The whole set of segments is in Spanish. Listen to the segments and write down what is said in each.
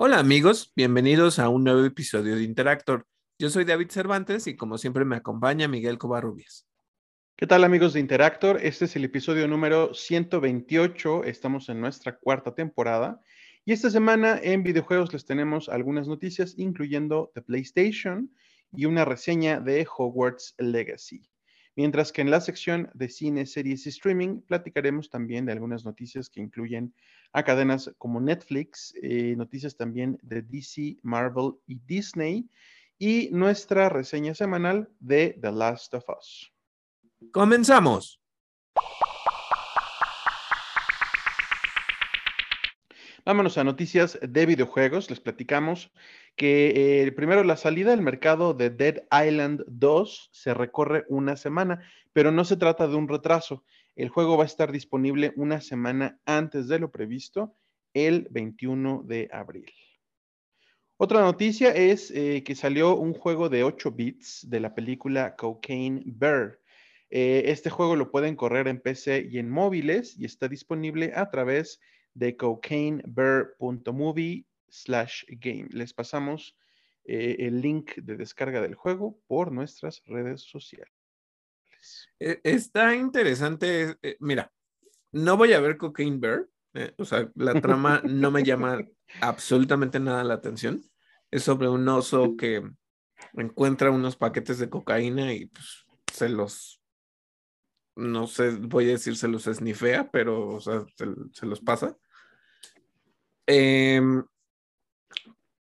Hola amigos, bienvenidos a un nuevo episodio de Interactor. Yo soy David Cervantes y como siempre me acompaña Miguel Covarrubias. ¿Qué tal amigos de Interactor? Este es el episodio número 128, estamos en nuestra cuarta temporada y esta semana en videojuegos les tenemos algunas noticias incluyendo The PlayStation y una reseña de Hogwarts Legacy. Mientras que en la sección de cine, series y streaming platicaremos también de algunas noticias que incluyen a cadenas como Netflix, eh, noticias también de DC, Marvel y Disney y nuestra reseña semanal de The Last of Us. Comenzamos. Vámonos a noticias de videojuegos. Les platicamos que eh, primero la salida al mercado de Dead Island 2 se recorre una semana, pero no se trata de un retraso. El juego va a estar disponible una semana antes de lo previsto, el 21 de abril. Otra noticia es eh, que salió un juego de 8 bits de la película Cocaine Bear. Eh, este juego lo pueden correr en PC y en móviles y está disponible a través de de cocainebear.movie slash game. Les pasamos eh, el link de descarga del juego por nuestras redes sociales. E, está interesante. Eh, mira, no voy a ver Cocaine Bear. Eh, o sea, la trama no me llama absolutamente nada la atención. Es sobre un oso que encuentra unos paquetes de cocaína y pues, se los no sé, voy a decir se los esnifea, pero o sea, se, los pasa. Em,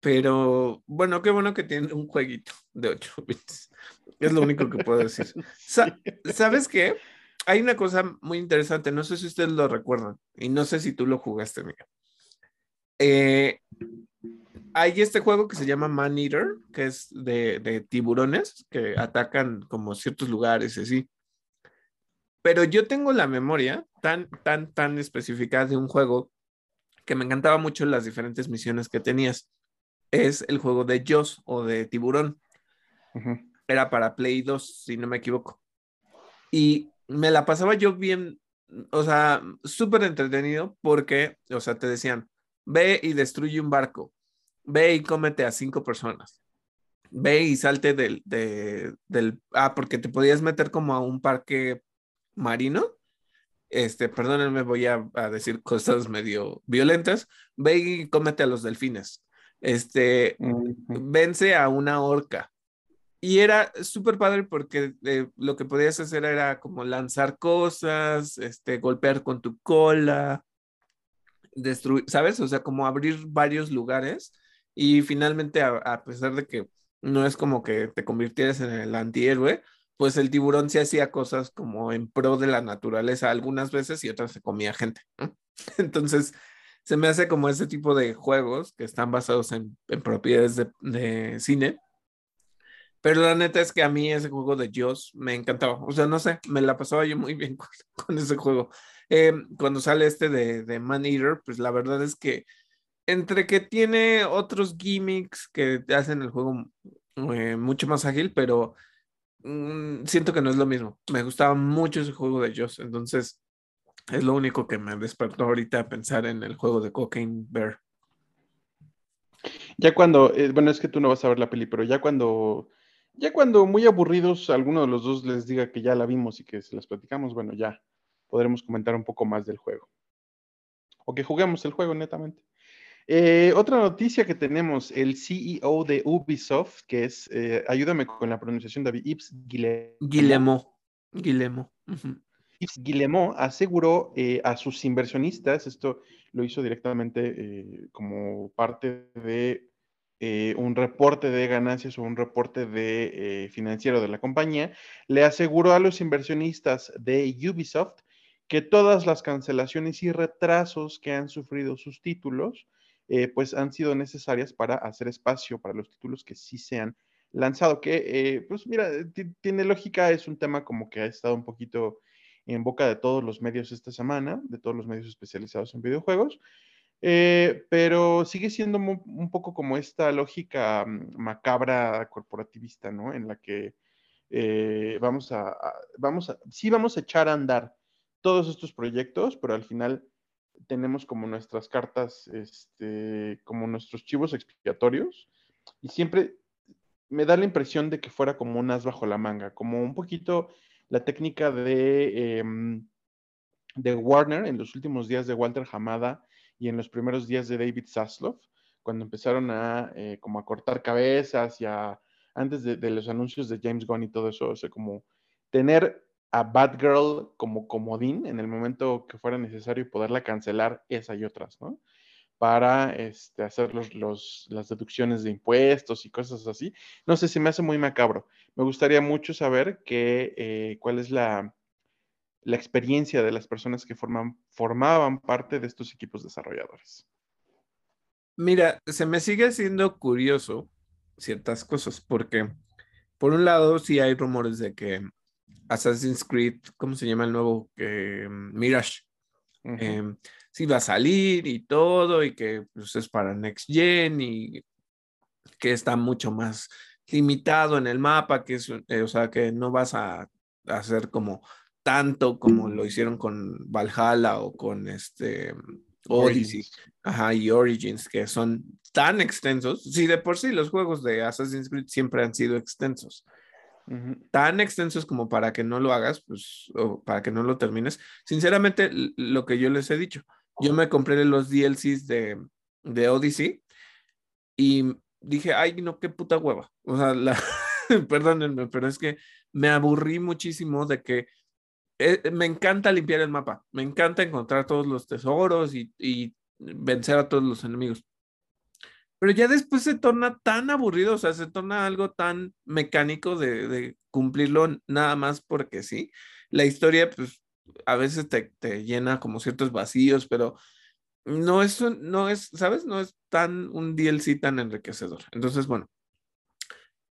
pero bueno, qué bueno que tiene un jueguito de 8 bits. Es lo único que puedo decir. ¿Sabes qué? Hay una cosa muy interesante, no sé si ustedes lo recuerdan y no sé si tú lo jugaste, amiga. Eh, hay este juego que se llama Man Eater, que es de, de tiburones que atacan como ciertos lugares y así. Pero yo tengo la memoria tan, tan, tan específica de un juego que me encantaba mucho las diferentes misiones que tenías. Es el juego de Joss o de Tiburón. Era para Play 2, si no me equivoco. Y me la pasaba yo bien, o sea, súper entretenido porque, o sea, te decían, ve y destruye un barco, ve y cómete a cinco personas, ve y salte del, del, ah, porque te podías meter como a un parque marino, este, perdónenme, voy a, decir cosas medio violentas, ve y cómete a los delfines, este, vence a una orca. Y era súper padre porque eh, lo que podías hacer era como lanzar cosas, este, golpear con tu cola, destruir, ¿sabes? O sea, como abrir varios lugares y finalmente, a pesar de que no es como que te convirtieras en el antihéroe, pues el tiburón se hacía cosas como en pro de la naturaleza algunas veces y otras se comía gente. Entonces, se me hace como ese tipo de juegos que están basados en, propiedades de, cine. Pero la neta es que a mí ese juego de Dios me encantaba. O sea, no sé, me la pasaba yo muy bien con, ese juego. Eh, cuando sale este de, de Man Eater, pues la verdad es que entre que tiene otros gimmicks que hacen el juego eh, mucho más ágil, pero Mm, siento que no es lo mismo. Me gustaba mucho ese juego de Joss, entonces es lo único que me despertó ahorita a pensar en el juego de Cocaine Bear. Ya cuando, eh, bueno, es que tú no vas a ver la peli, pero ya cuando, ya cuando muy aburridos alguno de los dos les diga que ya la vimos y que se las platicamos, bueno, ya podremos comentar un poco más del juego. O que juguemos el juego netamente. Eh, otra noticia que tenemos, el CEO de Ubisoft, que es, eh, ayúdame con la pronunciación, David, Yves Guillemot. Guillemot. Yves Guillemot aseguró eh, a sus inversionistas, esto lo hizo directamente como parte de un reporte de ganancias o un reporte de financiero de la compañía, le aseguró a los inversionistas de Ubisoft que todas las cancelaciones y retrasos que han sufrido sus títulos eh, pues han sido necesarias para hacer espacio para los títulos que sí se han lanzado, que eh, pues mira, tiene lógica, es un tema como que ha estado un poquito en boca de todos los medios esta semana, de todos los medios especializados en videojuegos, eh, pero sigue siendo un poco como esta lógica mm, macabra corporativista, ¿no? En la que vamos a, vamos a, sí vamos a echar a andar todos estos proyectos, pero al final tenemos como nuestras cartas, este, como nuestros chivos expiatorios, y siempre me da la impresión de que fuera como un as bajo la manga, como un poquito la técnica de, em, de Warner en los últimos días de Walter Hamada y en los primeros días de David Zaslav, cuando empezaron a eh, como a cortar cabezas y a, antes de, de, los anuncios de James Gunn y todo eso, o sea, como tener a Batgirl como comodín en el momento que fuera necesario poderla cancelar esa y otras, ¿no? Para este, hacer los, las deducciones de impuestos y cosas así. No sé, si me hace muy macabro. Me gustaría mucho saber que, eh, cuál es la, la experiencia de las personas que forman, formaban parte de estos equipos desarrolladores. Mira, se me sigue haciendo curioso ciertas cosas, porque por un lado sí hay rumores de que Assassin's Creed, ¿cómo se llama el nuevo? Mirage. Em, sí va a salir y todo, y que pues, es para Next Gen y que está mucho más limitado en el mapa, que es, eh, o sea, que no vas a, hacer como tanto como lo hicieron con Valhalla o con este Odyssey, ajá, y Origins, que son tan extensos. Sí, de por sí los juegos de Assassin's Creed siempre han sido extensos tan extensos como para que no lo hagas, pues, o para que no lo termines. Sinceramente, lo que yo les he dicho, yo me compré los DLCs de, de Odyssey y dije, ay, no, qué puta hueva. O sea, la, perdónenme, pero es que me aburrí muchísimo de que eh, me encanta limpiar el mapa, me encanta encontrar todos los tesoros y, y vencer a todos los enemigos pero ya después se torna tan aburrido, o sea, se torna algo tan mecánico de, cumplirlo nada más porque sí. La historia, pues, a veces te, te, llena como ciertos vacíos, pero no es, no es, ¿sabes? No es tan un DLC tan enriquecedor. Entonces, bueno,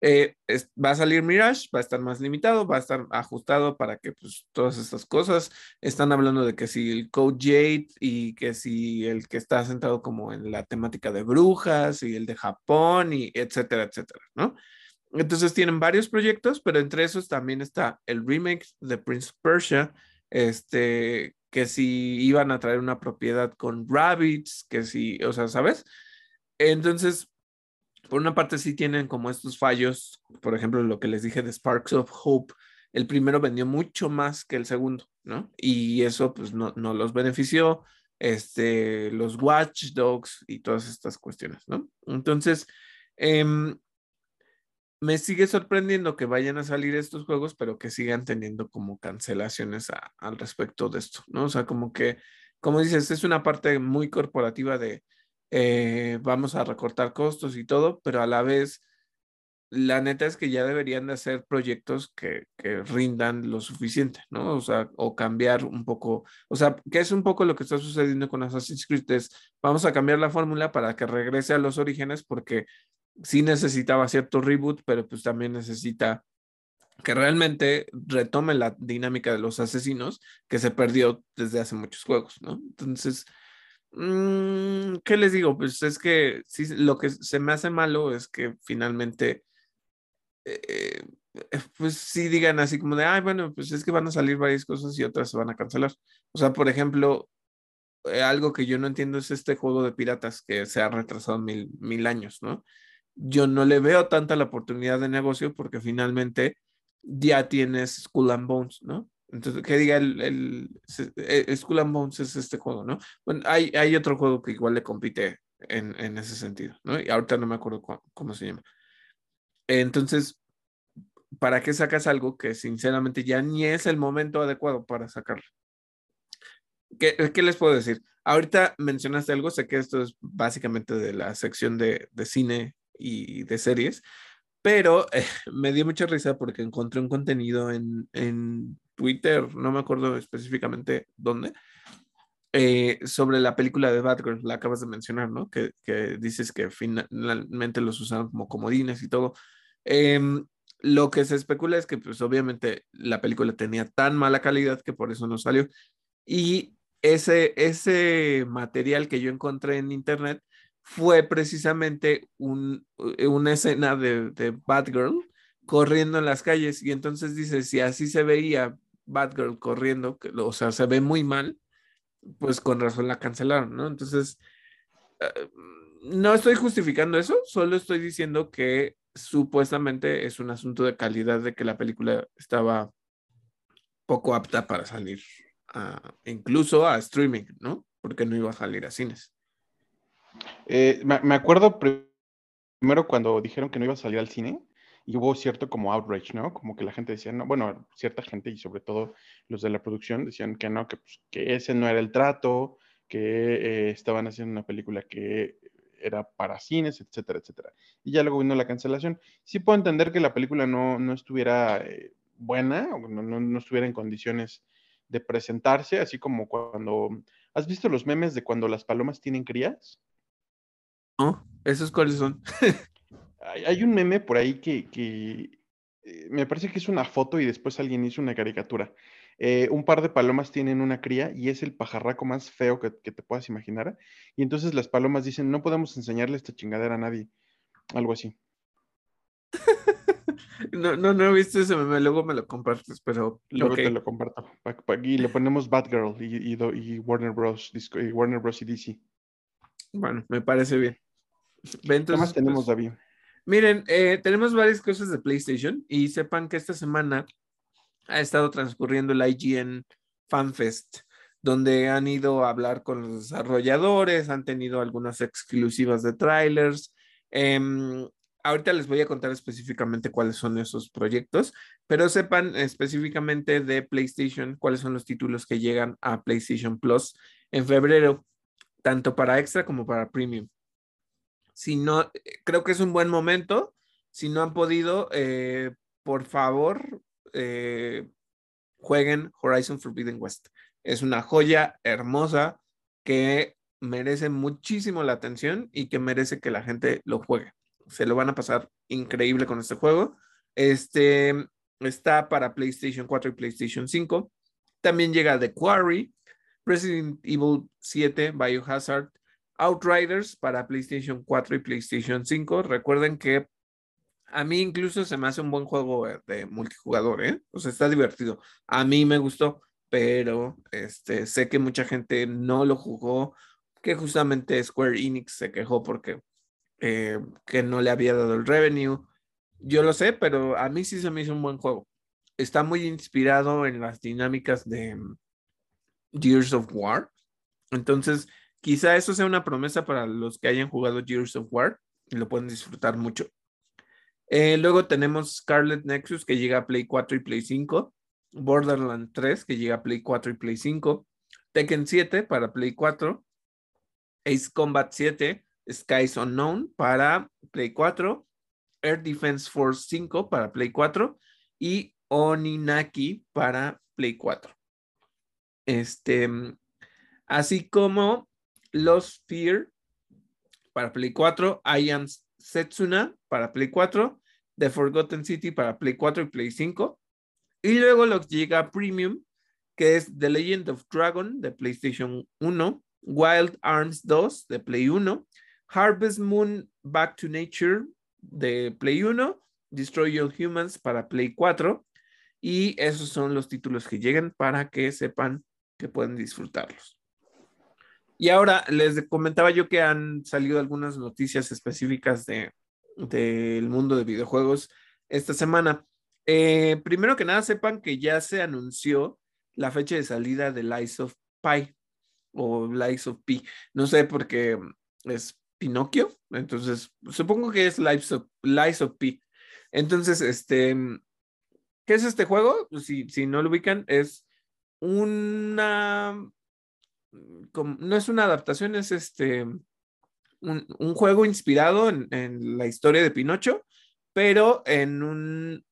eh, va a salir Mirage, va a estar más limitado, va a estar ajustado para que pues todas estas cosas, están hablando de que si el Code Jade y que si el que está centrado como en la temática de brujas y el de Japón y etcétera, etcétera, ¿no? Entonces tienen varios proyectos, pero entre esos también está el remake de Prince Persia, este, que si iban a traer una propiedad con rabbits, que si, o sea, ¿sabes? Entonces, por una parte sí tienen como estos fallos, por ejemplo, lo que les dije de Sparks of Hope, el primero vendió mucho más que el segundo, ¿no? Y eso pues no, no los benefició, este, los Watch Dogs y todas estas cuestiones, ¿no? Entonces, em, me sigue sorprendiendo que vayan a salir estos juegos, pero que sigan teniendo como cancelaciones al respecto de esto, ¿no? O sea, como que, como dices, es una parte muy corporativa de, eh, vamos a recortar costos y todo, pero a la vez, la neta es que ya deberían de hacer proyectos que, que, rindan lo suficiente, ¿no? O sea, o cambiar un poco, o sea, que es un poco lo que está sucediendo con Assassin's Creed, es vamos a cambiar la fórmula para que regrese a los orígenes porque sí necesitaba cierto reboot, pero pues también necesita que realmente retome la dinámica de los asesinos que se perdió desde hace muchos juegos, ¿no? Entonces, Mm, ¿Qué les digo? Pues es que lo que se me hace malo es que finalmente, eh, eh, pues sí digan así como de, ay, bueno, pues es que van a salir varias cosas y otras se van a cancelar. O sea, por ejemplo, eh, algo que yo no entiendo es este juego de piratas que se ha retrasado mil, mil años, ¿no? Yo no le veo tanta la oportunidad de negocio porque finalmente ya tienes Skull and Bones, ¿no? Entonces, que diga el, el, eh, Skull and Bones es este juego, ¿no? Bueno, hay, hay otro juego que igual le compite en, en ese sentido, ¿no? Y ahorita no me acuerdo cómo se llama. Entonces, ¿para qué sacas algo que sinceramente ya ni es el momento adecuado para sacarlo? ¿Qué, ¿Qué, les puedo decir? Ahorita mencionaste algo, sé que esto es básicamente de la sección de, de cine y de series, pero eh, me dio mucha risa porque encontré un contenido en, en Twitter, no me acuerdo específicamente dónde, eh, sobre la película de Batgirl, la acabas de mencionar, ¿no? Que, que dices que finalmente los usaron como comodines y todo. Em, lo que se especula es que, pues obviamente, la película tenía tan mala calidad que por eso no salió. Y ese, ese material que yo encontré en internet fue precisamente un, una escena de, de Batgirl corriendo en las calles. Y entonces dice, si así se veía Batgirl corriendo, o sea, se ve muy mal, pues con razón la cancelaron, ¿no? Entonces, eh, no estoy justificando eso, solo estoy diciendo que supuestamente es un asunto de calidad de que la película estaba poco apta para salir incluso a streaming, ¿no? Porque no iba a salir a cines. Eh, me, acuerdo primero cuando dijeron que no iba a salir al cine y hubo cierto como outrage, ¿no? Como que la gente decía, no, bueno, cierta gente y sobre todo los de la producción decían que no, que, pues, que ese no era el trato, que eh, estaban haciendo una película que era para cines, etcétera, etcétera. Y ya luego vino la cancelación. Sí puedo entender que la película no, no estuviera eh, buena, o no, no, estuviera en condiciones de presentarse, así como cuando... ¿Has visto los memes de cuando las palomas tienen crías? No, ¿esos cuáles son? hay, un meme por ahí que, eh, me parece que es una foto y después alguien hizo una caricatura. Eh, un par de palomas tienen una cría y es el pajarraco más feo que, que, te puedas imaginar. Y entonces las palomas dicen, no podemos enseñarle esta chingadera a nadie. Algo así. No, no, no he visto ese meme, luego me lo compartes, pero. Luego te lo comparto. Y le ponemos Batgirl y, y, Warner Bros. Y Warner Bros. y DC. Bueno, me parece bien. ¿Qué más tenemos, pues, David? Miren, eh, tenemos varias cosas de PlayStation y sepan que esta semana ha estado transcurriendo el IGN FanFest, donde han ido a hablar con los desarrolladores, han tenido algunas exclusivas de trailers. Em, ahorita les voy a contar específicamente cuáles son esos proyectos, pero sepan específicamente de PlayStation cuáles son los títulos que llegan a PlayStation Plus en febrero, tanto para extra como para premium. Si no, creo que es un buen momento. Si no han podido, eh, por favor, eh, jueguen Horizon Forbidden West. Es una joya hermosa que merece muchísimo la atención y que merece que la gente lo juegue se lo van a pasar increíble con este juego. Este está para PlayStation 4 y PlayStation 5. También llega The Quarry, Resident Evil 7, Biohazard, Outriders para PlayStation 4 y PlayStation 5. Recuerden que a mí incluso se me hace un buen juego de multijugador, ¿eh? O sea, está divertido. A mí me gustó, pero este, sé que mucha gente no lo jugó, que justamente Square Enix se quejó porque eh, que no le había dado el revenue. Yo lo sé, pero a mí sí se me hizo un buen juego. Está muy inspirado en las dinámicas de mm, Gears of War. Entonces, quizá eso sea una promesa para los que hayan jugado Gears of War y lo pueden disfrutar mucho. Eh, luego tenemos Scarlet Nexus que llega a Play 4 y Play 5. Borderlands 3 que llega a Play 4 y Play 5. Tekken 7 para Play 4. Ace Combat 7 Skies Unknown para Play 4, Air Defense Force 5 para Play 4 y Oninaki para Play 4. Este, así como Los Fear para Play 4, I Am Setsuna para Play 4, The Forgotten City para Play 4 y Play 5. Y luego lo que llega Premium, que es The Legend of Dragon de PlayStation 1, Wild Arms 2 de Play 1, Harvest Moon Back to Nature de Play 1, Destroy All Humans para Play 4 y esos son los títulos que llegan para que sepan que pueden disfrutarlos. Y ahora les comentaba yo que han salido algunas noticias específicas de del mundo de videojuegos esta semana. Eh, primero que nada, sepan que ya se anunció la fecha de salida de Lies of Pi o Lies of Pi. No sé porque es Pinocchio. Entonces, supongo que es Lies of, of P. Entonces, este, ¿qué es este juego? Si, si no lo ubican, es una, no es una adaptación, es este, un, juego inspirado en, la historia de Pinocho, pero en un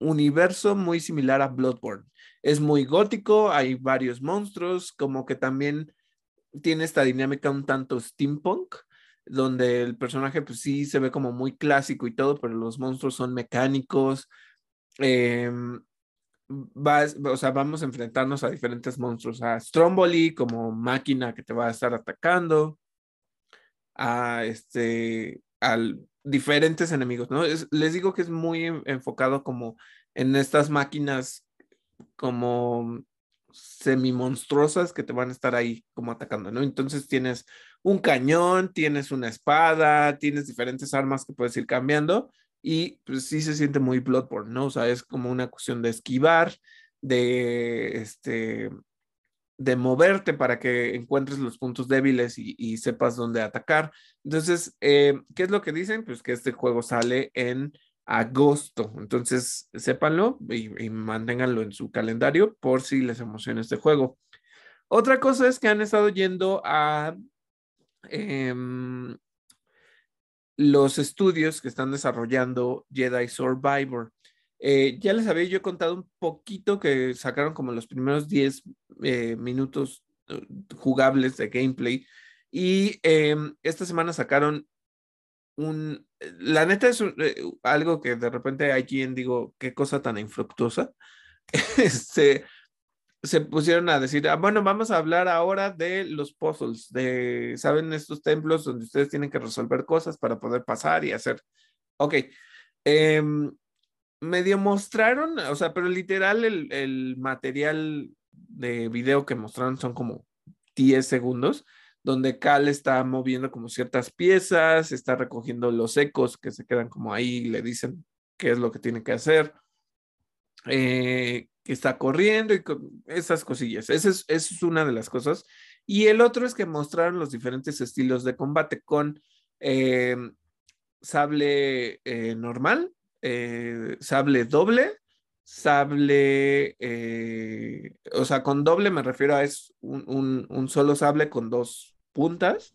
universo muy similar a Bloodborne. Es muy gótico, hay varios monstruos, como que también tiene esta dinámica un tanto steampunk donde el personaje pues sí se ve como muy clásico y todo, pero los monstruos son mecánicos. Em, o sea, vamos a enfrentarnos a diferentes monstruos, a Stromboli como máquina que te va a estar atacando, a este, al diferentes enemigos, ¿no? les digo que es muy enfocado como en estas máquinas como semi monstruosas que te van a estar ahí como atacando, ¿no? Entonces tienes un cañón, tienes una espada, tienes diferentes armas que puedes ir cambiando y pues sí se siente muy Bloodborne, ¿no? O sea, es como una cuestión de esquivar, de este de moverte para que encuentres los puntos débiles y, sepas dónde atacar. Entonces, eh, ¿qué es lo que dicen? Pues que este juego sale en agosto. Entonces, sépanlo y, manténganlo en su calendario por si les emociona este juego. Otra cosa es que han estado yendo a em, los estudios que están desarrollando Jedi Survivor. Eh, ya les había yo contado un poquito que sacaron como los primeros 10 eh, minutos eh, jugables de gameplay y esta semana sacaron un, la neta es algo que de repente hay quien digo, qué cosa tan infructuosa. este, se pusieron a decir, ah, bueno, vamos a hablar ahora de los puzzles, de, ¿saben? Estos templos donde ustedes tienen que resolver cosas para poder pasar y hacer. Ok. Eh, medio mostraron, o sea, pero literal el, el, material de video que mostraron son como 10 segundos, donde Cal está moviendo como ciertas piezas, está recogiendo los ecos que se quedan como ahí, le dicen qué es lo que tiene que hacer. Eh, que está corriendo y esas cosillas. Esa es, una de las cosas. Y el otro es que mostraron los diferentes estilos de combate con eh, sable eh, normal, eh, sable doble, sable, o sea, con doble me refiero a es un, un solo sable con dos puntas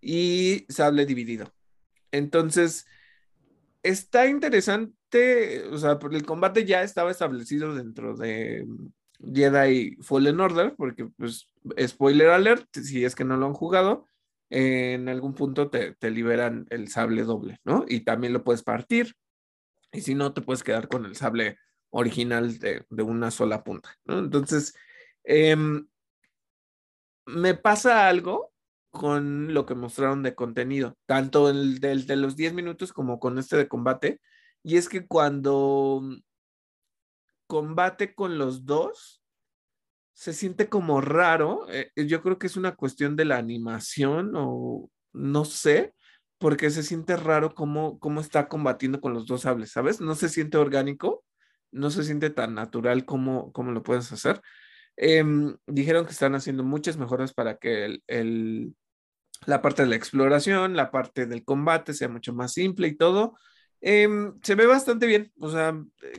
y sable dividido. Entonces, está interesante, o sea, el combate ya estaba establecido dentro de Jedi Fallen Order, porque pues spoiler alert, si es que no lo han jugado, en algún punto te, liberan el sable doble, ¿no? Y también lo puedes partir, y si no, te puedes quedar con el sable original de, una sola punta, ¿no? Entonces, em, me pasa algo con lo que mostraron de contenido, tanto el del de los 10 minutos como con este de combate. Y es que cuando combate con los dos, se siente como raro. Eh, yo creo que es una cuestión de la animación o no sé, porque se siente raro cómo, cómo está combatiendo con los dos sables, ¿sabes? No se siente orgánico, no se siente tan natural como, como lo puedes hacer. Em, dijeron que están haciendo muchas mejoras para que el, la parte de la exploración, la parte del combate sea mucho más simple y todo. Em, se ve bastante bien, o sea,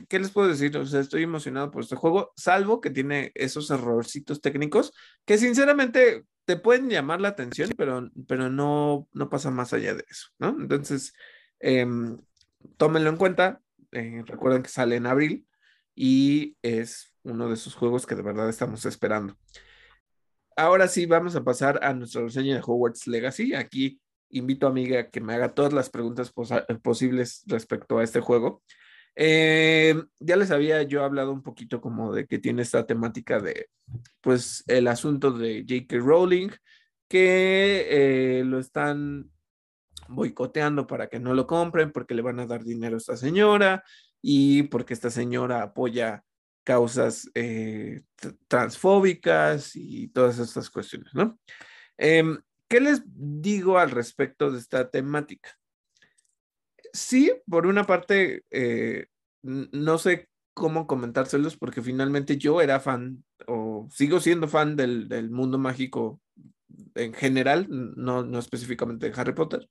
¿qué les puedo decir? O sea, estoy emocionado por este juego, salvo que tiene esos errorcitos técnicos que sinceramente te pueden llamar la atención, pero, pero no, no pasa más allá de eso, ¿no? Entonces, em, tómenlo en cuenta, eh, recuerden que sale en abril y es uno de esos juegos que de verdad estamos esperando ahora sí vamos a pasar a nuestra reseña de Hogwarts Legacy. Aquí invito a amiga que me haga todas las preguntas posibles respecto a este juego. Eh, ya les había yo hablado un poquito como de que tiene esta temática de, pues, el asunto de J.K. Rowling, que eh, lo están boicoteando para que no lo compren porque le van a dar dinero a esta señora y porque esta señora apoya causas eh, transfóbicas y todas estas cuestiones, ¿no? Em, ¿Qué les digo al respecto de esta temática? Sí, por una parte, eh, no sé cómo comentárselos porque finalmente yo era fan o sigo siendo fan del, mundo mágico en general, no, no específicamente de Harry Potter.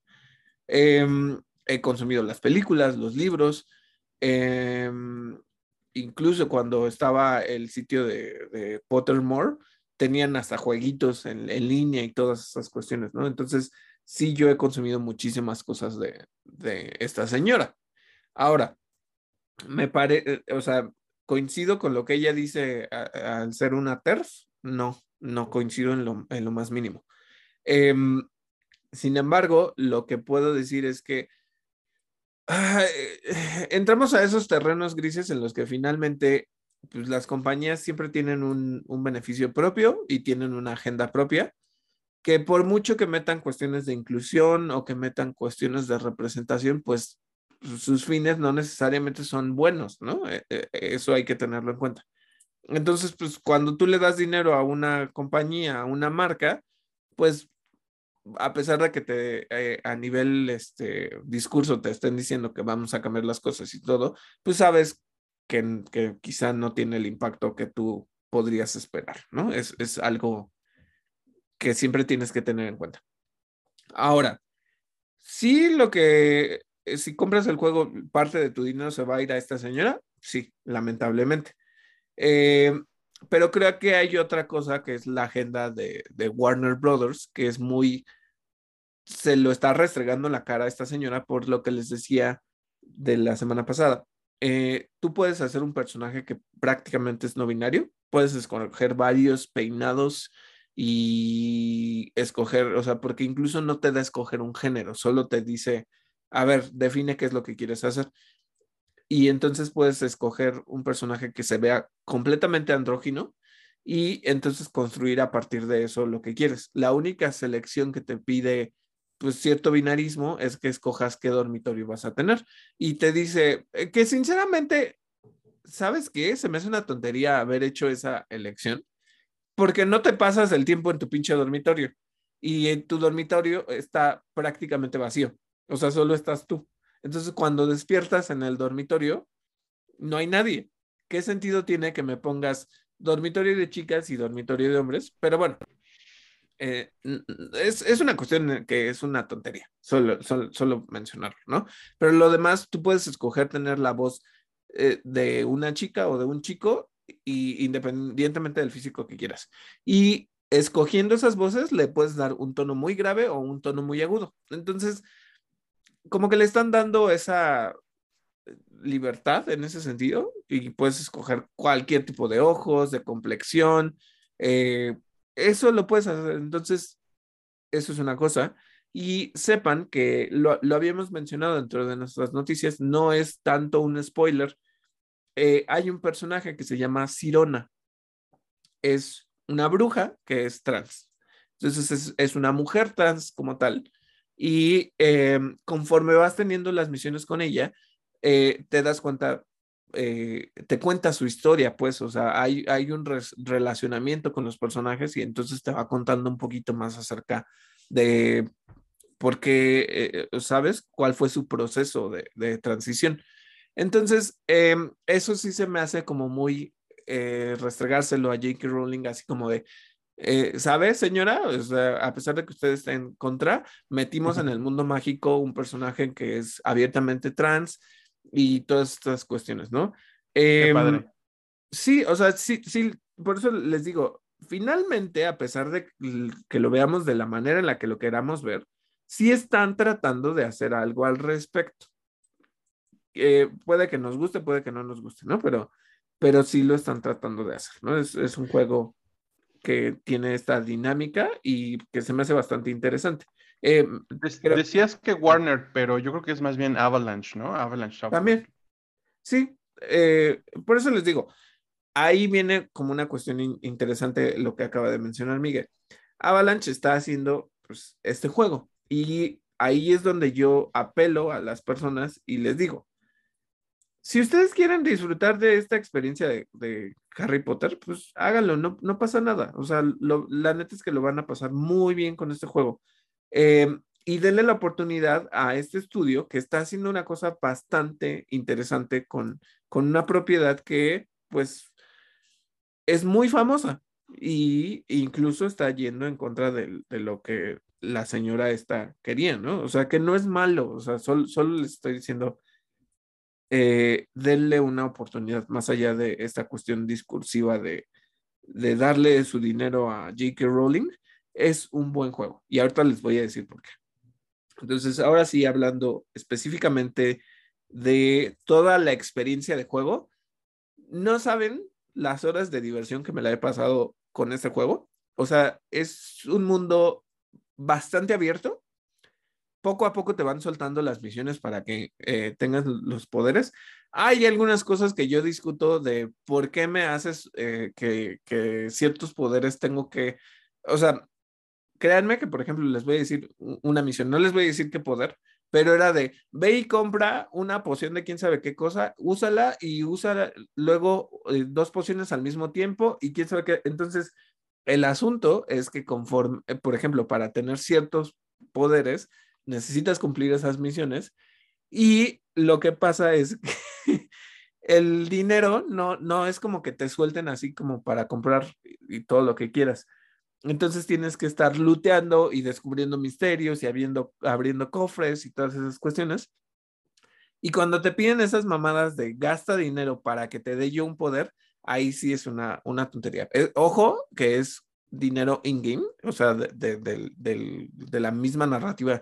Em, he consumido las películas, los libros, eh, incluso cuando estaba el sitio de, Pottermore, tenían hasta jueguitos en, línea y todas esas cuestiones, ¿no? Entonces, sí, yo he consumido muchísimas cosas de, esta señora. Ahora, me parece, o sea, coincido con lo que ella dice al ser una TERF, no, no coincido en lo, en lo más mínimo. Em, sin embargo, lo que puedo decir es que entramos a esos terrenos grises en los que finalmente pues, las compañías siempre tienen un, beneficio propio y tienen una agenda propia, que por mucho que metan cuestiones de inclusión o que metan cuestiones de representación, pues sus fines no necesariamente son buenos, ¿no? E, e, eso hay que tenerlo en cuenta. Entonces, pues cuando tú le das dinero a una compañía, a una marca, pues a pesar de que te eh, a nivel este discurso te estén diciendo que vamos a cambiar las cosas y todo, pues sabes que, que quizá no tiene el impacto que tú podrías esperar, ¿no? Es, es algo que siempre tienes que tener en cuenta. Ahora, si lo que, eh, si compras el juego, parte de tu dinero se va a ir a esta señora, sí, lamentablemente. Eh, pero creo que hay otra cosa que es la agenda de, Warner Brothers, que es muy, se lo está restregando en la cara a esta señora por lo que les decía de la semana pasada. Eh, tú puedes hacer un personaje que prácticamente es no binario, puedes escoger varios peinados y escoger, o sea, porque incluso no te da escoger un género, solo te dice, a ver, define qué es lo que quieres hacer y entonces puedes escoger un personaje que se vea completamente andrógino y entonces construir a partir de eso lo que quieres. La única selección que te pide pues cierto binarismo es que escojas qué dormitorio vas a tener y te dice eh, que sinceramente, ¿sabes qué? Se me hace una tontería haber hecho esa elección porque no te pasas el tiempo en tu pinche dormitorio y en tu dormitorio está prácticamente vacío, o sea, solo estás tú. Entonces, cuando despiertas en el dormitorio, no hay nadie. ¿Qué sentido tiene que me pongas dormitorio de chicas y dormitorio de hombres? Pero bueno, eh, es, una cuestión que es una tontería, solo, solo, mencionarlo, ¿no? Pero lo demás, tú puedes escoger tener la voz eh, de una chica o de un chico, y, independientemente del físico que quieras. Y escogiendo esas voces, le puedes dar un tono muy grave o un tono muy agudo. Entonces, como que le están dando esa libertad en ese sentido y puedes escoger cualquier tipo de ojos, de complexión. Eh, eso lo puedes hacer. Entonces, eso es una cosa. Y sepan que lo, habíamos mencionado dentro de nuestras noticias, no es tanto un spoiler. Eh, hay un personaje que se llama Sirona. Es una bruja que es trans. Entonces es, es una mujer trans como tal y em, conforme vas teniendo las misiones con ella, eh, te das cuenta, eh, te cuenta su historia, pues, o sea, hay, hay un relacionamiento con los personajes y entonces te va contando un poquito más acerca de por qué, eh, ¿sabes? ¿Cuál fue su proceso de, de transición? Entonces, eso sí se me hace como muy restregárselo a J.K. Rowling, así como de, eh, ¿Sabe, señora? a pesar de que usted está en contra, metimos en el mundo mágico un personaje que es abiertamente trans y todas estas cuestiones, ¿no? Em, sí, o sea, sí, sí, por eso les digo, finalmente, a pesar de que lo veamos de la manera en la que lo queramos ver, sí están tratando de hacer algo al respecto. Eh, puede que nos guste, puede que no nos guste, ¿no? Pero, pero sí lo están tratando de hacer, ¿no? Es, es un juego que tiene esta dinámica y que se me hace bastante interesante. Eh, decías que Warner, pero yo creo que es más bien Avalanche, ¿no? Avalanche También. Sí, eh, por eso les digo, ahí viene como una cuestión interesante lo que acaba de mencionar Miguel. Avalanche está haciendo pues, este juego y ahí es donde yo apelo a las personas y les digo, si ustedes quieren disfrutar de esta experiencia de, Harry Potter, pues háganlo, no, no pasa nada. O sea, la neta es que lo van a pasar muy bien con este juego. Eh, y denle la oportunidad a este estudio que está haciendo una cosa bastante interesante con, con una propiedad que, pues, es muy famosa y incluso está yendo en contra de, lo que la señora está quería, ¿no? O sea, que no es malo, o sea, solo, solo les estoy diciendo eh, denle una oportunidad más allá de esta cuestión discursiva de, de darle su dinero a J.K. Rowling, es un buen juego. Y ahorita les voy a decir por qué. Entonces, ahora sí, hablando específicamente de toda la experiencia de juego, no saben las horas de diversión que me la he pasado con este juego. O sea, es un mundo bastante abierto poco a poco te van soltando las misiones para que eh, tengas los poderes. Hay algunas cosas que yo discuto de por qué me haces eh, que, ciertos poderes tengo que, o sea, créanme que, por ejemplo, les voy a decir una misión, no les voy a decir qué poder, pero era de ve y compra una poción de quién sabe qué cosa, úsala y usa luego eh, dos pociones al mismo tiempo y quién sabe qué. Entonces, el asunto es que conforme, por ejemplo, para tener ciertos poderes, necesitas cumplir esas misiones y lo que pasa es que el dinero no, no es como que te suelten así como para comprar y todo lo que quieras. Entonces tienes que estar looteando y descubriendo misterios y abriendo, abriendo cofres y todas esas cuestiones. Y cuando te piden esas mamadas de gasta dinero para que te dé yo un poder, ahí sí es una, una tontería. Eh, ojo, que es dinero in-game, o sea, de, de, la misma narrativa.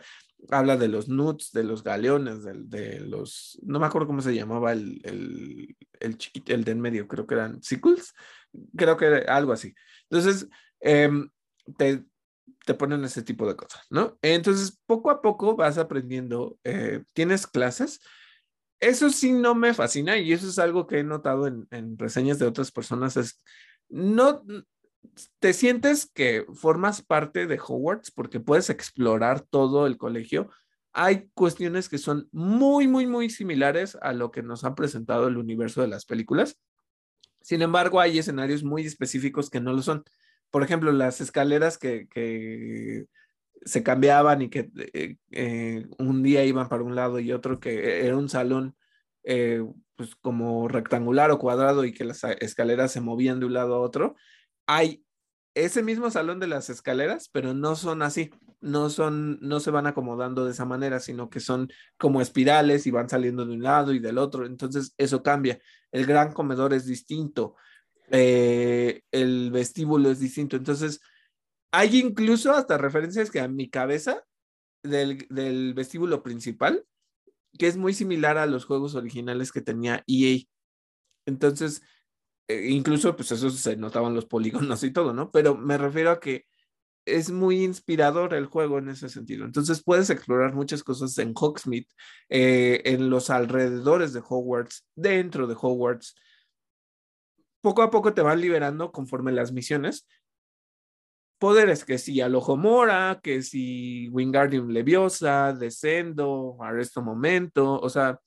Habla de los nuts, de los galeones, de, los. No me acuerdo cómo se llamaba el, el, chiquito, el de en medio, creo que eran sickles, creo que era algo así. Entonces, Em, te, te, ponen ese tipo de cosas, ¿no? Entonces, poco a poco vas aprendiendo, eh, tienes clases. Eso sí no me fascina y eso es algo que he notado en, en reseñas de otras personas, es no te sientes que formas parte de Hogwarts porque puedes explorar todo el colegio. Hay cuestiones que son muy, muy, muy similares a lo que nos ha presentado el universo de las películas. Sin embargo, hay escenarios muy específicos que no lo son por ejemplo, las escaleras que, se cambiaban y que eh, eh, un día iban para un lado y otro, que era un salón eh, pues como rectangular o cuadrado y que las escaleras se movían de un lado a otro, hay ese mismo salón de las escaleras, pero no son así, no son, no se van acomodando de esa manera, sino que son como espirales y van saliendo de un lado y del otro, entonces eso cambia. El gran comedor es distinto, eh, el vestíbulo es distinto. Entonces, hay incluso hasta referencias que a mi cabeza del, vestíbulo principal, que es muy similar a los juegos originales que tenía EA. Entonces, incluso, pues eso se notaban los polígonos y todo, ¿no? Pero me refiero a que es muy inspirador el juego en ese sentido. Entonces puedes explorar muchas cosas en Hogsmeade, eh, en los alrededores de Hogwarts, dentro de Hogwarts poco a poco te van liberando conforme las misiones. Poderes que si Mora, que si Wingardium Leviosa, Descendo, Arresto Momento, o sea,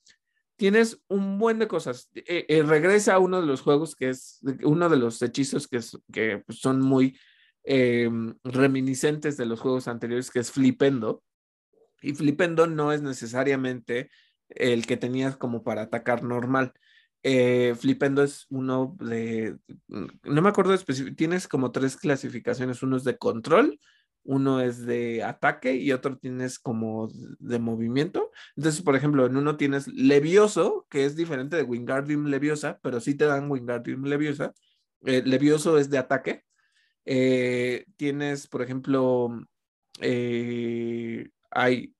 tienes un buen de cosas. Eh, eh, regresa a uno de los juegos que es uno de los hechizos que, que pues, son muy em, reminiscentes de los juegos anteriores, que es Flipendo. Y Flipendo no es necesariamente el que tenías como para atacar normal. Eh, Flipendo es uno de, no me acuerdo específico, tienes como tres clasificaciones, uno es de control, uno es de ataque y otro tienes como de movimiento. Entonces, por ejemplo, en uno tienes Levioso, que es diferente de Wingardium Leviosa, pero sí te dan Wingardium Leviosa. Eh, Levioso es de ataque. Eh, tienes, por ejemplo, hay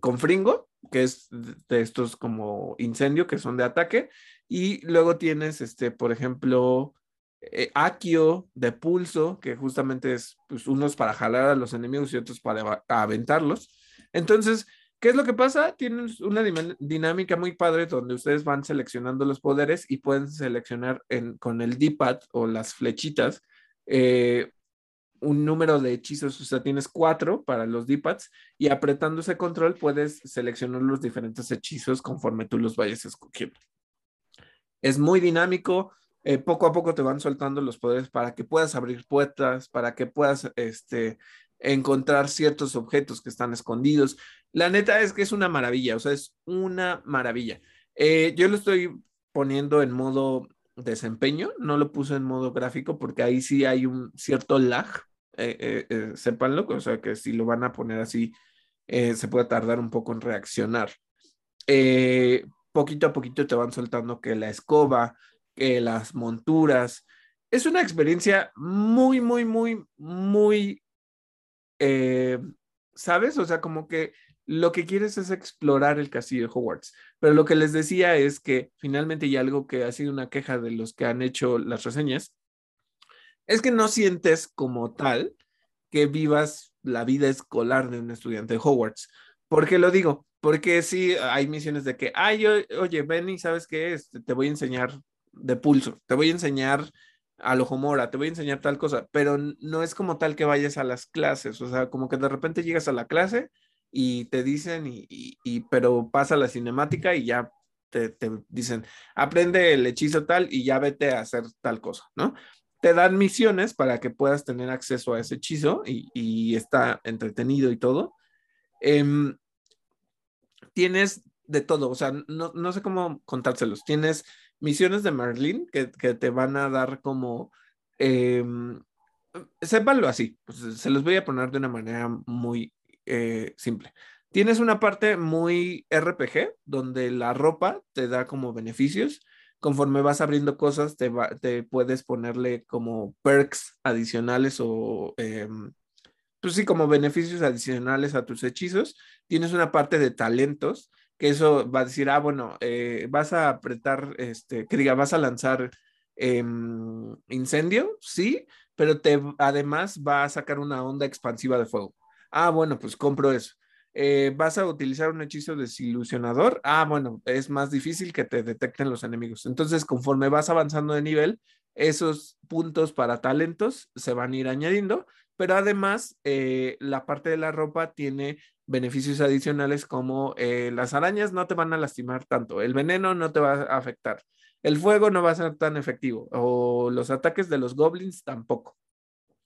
con Fringo, que es de estos como incendio, que son de ataque, y luego tienes, este, por ejemplo, eh, Akio de pulso, que justamente es pues, unos para jalar a los enemigos y otros para aventarlos. Entonces, ¿qué es lo que pasa? Tienen una dinámica muy padre donde ustedes van seleccionando los poderes y pueden seleccionar con el D-pad o las flechitas eh, un número de hechizos, o sea, tienes cuatro para los D-pads y apretando ese control puedes seleccionar los diferentes hechizos conforme tú los vayas escogiendo. Es muy dinámico, eh, poco a poco te van soltando los poderes para que puedas abrir puertas, para que puedas este, encontrar ciertos objetos que están escondidos. La neta es que es una maravilla, o sea, es una maravilla. Eh, yo lo estoy poniendo en modo desempeño, no lo puse en modo gráfico porque ahí sí hay un cierto lag, eh, eh, eh, sépanlo, o sea que si lo van a poner así, se puede tardar un poco en reaccionar. poquito a poquito te van soltando que la escoba, que las monturas. Es una experiencia muy, muy, muy, muy, ¿sabes? O sea, como que lo que quieres es explorar el castillo de Hogwarts. Pero lo que les decía es que finalmente, y algo que ha sido una queja de los que han hecho las reseñas, es que no sientes como tal que vivas la vida escolar de un estudiante de Hogwarts. ¿Por qué lo digo? Porque sí hay misiones de que, ay, oye, Benny, ¿sabes qué? Este, te voy a enseñar de pulso, te voy a enseñar a Mora, te voy a enseñar tal cosa, pero no es como tal que vayas a las clases, o sea, como que de repente llegas a la clase y te dicen, y, pero pasa la cinemática y ya te, dicen, aprende el hechizo tal y ya vete a hacer tal cosa, ¿no? Te dan misiones para que puedas tener acceso a ese hechizo y, está entretenido y todo. Em, tienes de todo, o sea, no, sé cómo contárselos. Tienes misiones de Merlin que, te van a dar como, eh, sépanlo así, pues, se los voy a poner de una manera muy eh, simple. Tienes una parte muy RPG donde la ropa te da como beneficios. Conforme vas abriendo cosas, te, te puedes ponerle como perks adicionales o, em, pues sí, como beneficios adicionales a tus hechizos. Tienes una parte de talentos que eso va a decir, ah, bueno, eh, vas a apretar, este, que diga, vas a lanzar em, incendio, sí, pero te, además va a sacar una onda expansiva de fuego. Ah, bueno, pues compro eso. Eh, vas a utilizar un hechizo desilusionador. Ah, bueno, es más difícil que te detecten los enemigos. Entonces, conforme vas avanzando de nivel, esos puntos para talentos se van a ir añadiendo, pero además eh, la parte de la ropa tiene beneficios adicionales como eh, las arañas no te van a lastimar tanto, el veneno no te va a afectar, el fuego no va a ser tan efectivo o los ataques de los goblins tampoco.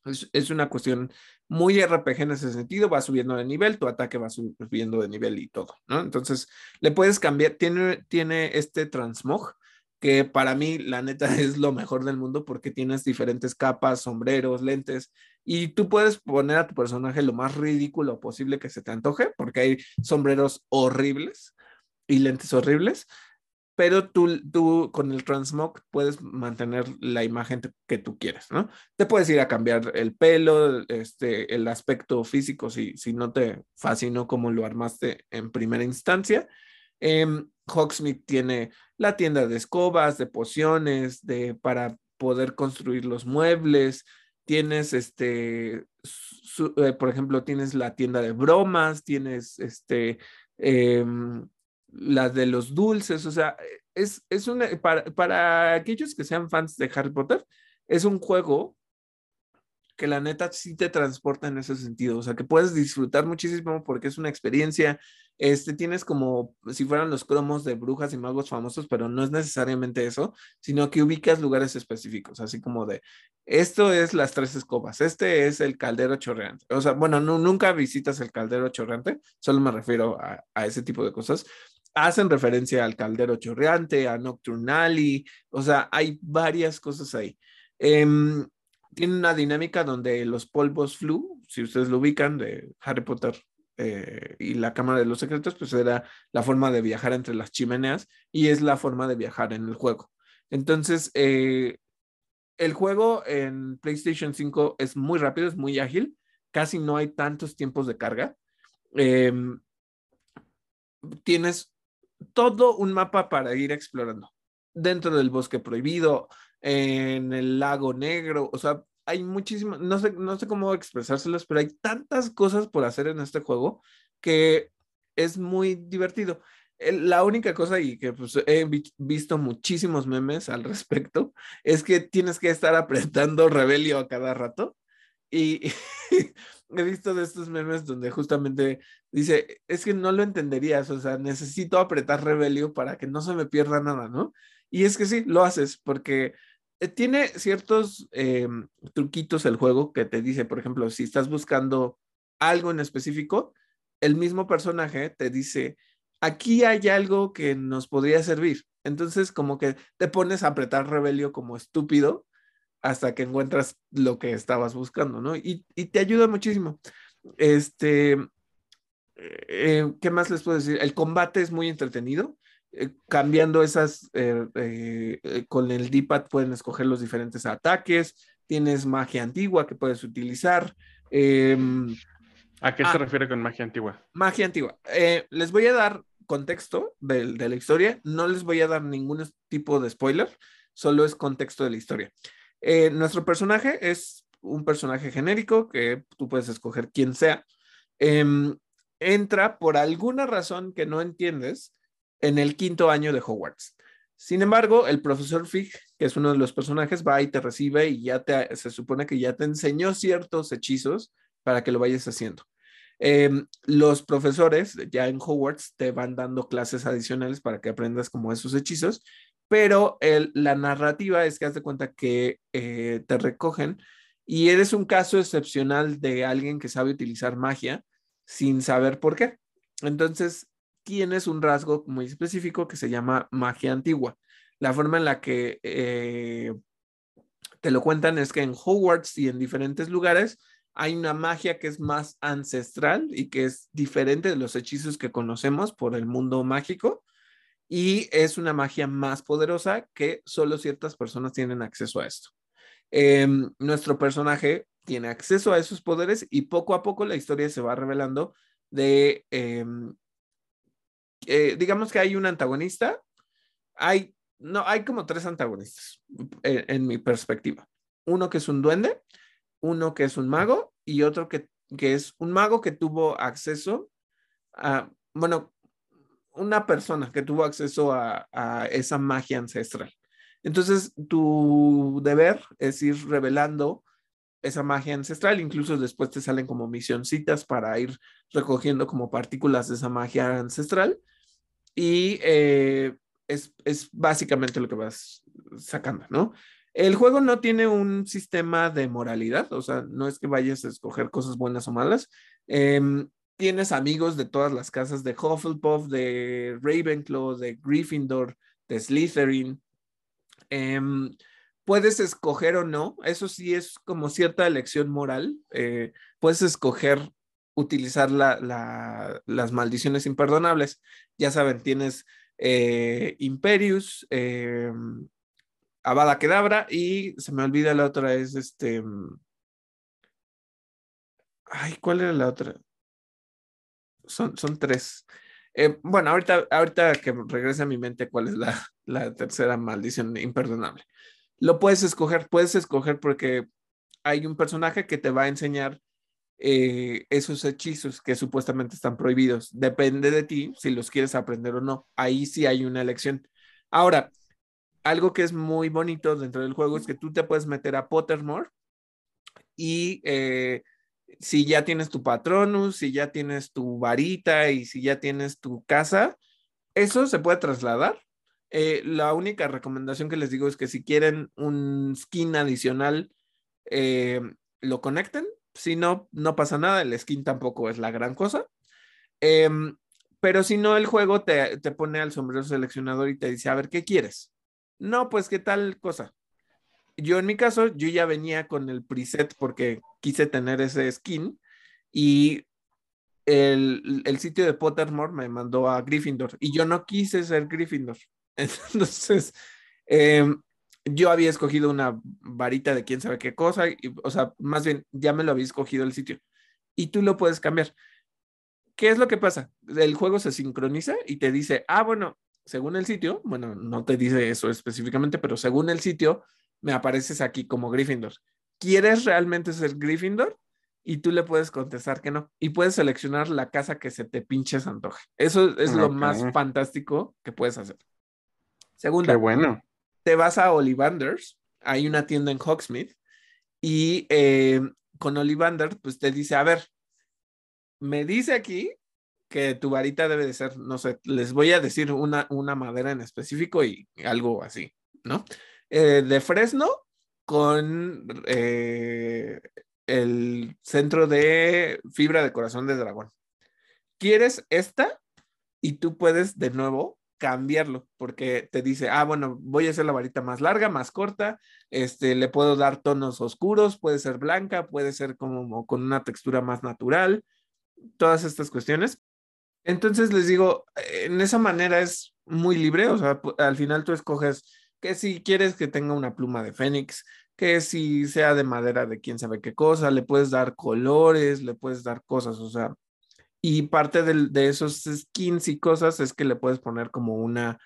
Es, una cuestión muy RPG en ese sentido, va subiendo de nivel, tu ataque va subiendo de nivel y todo. Entonces, le puedes cambiar, tiene, tiene este transmog, que para mí, la neta, es lo mejor del mundo porque tienes diferentes capas, sombreros, lentes, y tú puedes poner a tu personaje lo más ridículo posible que se te antoje, porque hay sombreros horribles y lentes horribles, pero tú, tú con el transmog puedes mantener la imagen que tú quieres, ¿no? Te puedes ir a cambiar el pelo, este, el aspecto físico, si, si no te fascinó como lo armaste en primera instancia. Eh, Hogsmeade tiene la tienda de escobas, de pociones, de, para poder construir los muebles. Tienes, este, eh, por ejemplo, tienes la tienda de bromas, tienes, este, eh, la de los dulces, o sea, es, es una, para, para aquellos que sean fans de Harry Potter, es un juego la neta sí te transporta en ese sentido, o sea, que puedes disfrutar muchísimo porque es una experiencia, este, tienes como si fueran los cromos de brujas y magos famosos, pero no es necesariamente eso, sino que ubicas lugares específicos, así como de, esto es las tres escobas, este es el caldero chorreante, o sea, bueno, no, nunca visitas el caldero chorreante, solo me refiero a, ese tipo de cosas, hacen referencia al caldero chorreante, a Nocturnali, o sea, hay varias cosas ahí. Eh, tiene una dinámica donde los polvos flu, si ustedes lo ubican de Harry Potter eh, y la Cámara de los Secretos, pues era la forma de viajar entre las chimeneas y es la forma de viajar en el juego. Entonces, eh, el juego en PlayStation 5 es muy rápido, es muy ágil, casi no hay tantos tiempos de carga. Em, tienes todo un mapa para ir explorando dentro del bosque prohibido, en el lago negro, o sea, hay muchísimas, no sé, no sé cómo expresárselas, pero hay tantas cosas por hacer en este juego que es muy divertido. La única cosa y que pues, he visto muchísimos memes al respecto es que tienes que estar apretando Rebelio a cada rato y he visto de estos memes donde justamente dice, es que no lo entenderías, o sea, necesito apretar Rebelio para que no se me pierda nada, ¿no? Y es que sí, lo haces porque tiene ciertos eh, truquitos el juego que te dice, por ejemplo, si estás buscando algo en específico, el mismo personaje te dice, aquí hay algo que nos podría servir. Entonces, como que te pones a apretar rebelio como estúpido hasta que encuentras lo que estabas buscando, ¿no? Y, te ayuda muchísimo. Este, eh, ¿qué más les puedo decir? El combate es muy entretenido. Eh, cambiando esas, eh, eh, con el D-pad pueden escoger los diferentes ataques, tienes magia antigua que puedes utilizar. Em, ¿A qué se ah, refiere con magia antigua? Magia antigua. les voy a dar contexto de, la historia, no les voy a dar ningún tipo de spoiler, solo es contexto de la historia. nuestro personaje es un personaje genérico que tú puedes escoger quien sea. Em, entra por alguna razón que no entiendes en el quinto año de Hogwarts. Sin embargo, el profesor Fig, que es uno de los personajes, va y te recibe y ya te, se supone que ya te enseñó ciertos hechizos para que lo vayas haciendo. Em, los profesores ya en Hogwarts te van dando clases adicionales para que aprendas como esos hechizos, pero la narrativa es que haz de cuenta que eh, te recogen y eres un caso excepcional de alguien que sabe utilizar magia sin saber por qué. Entonces, tienes un rasgo muy específico que se llama magia antigua. La forma en la que eh, te lo cuentan es que en Hogwarts y en diferentes lugares hay una magia que es más ancestral y que es diferente de los hechizos que conocemos por el mundo mágico y es una magia más poderosa que solo ciertas personas tienen acceso a esto. Em, nuestro personaje tiene acceso a esos poderes y poco a poco la historia se va revelando de, em, eh, digamos que hay un antagonista, hay, no, hay como tres antagonistas en, en mi perspectiva. Uno que es un duende, uno que es un mago y otro que, que es un mago que tuvo acceso a, bueno, una persona que tuvo acceso a, a esa magia ancestral. Entonces, tu deber es ir revelando esa magia ancestral, incluso después te salen como misioncitas para ir recogiendo como partículas de esa magia ancestral y eh, es, es, básicamente lo que vas sacando, ¿no? El juego no tiene un sistema de moralidad, o sea, no es que vayas a escoger cosas buenas o malas. Em, tienes amigos de todas las casas de Hufflepuff, de Ravenclaw, de Gryffindor, de Slytherin. Em, puedes escoger o no, eso sí es como cierta elección moral. Eh, puedes escoger utilizar las maldiciones imperdonables. Ya saben, tienes eh, Imperius, em, Avada Kedabra y se me olvida la otra, es este. Mm, ay, ¿cuál era la otra? Son, son tres. Eh, bueno, ahorita, ahorita que regrese a mi mente cuál es la, la tercera maldición imperdonable. Lo puedes escoger, puedes escoger porque hay un personaje que te va a enseñar eh, esos hechizos que supuestamente están prohibidos. Depende de ti si los quieres aprender o no. Ahí sí hay una elección. Ahora, algo que es muy bonito dentro del juego es que tú te puedes meter a Pottermore y eh, si ya tienes tu patronus, si ya tienes tu varita y si ya tienes tu casa, eso se puede trasladar. Eh, la única recomendación que les digo es que si quieren un skin adicional, lo conecten. Si no, no pasa nada. El skin tampoco es la gran cosa. Em, pero si no, el juego te, te pone al sombrero seleccionador y te dice, a ver, ¿qué quieres? No, pues qué tal cosa. Yo en mi caso, yo ya venía con el preset porque quise tener ese skin y el, sitio de Pottermore me mandó a Gryffindor y yo no quise ser Gryffindor. Entonces, em, yo había escogido una varita de quién sabe qué cosa, y, o sea, más bien ya me lo había escogido el sitio y tú lo puedes cambiar. ¿Qué es lo que pasa? El juego se sincroniza y te dice, ah, bueno, según el sitio, bueno, no te dice eso específicamente, pero según el sitio, me apareces aquí como Gryffindor. ¿Quieres realmente ser Gryffindor? Y tú le puedes contestar que no. Y puedes seleccionar la casa que se te pinche antoje. Eso es lo más fantástico que puedes hacer. Segunda. Qué bueno. Te vas a Ollivanders. Hay una tienda en Hogsmeade. Y eh, con Ollivander, pues te dice, a ver, me dice aquí que tu varita debe de ser, no sé, les voy a decir una, una madera en específico y algo así, ¿no? Eh, de fresno con eh, el centro de fibra de corazón de dragón. ¿Quieres esta? Y tú puedes de nuevo cambiarlo porque te dice, ah, bueno, voy a hacer la varita más larga, más corta, este, le puedo dar tonos oscuros, puede ser blanca, puede ser como con una textura más natural, todas estas cuestiones. Entonces les digo, en esa manera es muy libre, o sea, al final tú escoges que si quieres que tenga una pluma de fénix, que si sea de madera de quién sabe qué cosa, le puedes dar colores, le puedes dar cosas, o sea, y parte de, esos skins y cosas es que le puedes poner como una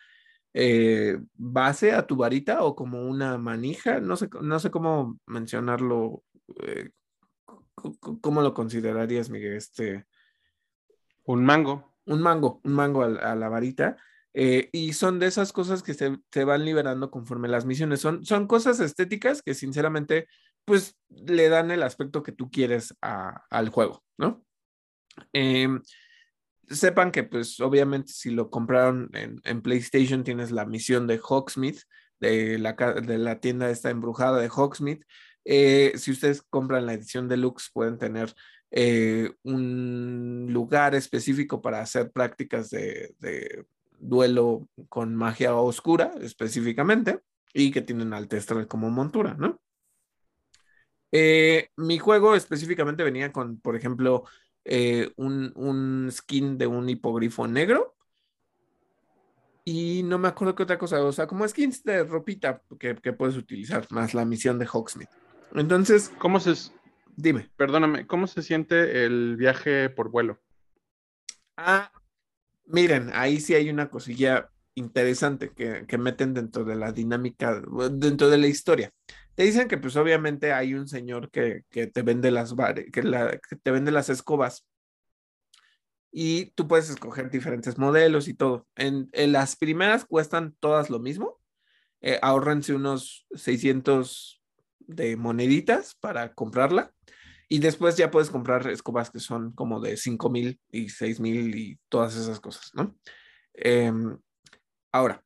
eh, base a tu varita o como una manija, no sé, no sé cómo mencionarlo, eh, ¿cómo lo considerarías, Miguel? Este, un mango. Un mango, un mango a, la varita. Eh, y son de esas cosas que se, van liberando conforme las misiones. Son, son cosas estéticas que sinceramente, pues le dan el aspecto que tú quieres al juego, ¿no? Em, sepan que pues obviamente si lo compraron en, PlayStation tienes la misión de Hawksmith, de la, de la tienda esta embrujada de Hawksmith. Eh, si ustedes compran la edición deluxe pueden tener eh, un lugar específico para hacer prácticas de, duelo con magia oscura específicamente y que tienen Altestral como montura, ¿no? Eh, mi juego específicamente venía con, por ejemplo, eh, un, skin de un hipogrifo negro. Y no me acuerdo qué otra cosa, o sea, como skins de ropita que, puedes utilizar, más la misión de Hawksmith. Entonces, ¿cómo se, Dime. Perdóname, ¿cómo se siente el viaje por vuelo? Ah, miren, ahí sí hay una cosilla interesante que, que, meten dentro de la dinámica, dentro de la historia. Te dicen que pues obviamente hay un señor que, que te vende las que, la, que te vende las escobas y tú puedes escoger diferentes modelos y todo. En, en las primeras cuestan todas lo mismo. Eh, ahorrense unos 600 de moneditas para comprarla. Y después ya puedes comprar escobas que son como de 5 mil y 6 mil y todas esas cosas, ¿no? Em, ahora,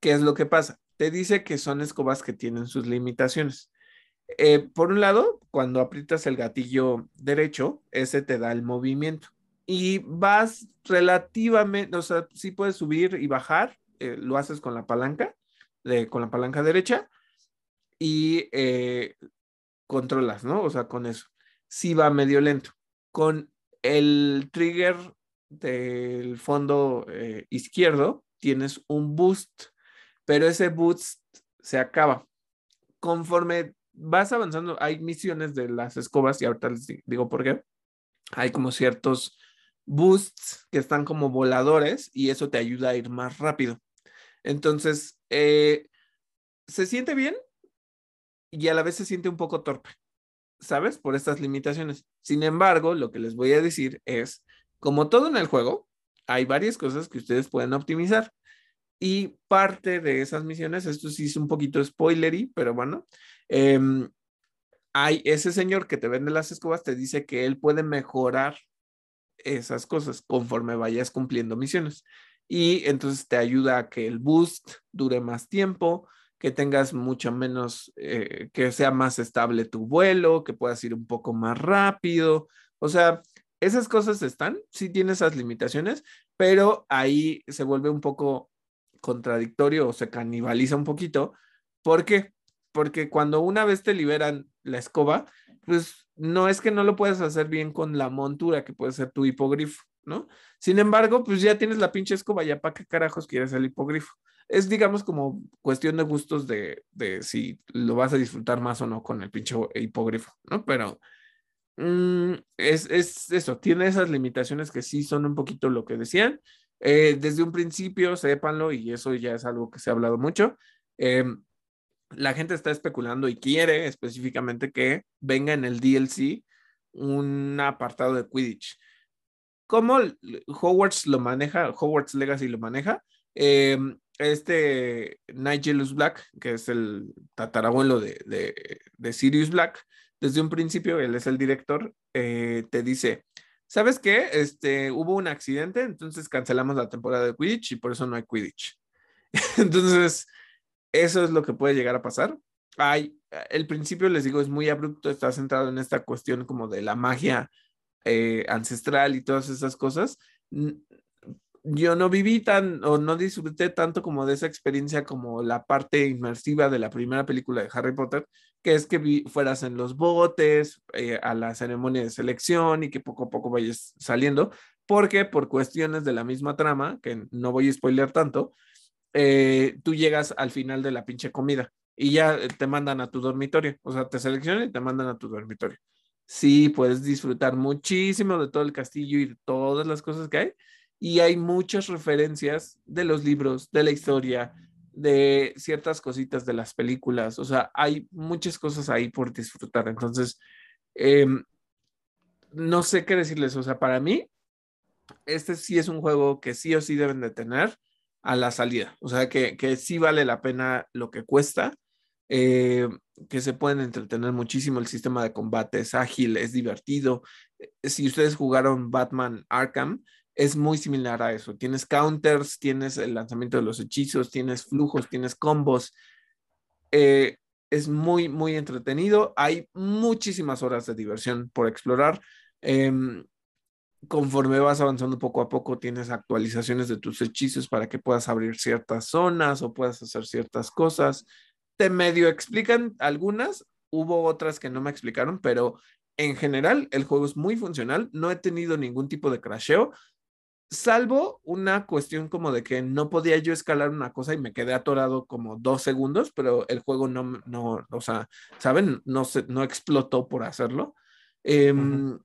¿qué es lo que pasa? Te dice que son escobas que tienen sus limitaciones. Eh, por un lado, cuando aprietas el gatillo derecho, ese te da el movimiento. Y vas relativamente, o sea, sí puedes subir y bajar, eh, lo haces con la palanca, con la palanca derecha, y eh, controlas, ¿no? O sea, con eso sí va medio lento. Con el trigger del fondo izquierdo tienes un boost, pero ese boost se acaba. Conforme vas avanzando, hay misiones de las escobas y ahorita les digo por qué. Hay como ciertos boosts que están como voladores y eso te ayuda a ir más rápido. Entonces, eh, se siente bien y a la vez se siente un poco torpe. ¿sabes? Por estas limitaciones. Sin embargo, lo que les voy a decir es, como todo en el juego, hay varias cosas que ustedes pueden optimizar. Y parte de esas misiones, esto sí es un poquito spoilery, pero bueno, em, hay ese señor que te vende las escobas, te dice que él puede mejorar esas cosas conforme vayas cumpliendo misiones. Y entonces te ayuda a que el boost dure más tiempo, que tengas mucho menos, eh, que sea más estable tu vuelo, que puedas ir un poco más rápido. O sea, esas cosas están, sí tiene esas limitaciones, pero ahí se vuelve un poco contradictorio o se canibaliza un poquito. ¿Por qué? Porque cuando una vez te liberan la escoba, pues no es que no lo puedas hacer bien con la montura, que puede ser tu hipogrifo, ¿no? Sin embargo, pues ya tienes la pinche escoba, ya para qué carajos quieres el hipogrifo es, digamos, como cuestión de gustos de, si lo vas a disfrutar más o no con el pinche hipógrafo, ¿no? Pero mm, es, eso, tiene esas limitaciones que sí son un poquito lo que decían. Eh, desde un principio, sépanlo, y eso ya es algo que se ha hablado mucho. Em, la gente está especulando y quiere específicamente que venga en el DLC un apartado de Quidditch. ¿Cómo Hogwarts lo maneja? Hogwarts Legacy lo maneja. Eh, este Nigelus Black, que es el tatarabuelo de, de, Sirius Black, desde un principio, él es el director, eh, te dice, ¿sabes qué? Este, hubo un accidente, entonces cancelamos la temporada de Quidditch y por eso no hay Quidditch. entonces, eso es lo que puede llegar a pasar. Hay, el principio, les digo, es muy abrupto, está centrado en esta cuestión como de la magia eh, ancestral y todas esas cosas yo no viví tan o no disfruté tanto como de esa experiencia como la parte inmersiva de la primera película de Harry Potter, que es que fueras en los botes eh, a la ceremonia de selección y que poco a poco vayas saliendo, porque por cuestiones de la misma trama, que no voy a spoiler tanto, eh, tú llegas al final de la pinche comida y ya te mandan a tu dormitorio, o sea, te seleccionan y te mandan a tu dormitorio. Sí, puedes disfrutar muchísimo de todo el castillo y todas las cosas que hay y hay muchas referencias de los libros, de la historia, de ciertas cositas de las películas, o sea, hay muchas cosas ahí por disfrutar. Entonces, em, no sé qué decirles, o sea, para mí, este sí es un juego que sí o sí deben de tener a la salida, o sea, que, que sí vale la pena lo que cuesta. eh, que se pueden entretener muchísimo. El sistema de combate es ágil, es divertido. Si ustedes jugaron Batman Arkham, es muy similar a eso. Tienes counters, tienes el lanzamiento de los hechizos, tienes flujos, tienes combos. Eh, es muy, muy entretenido. Hay muchísimas horas de diversión por explorar. Em, conforme vas avanzando poco a poco, tienes actualizaciones de tus hechizos para que puedas abrir ciertas zonas o puedas hacer ciertas cosas. Te medio explican algunas, hubo otras que no me explicaron, pero en general el juego es muy funcional. No he tenido ningún tipo de crasheo, salvo una cuestión como de que no podía yo escalar una cosa y me quedé atorado como dos segundos, pero el juego no, no, o sea, ¿saben? No, se, no explotó por hacerlo. Em,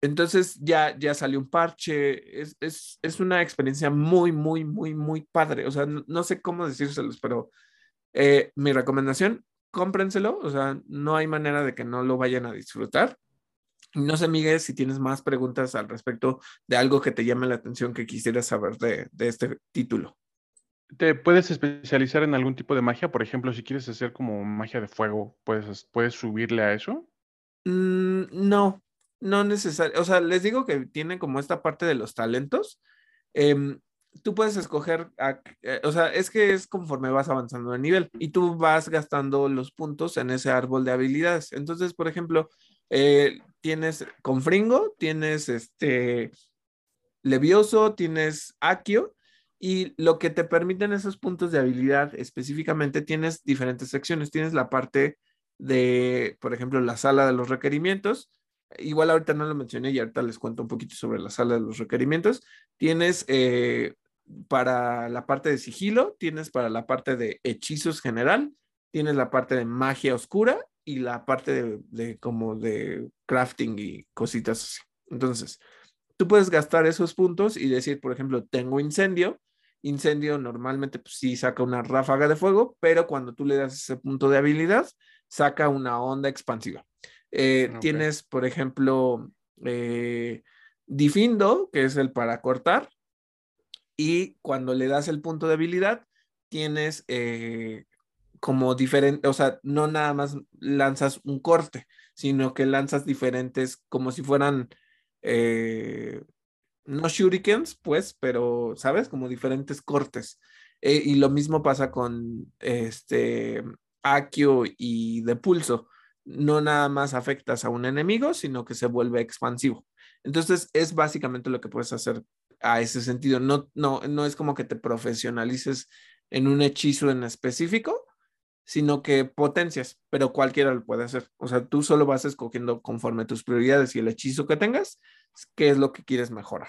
entonces ya, ya salió un parche, es, es, es, una experiencia muy, muy, muy, muy padre. O sea, no, sé cómo decírselos, pero eh, mi recomendación, cómprenselo, o sea, no hay manera de que no lo vayan a disfrutar. No sé, Miguel, si tienes más preguntas al respecto de algo que te llame la atención que quisieras saber de, de este título. ¿Te puedes especializar en algún tipo de magia? Por ejemplo, si quieres hacer como magia de fuego, ¿puedes, puedes subirle a eso? Mm, no, no necesario, o sea, les digo que tiene como esta parte de los talentos. Em, tú puedes escoger, eh, o sea, es que es conforme vas avanzando de nivel y tú vas gastando los puntos en ese árbol de habilidades. Entonces, por ejemplo, eh, tienes con Fringo, tienes este Levioso, tienes Akio y lo que te permiten esos puntos de habilidad específicamente tienes diferentes secciones. Tienes la parte de, por ejemplo, la sala de los requerimientos Igual ahorita no lo mencioné y ahorita les cuento un poquito sobre la sala de los requerimientos. Tienes eh, para la parte de sigilo, tienes para la parte de hechizos general, tienes la parte de magia oscura y la parte de, como de crafting y cositas así. Entonces, tú puedes gastar esos puntos y decir, por ejemplo, tengo incendio. Incendio normalmente pues, sí saca una ráfaga de fuego, pero cuando tú le das ese punto de habilidad, saca una onda expansiva. Eh, tienes, por ejemplo, eh, Difindo, que es el para cortar, y cuando le das el punto de habilidad, tienes eh, como diferente, o sea, no nada más lanzas un corte, sino que lanzas diferentes, como si fueran, no shurikens, pues, pero, ¿sabes? Como diferentes cortes. y lo mismo pasa con este Akio y de pulso no nada más afectas a un enemigo, sino que se vuelve expansivo. Entonces, es básicamente lo que puedes hacer a ese sentido. No, no, no es como que te profesionalices en un hechizo en específico, sino que potencias, pero cualquiera lo puede hacer. O sea, tú solo vas escogiendo conforme tus prioridades y el hechizo que tengas, qué es lo que quieres mejorar.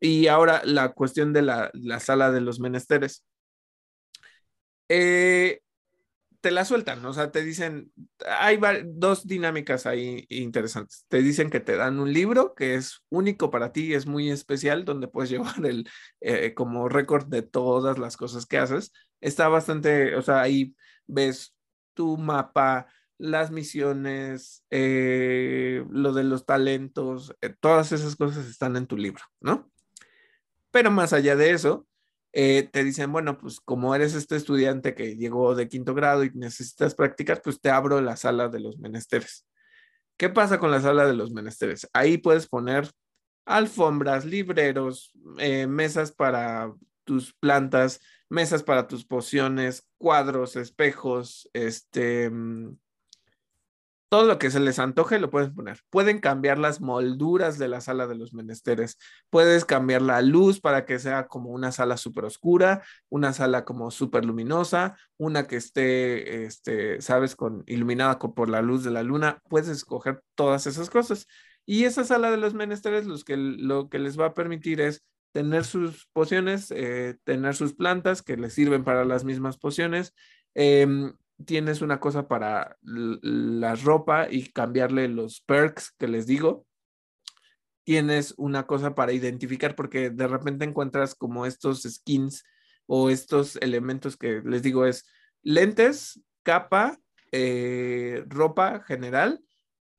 Y ahora la cuestión de la, la sala de los menesteres. Eh, te la sueltan, o sea, te dicen, hay dos dinámicas ahí interesantes. Te dicen que te dan un libro que es único para ti, es muy especial, donde puedes llevar el eh, como récord de todas las cosas que haces. Está bastante, o sea, ahí ves tu mapa, las misiones, eh, lo de los talentos, eh, todas esas cosas están en tu libro, ¿no? Pero más allá de eso, eh, te dicen, bueno, pues como eres este estudiante que llegó de quinto grado y necesitas practicar, pues te abro la sala de los menesteres. ¿Qué pasa con la sala de los menesteres? Ahí puedes poner alfombras, libreros, eh, mesas para tus plantas, mesas para tus pociones, cuadros, espejos, este, mm, todo lo que se les antoje lo pueden poner. Pueden cambiar las molduras de la sala de los menesteres. Puedes cambiar la luz para que sea como una sala súper oscura, una sala como súper luminosa, una que esté, este, sabes, con, iluminada por la luz de la luna. Puedes escoger todas esas cosas. Y esa sala de los menesteres lo que les va a permitir es tener sus pociones, eh, tener sus plantas que les sirven para las mismas pociones, em, tienes una cosa para la ropa y cambiarle los perks que les digo. Tienes una cosa para identificar porque de repente encuentras como estos skins o estos elementos que les digo es lentes, capa, eh, ropa general,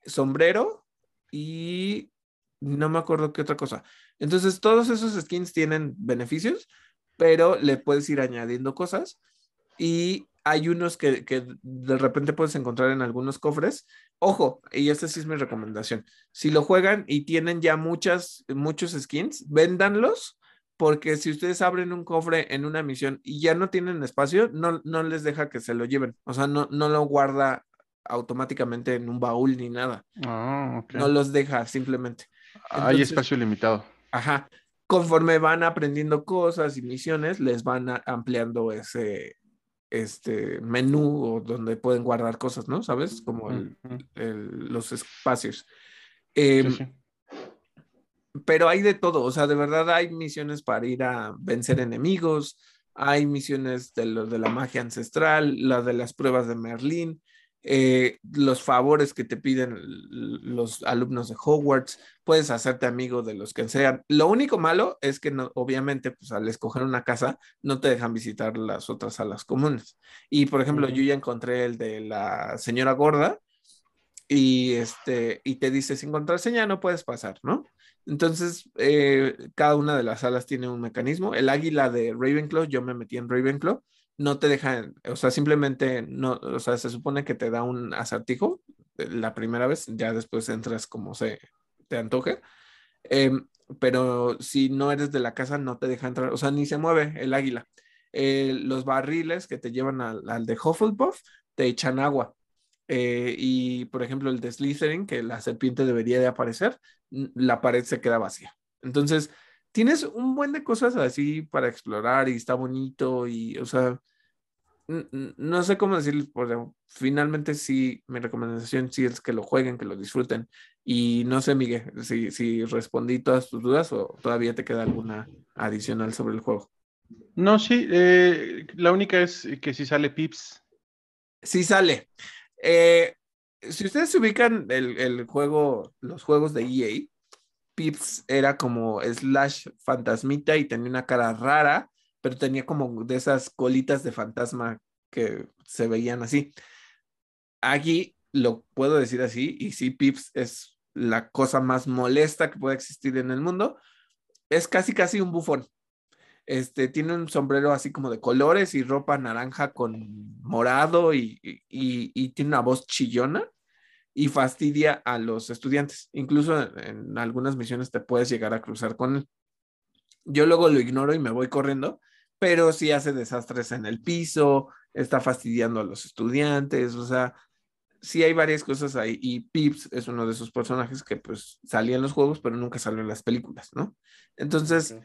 sombrero y no me acuerdo qué otra cosa. Entonces todos esos skins tienen beneficios, pero le puedes ir añadiendo cosas y hay unos que, que, de repente puedes encontrar en algunos cofres. Ojo, y esta sí es mi recomendación. Si lo juegan y tienen ya muchas, muchos skins, véndanlos, porque si ustedes abren un cofre en una misión y ya no tienen espacio, no, no les deja que se lo lleven. O sea, no, no lo guarda automáticamente en un baúl ni nada. Ah, No los deja simplemente. Hay espacio limitado. Ajá. Conforme van aprendiendo cosas y misiones, les van ampliando ese, este menú o donde pueden guardar cosas, ¿no? ¿Sabes? Como los espacios. Em, pero hay de todo, o sea, de verdad hay misiones para ir a vencer enemigos, hay misiones de lo de la magia ancestral, la de las pruebas de Merlín, eh, los favores que te piden los alumnos de Hogwarts, puedes hacerte amigo de los que sean. Lo único malo es que no, obviamente, pues al escoger una casa, no te dejan visitar las otras salas comunes. Y por ejemplo, yo ya encontré el de la señora gorda y este, y te dice, sin contraseña no puedes pasar, ¿no? Entonces, eh, cada una de las salas tiene un mecanismo. El águila de Ravenclaw, yo me metí en Ravenclaw no te dejan, o sea, simplemente no, o sea, se supone que te da un acertijo eh, la primera vez, ya después entras como se te antoje. Em, pero si no eres de la casa, no te deja entrar, o sea, ni se mueve el águila. Eh, los barriles que te llevan al, de Hufflepuff te echan agua. Eh, y por ejemplo, el de Slytherin, que la serpiente debería de aparecer, la pared se queda vacía. Entonces, tienes un buen de cosas así para explorar y está bonito y, o sea, no sé cómo decirles, pero finalmente sí, mi recomendación sí es que lo jueguen, que lo disfruten. Y no sé, Miguel, si, si respondí todas tus dudas o todavía te queda alguna adicional sobre el juego. No, sí, eh, la única es que si sale Pips. Sí sale. Eh, si ustedes se ubican el, el, juego, los juegos de EA, Pips era como slash fantasmita y tenía una cara rara pero tenía como de esas colitas de fantasma que se veían así. Aquí lo puedo decir así, y sí, Pips es la cosa más molesta que puede existir en el mundo. Es casi, casi un bufón. Este, tiene un sombrero así como de colores y ropa naranja con morado y, y, tiene una voz chillona y fastidia a los estudiantes. Incluso en, en, algunas misiones te puedes llegar a cruzar con él. Yo luego lo ignoro y me voy corriendo pero sí hace desastres en el piso, está fastidiando a los estudiantes, o sea, sí hay varias cosas ahí. Y Pips es uno de esos personajes que pues salía en los juegos, pero nunca salió en las películas, ¿no? Entonces,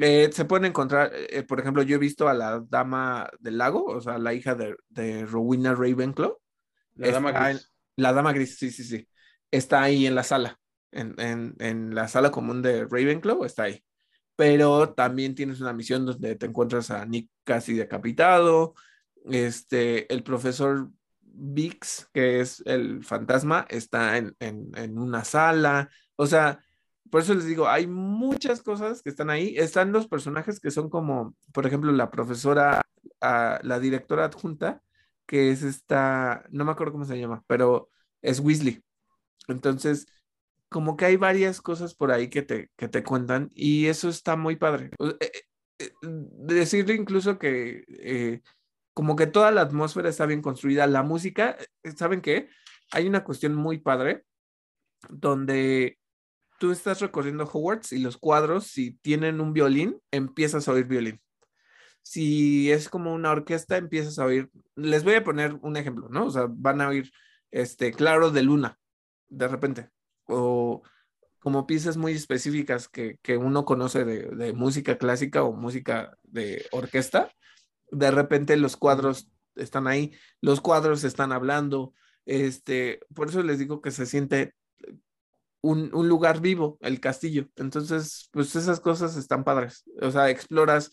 eh, se pueden encontrar, eh, por ejemplo, yo he visto a la dama del lago, o sea, la hija de, de Rowena Ravenclaw. La dama gris. La dama gris, sí, sí, sí. Está ahí en la sala, en, en, en la sala común de Ravenclaw, está ahí pero también tienes una misión donde te encuentras a Nick casi decapitado, este, el profesor Vix, que es el fantasma, está en, una sala, o sea, por eso les digo, hay muchas cosas que están ahí, están los personajes que son como, por ejemplo, la profesora, ah, la directora adjunta, que es esta, no me acuerdo cómo se llama, pero es Weasley. Entonces, como que hay varias cosas por ahí que te, que te cuentan y eso está muy padre. Eh, eh, decirle incluso que eh, como que toda la atmósfera está bien construida, la música, ¿saben qué? Hay una cuestión muy padre donde tú estás recorriendo Hogwarts y los cuadros, si tienen un violín, empiezas a oír violín. Si es como una orquesta, empiezas a oír, les voy a poner un ejemplo, ¿no? O sea, van a oír este Claro de Luna, de repente, o como piezas muy específicas que, uno conoce de, música clásica o música de orquesta, de repente los cuadros están ahí, los cuadros están hablando, este, por eso les digo que se siente un, un, lugar vivo, el castillo. Entonces, pues esas cosas están padres. O sea, exploras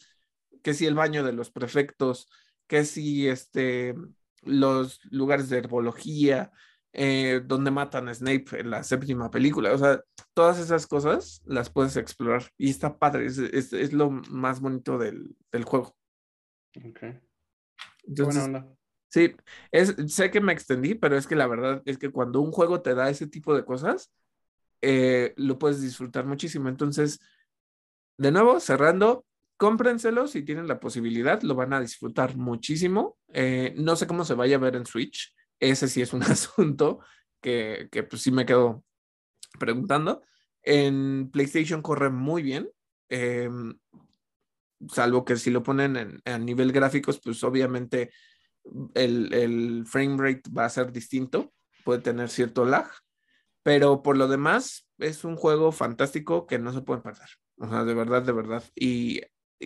que si el baño de los prefectos, que si este, los lugares de herbología, eh, donde matan a Snape en la séptima película. O sea, todas esas cosas las puedes explorar y está padre, es, es, lo más bonito del, del juego. Ok. Entonces, Sí, es, sé que me extendí, pero es que la verdad es que cuando un juego te da ese tipo de cosas, eh, lo puedes disfrutar muchísimo. Entonces, de nuevo, cerrando, cómprenselo si tienen la posibilidad, lo van a disfrutar muchísimo. Eh, no sé cómo se vaya a ver en Switch, ese sí es un asunto que, que pues sí me quedo preguntando. En PlayStation corre muy bien, em, salvo que si lo ponen en, a nivel gráficos, pues obviamente el, el frame rate va a ser distinto, puede tener cierto lag, pero por lo demás es un juego fantástico que no se puede perder. O sea, de verdad, de verdad. Y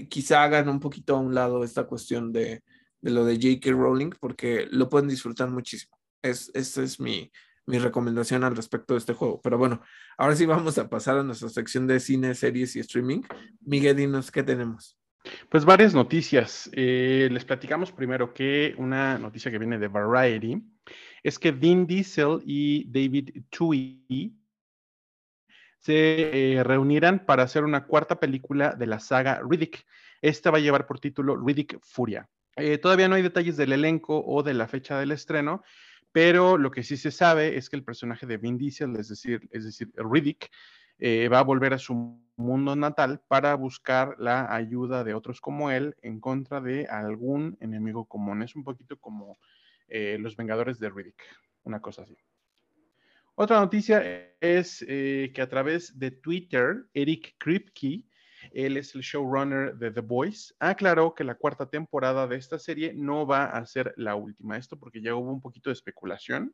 quizá hagan un poquito a un lado esta cuestión de, de lo de J.K. Rowling porque lo pueden disfrutar muchísimo. Es, esa es mi, mi recomendación al respecto de este juego. Pero bueno, ahora sí vamos a pasar a nuestra sección de cine, series y streaming. Miguel, dinos qué tenemos. Pues varias noticias. Eh, les platicamos primero que una noticia que viene de Variety es que Vin Diesel y David Tui se eh, reunirán para hacer una cuarta película de la saga Riddick. Esta va a llevar por título Riddick Furia. Eh, todavía no hay detalles del elenco o de la fecha del estreno, pero lo que sí se sabe es que el personaje de Vin Diesel, es decir, es decir Riddick, eh, va a volver a su mundo natal para buscar la ayuda de otros como él en contra de algún enemigo común. Es un poquito como los Vengadores de Riddick, una cosa así. Otra noticia es eh, que a través de Twitter, Eric Kripke, él es el showrunner de The Voice, aclaró que la cuarta temporada de esta serie no va a ser la última. Esto porque ya hubo un poquito de especulación.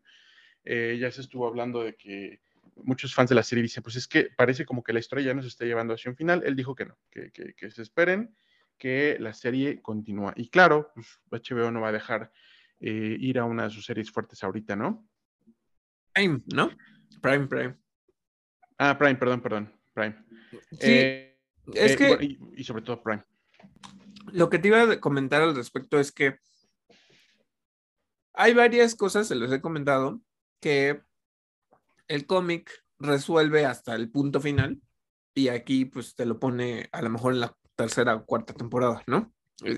Eh, ya se estuvo hablando de que muchos fans de la serie dicen, pues es que parece como que la historia ya nos está llevando hacia un final. Él dijo que no, que, se esperen que la serie continúa. Y claro, pues HBO no va a dejar eh, ir a una de sus series fuertes ahorita, ¿no? Prime, ¿no? Prime, Prime. Ah, Prime, perdón, perdón. Prime. Sí, eh, es eh, que. y, sobre todo Prime. Lo que te iba a comentar al respecto es que hay varias cosas, se les he comentado, que el cómic resuelve hasta el punto final y aquí pues te lo pone a lo mejor en la tercera o cuarta temporada, ¿no?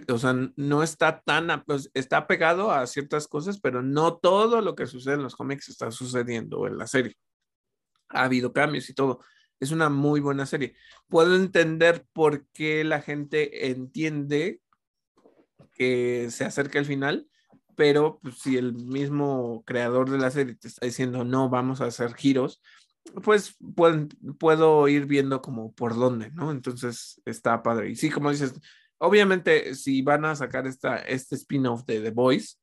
O sea, no está tan, pues, está pegado a ciertas cosas, pero no todo lo que sucede en los cómics está sucediendo en la serie. Ha habido cambios y todo. Es una muy buena serie. Puedo entender por qué la gente entiende que se acerca el final, pero pues, si el mismo creador de la serie te está diciendo no, vamos a hacer giros, pues puedo ir viendo como por dónde, ¿no? Entonces está padre. Y sí, como dices, Obviamente, si van a sacar esta, este spin-off de The Voice,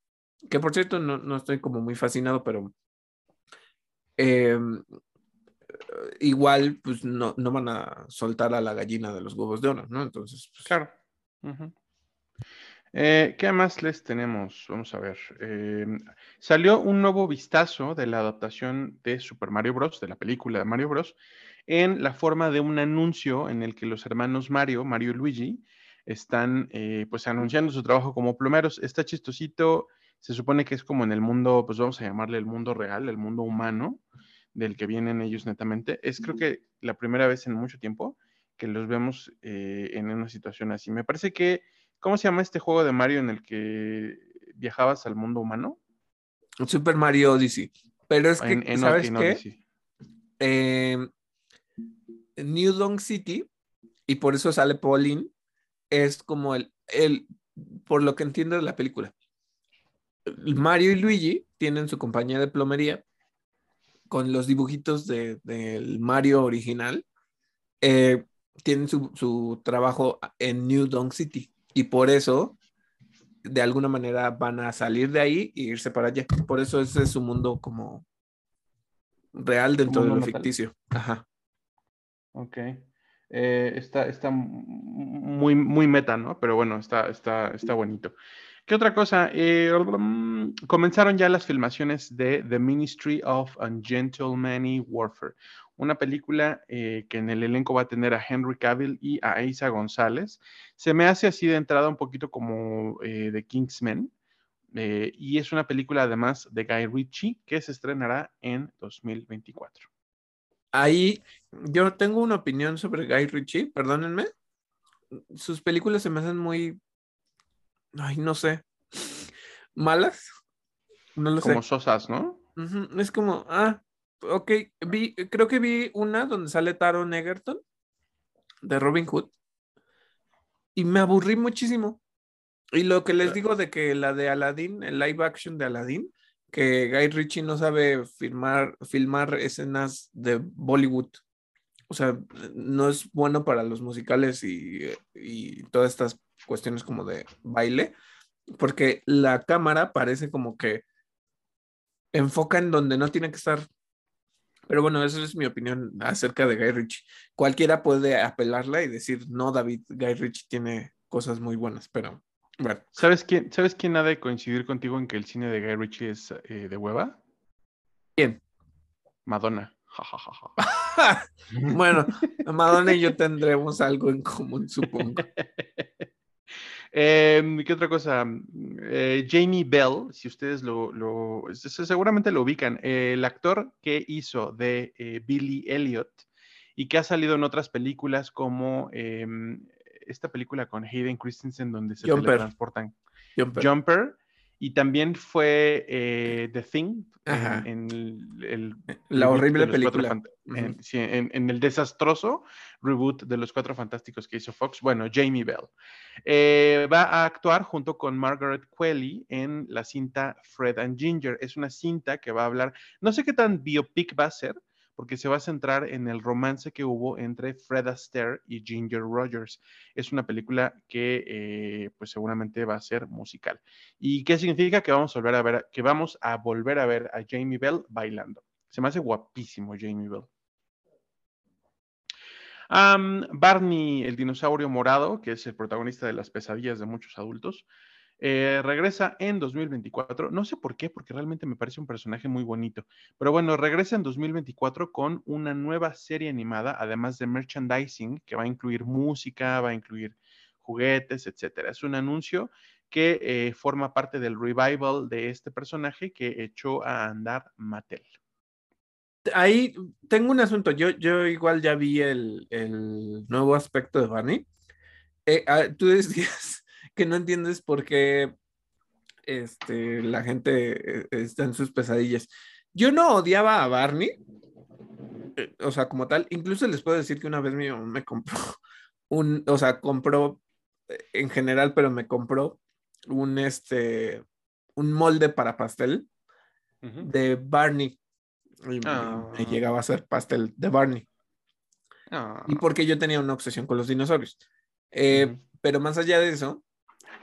que por cierto no, estoy como muy fascinado, pero em, igual pues no, no, van a soltar a la gallina de los huevos de oro, ¿no? Entonces, pues, claro. Eh, ¿Qué más les tenemos? Vamos a ver. Em, salió un nuevo vistazo de la adaptación de Super Mario Bros., de la película de Mario Bros., en la forma de un anuncio en el que los hermanos Mario, Mario y Luigi, están eh, pues anunciando su trabajo como plomeros. Está chistosito, se supone que es como en el mundo, pues vamos a llamarle el mundo real, el mundo humano, del que vienen ellos netamente. Es creo que la primera vez en mucho tiempo que los vemos eh, en una situación así. Me parece que, ¿cómo se llama este juego de Mario en el que viajabas al mundo humano? Super Mario Odyssey. Pero es que, ¿sabes qué? Em, New Donk City, y por eso sale Pauline, es como el, el, por lo que entiendo de la película. Mario y Luigi tienen su compañía de plomería con los dibujitos del de, Mario original. Eh, tienen su, su, trabajo en New Donk City y por eso de alguna manera van a salir de ahí e irse para allá. Por eso ese es su mundo como real dentro de lo ficticio. Ajá. Ok. Eh, está, está muy, muy meta, ¿no? Pero bueno, está, está, está bonito. ¿Qué otra cosa? Eh, comenzaron ya las filmaciones de The Ministry of Ungentlemanly Warfare, una película eh, que en el elenco va a tener a Henry Cavill y a Isa González. Se me hace así de entrada un poquito como The Kingsman. y es una película además de Guy Ritchie que se estrenará en 2024 ahí yo tengo una opinión sobre Guy Ritchie, perdónenme. Sus películas se me hacen muy, ay, no sé, malas. No lo como sosas, ¿no? Es como, ah, ok, vi, creo que vi una donde sale Taron Egerton de Robin Hood. y me aburrí muchísimo. Y lo que les digo de que la de Aladdin, el live action de Aladdin, que Guy Ritchie no sabe filmar, escenas de Bollywood. O sea, no es bueno para los musicales y, y todas estas cuestiones como de baile, porque la cámara parece como que enfoca en donde no tiene que estar. Pero bueno, esa es mi opinión acerca de Guy Ritchie. Cualquiera puede apelarla y decir, no, David, Guy Ritchie tiene cosas muy buenas, pero bueno. ¿Sabes quién, ¿Sabes quién ha de coincidir contigo en que el cine de Guy Ritchie es eh, de hueva? ¿Quién? Madonna. bueno, Madonna y yo tendremos algo en común, supongo. Em, ¿Qué otra cosa? Eh, Jamie Bell, si ustedes lo, seguramente lo ubican, el actor que hizo de eh, Billy Elliot y que ha salido en otras películas como em, esta película con Hayden Christensen donde se teletransportan. Jumper y también fue eh, The Thing en, el, la horrible película. En, el desastroso reboot de los Cuatro Fantásticos que hizo Fox. Bueno, Jamie Bell. Eh, va a actuar junto con Margaret Qualley en la cinta Fred and Ginger. Es una cinta que va a hablar, no sé qué tan biopic va a ser, porque se va a centrar en el romance que hubo entre Fred Astaire y Ginger Rogers. Es una película que eh, pues seguramente va a ser musical. ¿Y qué significa? Que vamos a volver a ver, que vamos a volver a ver a Jamie Bell bailando. Se me hace guapísimo Jamie Bell. Barney, el dinosaurio morado, que es el protagonista de las pesadillas de muchos adultos, eh, regresa en 2024. No sé por qué, porque realmente me parece un personaje muy bonito. Pero bueno, regresa en 2024 con una nueva serie animada, además de merchandising, que va a incluir música, va a incluir juguetes, etcétera. Es un anuncio que eh, forma parte del revival de este personaje que echó a andar Mattel. Ahí tengo un asunto. Yo, yo igual ya vi el, nuevo aspecto de Barney. Eh, ah, tú decías que no entiendes por qué este, la gente eh, está en sus pesadillas. Yo no odiaba a Barney, eh, o sea, como tal, incluso les puedo decir que una vez mi mamá me compró un, o sea, compró eh, en general, pero me compró un, este, un molde para pastel de Barney. Y me, ah. llegaba a ser pastel de Barney. Y ah. porque yo tenía una obsesión con los dinosaurios. Pero más allá de eso,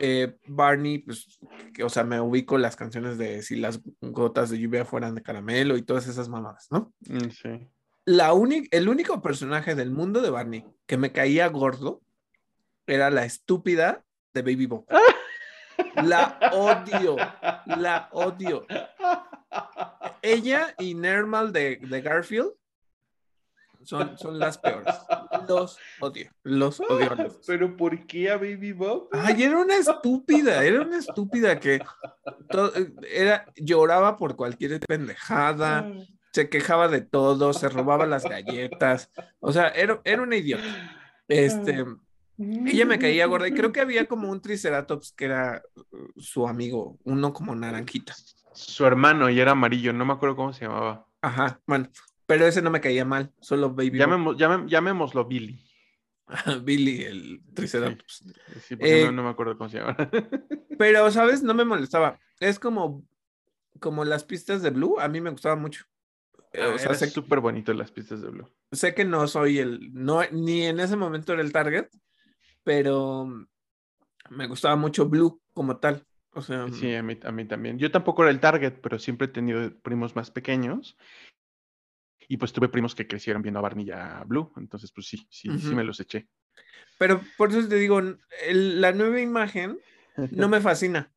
eh, Barney, pues, o sea, me ubico las canciones de si las gotas de lluvia fueran de caramelo y todas esas mamadas, ¿no? Mm, sí. La el único personaje del mundo de Barney que me caía gordo era la estúpida de Baby Bob. La odio, la odio. Ella y Nermal de, de Garfield son, son las peores. Los odio. Los odio. Pero ¿por qué a Baby Bob? Ay, era una estúpida, era una estúpida que era, lloraba por cualquier pendejada, mm. se quejaba de todo, se robaba las galletas. O sea, era, era una idiota. Este. Ella me caía gorda y creo que había como un Triceratops que era uh, su amigo, uno como naranjita. Su hermano y era amarillo, no me acuerdo cómo se llamaba. Ajá, bueno, pero ese no me caía mal, solo Baby. llamémoslo Billy. Billy, el Triceratops. Sí, porque no, me acuerdo cómo se llama. pero, ¿sabes? No me molestaba. Es como, como las pistas de Blue, a mí me gustaba mucho. Ah, o sea, sé súper bonito las pistas de Blue. Sé que no soy el, no, ni en ese momento era el target, pero me gustaba mucho Blue como tal. O sea, sí, a mí, a mí también. Yo tampoco era el target, pero siempre he tenido primos más pequeños y pues tuve primos que crecieron viendo a Barney y a Blue, entonces pues sí, sí, sí me los eché. Pero por eso te digo, la nueva imagen no me fascina.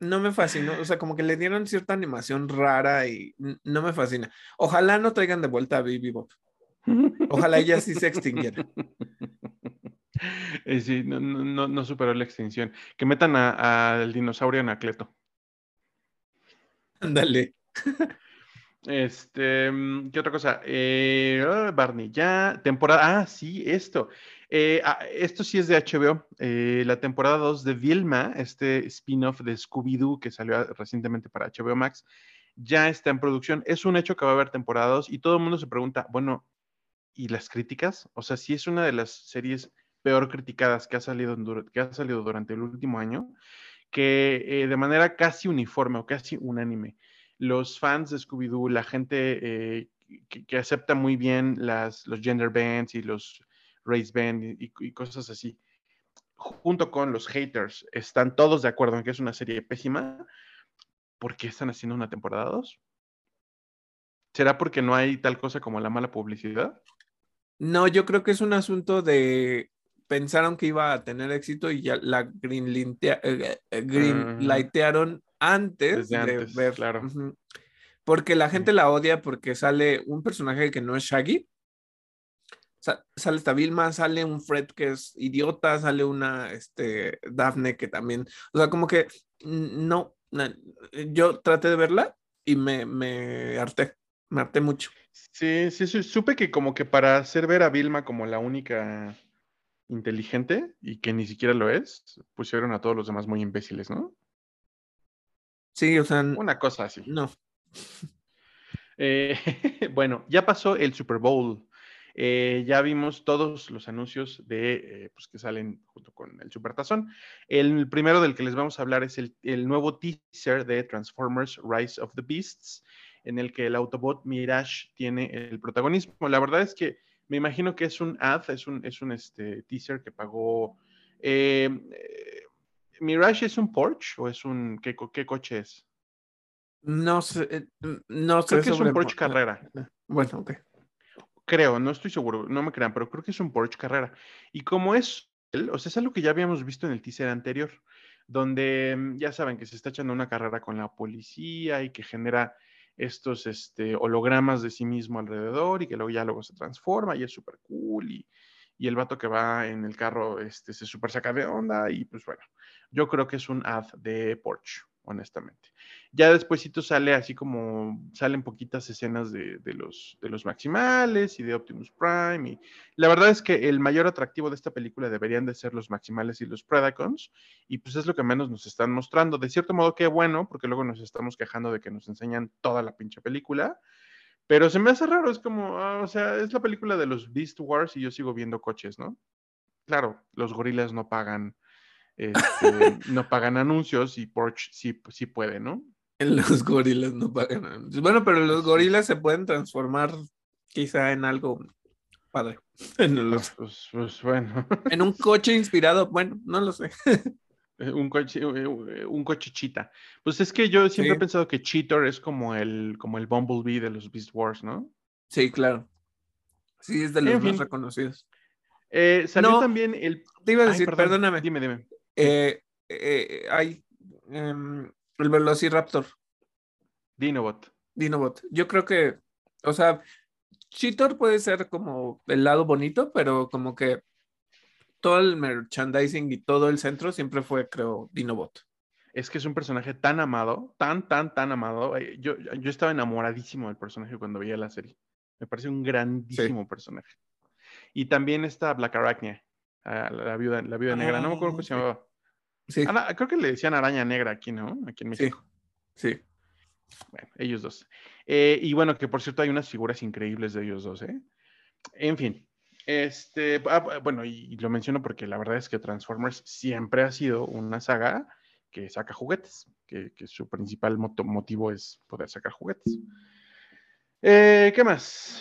No me fascinó, o sea, como que le dieron cierta animación rara y no me fascina. Ojalá no traigan de vuelta a Baby Bob. Ojalá ella sí se extinguiera. Eh, sí, no, no, no, superó la extinción. Que metan al dinosaurio Anacleto. Ándale. Este, mm, ¿qué otra cosa? Eh, ah, Barney, ya, temporada, ah, sí, esto. Eh, ah, esto sí es de HBO. Eh, la temporada 2 de Vilma, este spin-off de Scooby-Doo que salió recientemente para HBO Max, ya está en producción. Es un hecho que va a haber temporada 2 y todo el mundo se pregunta, bueno, ¿y las críticas? O sea, si es una de las series peor criticadas que ha salido, que ha salido durante el último año, que eh, de manera casi uniforme o casi unánime, los fans de Scooby-Doo, la gente eh, que, acepta muy bien las, los gender bands y los race bands y, cosas así, junto con los haters, están todos de acuerdo en que es una serie pésima. ¿Por qué están haciendo una temporada 2? ¿Será porque no hay tal cosa como la mala publicidad? No, yo creo que es un asunto de pensaron que iba a tener éxito y ya la green, eh, lightaron antes de ver. Claro. Porque la gente la odia porque sale un personaje que no es Shaggy. sale esta Vilma, sale un Fred que es idiota, sale una este, Daphne que también. O sea, como que no. yo traté de verla y me, me harté. Me harté mucho. Sí, sí, supe que como que para hacer ver a Vilma como la única inteligente y que ni siquiera lo es, pusieron a todos los demás muy imbéciles, ¿no? Sí, o sea. Una cosa así. No. Eh, bueno, ya pasó el Super Bowl. Eh, ya vimos todos los anuncios de eh, pues que salen junto con el Supertazón. El primero del que les vamos a hablar es el, el, nuevo teaser de Transformers Rise of the Beasts, en el que el Autobot Mirage tiene el protagonismo. La verdad es que me imagino que es un ad, es un, es un este, teaser que pagó. Eh, ¿Mirage es un Porsche o es un. ¿Qué, qué coche es? No sé. Eh, no creo que es un Porsche Carrera. Bueno, ok. Creo, no estoy seguro, no me crean, pero creo que es un Porsche Carrera. Y como es o sea, es algo que ya habíamos visto en el teaser anterior, donde mm, ya saben que se está echando una carrera con la policía y que genera estos este, hologramas de sí mismo alrededor y que luego ya luego se transforma y es súper cool y, y, el vato que va en el carro este, se súper saca de onda y pues bueno, yo creo que es un ad de Porsche honestamente. Ya despuésito sale así como, salen poquitas escenas de, los, de los maximales y de Optimus Prime. Y la verdad es que el mayor atractivo de esta película deberían de ser los maximales y los Predacons. Y pues es lo que menos nos están mostrando. De cierto modo, qué bueno, porque luego nos estamos quejando de que nos enseñan toda la pinche película. Pero se me hace raro, es como, ah, o sea, es la película de los Beast Wars y yo sigo viendo coches, ¿no? Claro, los gorilas no pagan este, no pagan anuncios y Porsche sí, sí puede, ¿no? Los gorilas no pagan anuncios. Bueno, pero los gorilas se pueden transformar quizá en algo padre. En, pues, pues, bueno. en un coche inspirado, bueno, no lo sé. Eh, un coche, eh, eh, un coche chita. Pues es que yo siempre he pensado que Cheetor es como el, como el Bumblebee de los Beast Wars, ¿no? Sí, claro. Sí, es de los más reconocidos. salió también el. Te iba a decir, perdóname. Dime, dime. Eh, eh, hay em, el Velociraptor. Dinobot. Dinobot. Yo creo que, o sea, Cheetor puede ser como el lado bonito, pero como que todo el merchandising y todo el centro siempre fue, creo, Dinobot. Es que es un personaje tan amado, tan, tan, tan amado. Yo, yo estaba enamoradísimo del personaje cuando veía la serie. Me parece un grandísimo personaje. Y también está Black Arachnia, la viuda, la viuda negra, no me acuerdo cómo se llamaba. Sí. creo que le decían araña negra aquí, ¿no? Aquí en México. Sí. Bueno, ellos dos. Eh, y bueno, que por cierto hay unas figuras increíbles de ellos dos, ¿eh? En fin. Este, ah, bueno, y, lo menciono porque la verdad es que Transformers siempre ha sido una saga que saca juguetes, que, su principal motivo es poder sacar juguetes. Eh, ¿Qué más?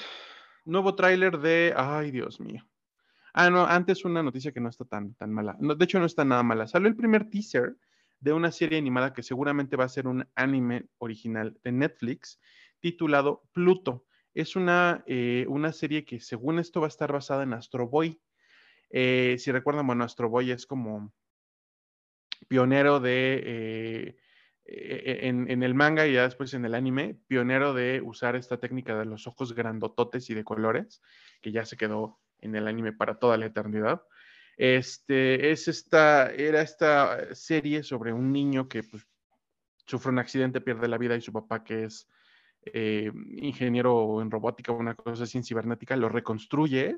Nuevo tráiler de, ay Dios mío, Ah, no, antes una noticia que no está tan, tan mala. de hecho, no está nada mala. Salió el primer teaser de una serie animada que seguramente va a ser un anime original de Netflix titulado Pluto. Es una, eh, una serie que según esto va a estar basada en Astro Boy. Eh, si recuerdan, bueno, Astro Boy es como pionero de, eh, en, en, el manga y ya después en el anime, pionero de usar esta técnica de los ojos grandototes y de colores, que ya se quedó en el anime para toda la eternidad. Este, es esta, era esta serie sobre un niño que pues, sufre un accidente, pierde la vida y su papá, que es eh, ingeniero en robótica o una cosa así en cibernética, lo reconstruye.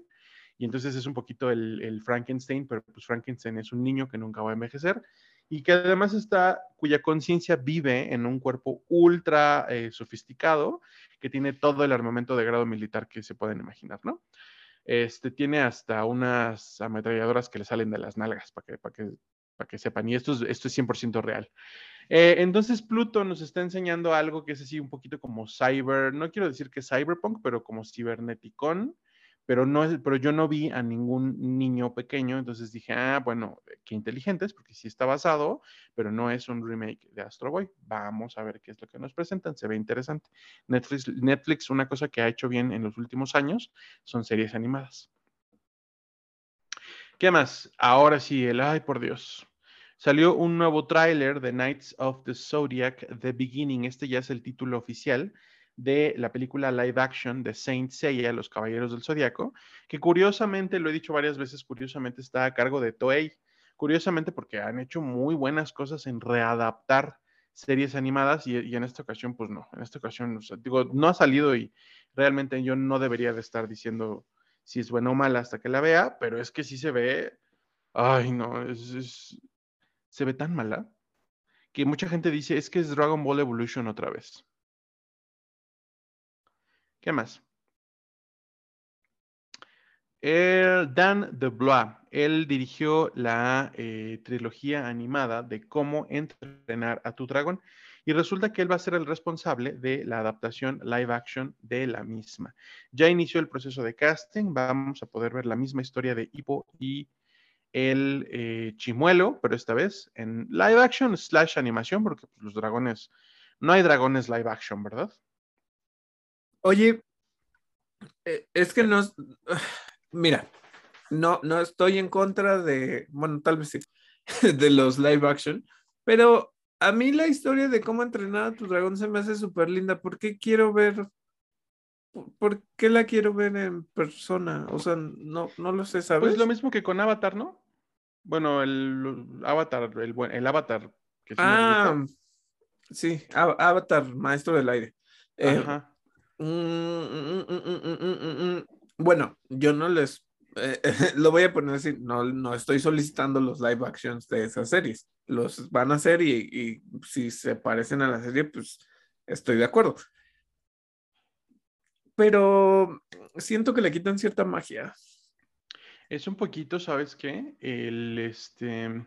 Y entonces es un poquito el, Frankenstein, pero pues Frankenstein es un niño que nunca va a envejecer y que además está, cuya conciencia vive en un cuerpo ultra eh, sofisticado que tiene todo el armamento de grado militar que se pueden imaginar, ¿no? Este tiene hasta unas ametralladoras que le salen de las nalgas para que, para que, para que sepan. Y esto es, esto es 100% real. Eh, entonces Pluto nos está enseñando algo que es así un poquito como cyber, no quiero decir que cyberpunk, pero como ciberneticón pero, no, pero yo no vi a ningún niño pequeño, entonces dije, ah, bueno, qué inteligentes, porque sí está basado, pero no es un remake de Astro Boy. Vamos a ver qué es lo que nos presentan, se ve interesante. Netflix, Netflix una cosa que ha hecho bien en los últimos años son series animadas. ¿Qué más? Ahora sí, el, ay, por Dios. Salió un nuevo tráiler de Knights of the Zodiac, The Beginning. Este ya es el título oficial de la película live action de Saint Seiya, Los Caballeros del Zodiaco, que curiosamente, lo he dicho varias veces, curiosamente está a cargo de Toei. Curiosamente porque han hecho muy buenas cosas en readaptar series animadas y, en esta ocasión, pues no, en esta ocasión, digo, no ha salido y realmente yo no debería de estar diciendo si es buena o mala hasta que la vea, pero es que sí se ve, ay no, se ve tan mala que mucha gente dice es que es Dragon Ball Evolution otra vez. ¿Qué más? El Dan de Blois, él dirigió la eh, trilogía animada de cómo entrenar a tu dragón y resulta que él va a ser el responsable de la adaptación live action de la misma. Ya inició el proceso de casting, vamos a poder ver la misma historia de Hippo y el eh, chimuelo, pero esta vez en live action slash animación, porque pues, los dragones, no hay dragones live action, ¿verdad? Oye, eh, es que no, mira, no, no estoy en contra de, bueno, tal vez sí, de los live action, pero a mí la historia de cómo entrenar a tu dragón se me hace súper linda. ¿Por qué quiero ver? ¿Por qué la quiero ver en persona? O sea, no, no lo sé, ¿sabes? Pues lo mismo que con Avatar, ¿no? Bueno, el Avatar, el, el Avatar. Que ah, sí, Avatar, maestro del aire. Eh, Ajá. Mm, mm, mm, bueno, yo no les eh, lo voy a poner así, no, no estoy solicitando los live actions de esas series. Los van a hacer y, y, si se parecen a la serie, pues estoy de acuerdo. Pero siento que le quitan cierta magia. Es un poquito, ¿sabes qué? El este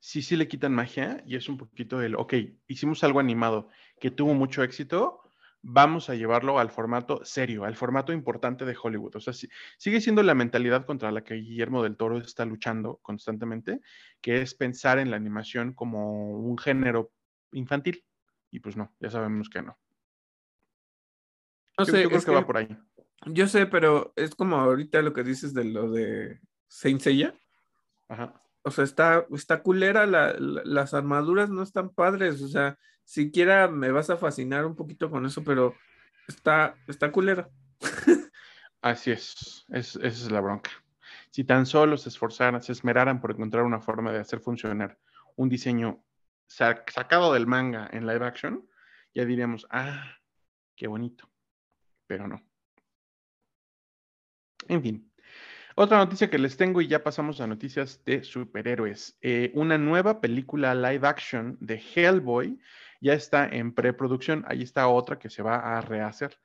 sí, sí le quitan magia y es un poquito el, ok, hicimos algo animado que tuvo mucho éxito, vamos a llevarlo al formato serio, al formato importante de Hollywood. O sea, sigue siendo la mentalidad contra la que Guillermo del Toro está luchando constantemente, que es pensar en la animación como un género infantil. Y pues no, ya sabemos que no. No sé, yo creo que, va por ahí. Yo sé, pero es como ahorita lo que dices de lo de Saint Seiya. Ajá. O sea, está, está culera, las armaduras no están padres, o sea, siquiera me vas a fascinar un poquito con eso, pero está, está culera. Así es, es, esa es la bronca. Si tan solo se esforzaran, se esmeraran por encontrar una forma de hacer funcionar un diseño sacado del manga en live action, ya diríamos, ah, qué bonito, pero no. En fin. Otra noticia que les tengo y ya pasamos a noticias de superhéroes. Eh, una nueva película live action de Hellboy ya está en preproducción. Ahí está otra que se va a rehacer.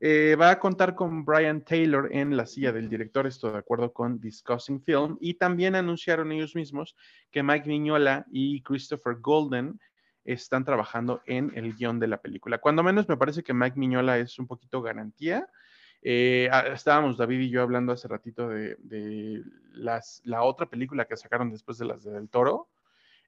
Eh, va a contar con Brian Taylor en la silla del director, estoy de acuerdo con Discussing Film, y también anunciaron ellos mismos que Mike Mignola y Christopher Golden están trabajando en el guion de la película. Cuando menos me parece que Mike Mignola es un poquito garantía. Eh, estábamos David y yo hablando hace ratito de, las, la otra película que sacaron después de las de Del Toro,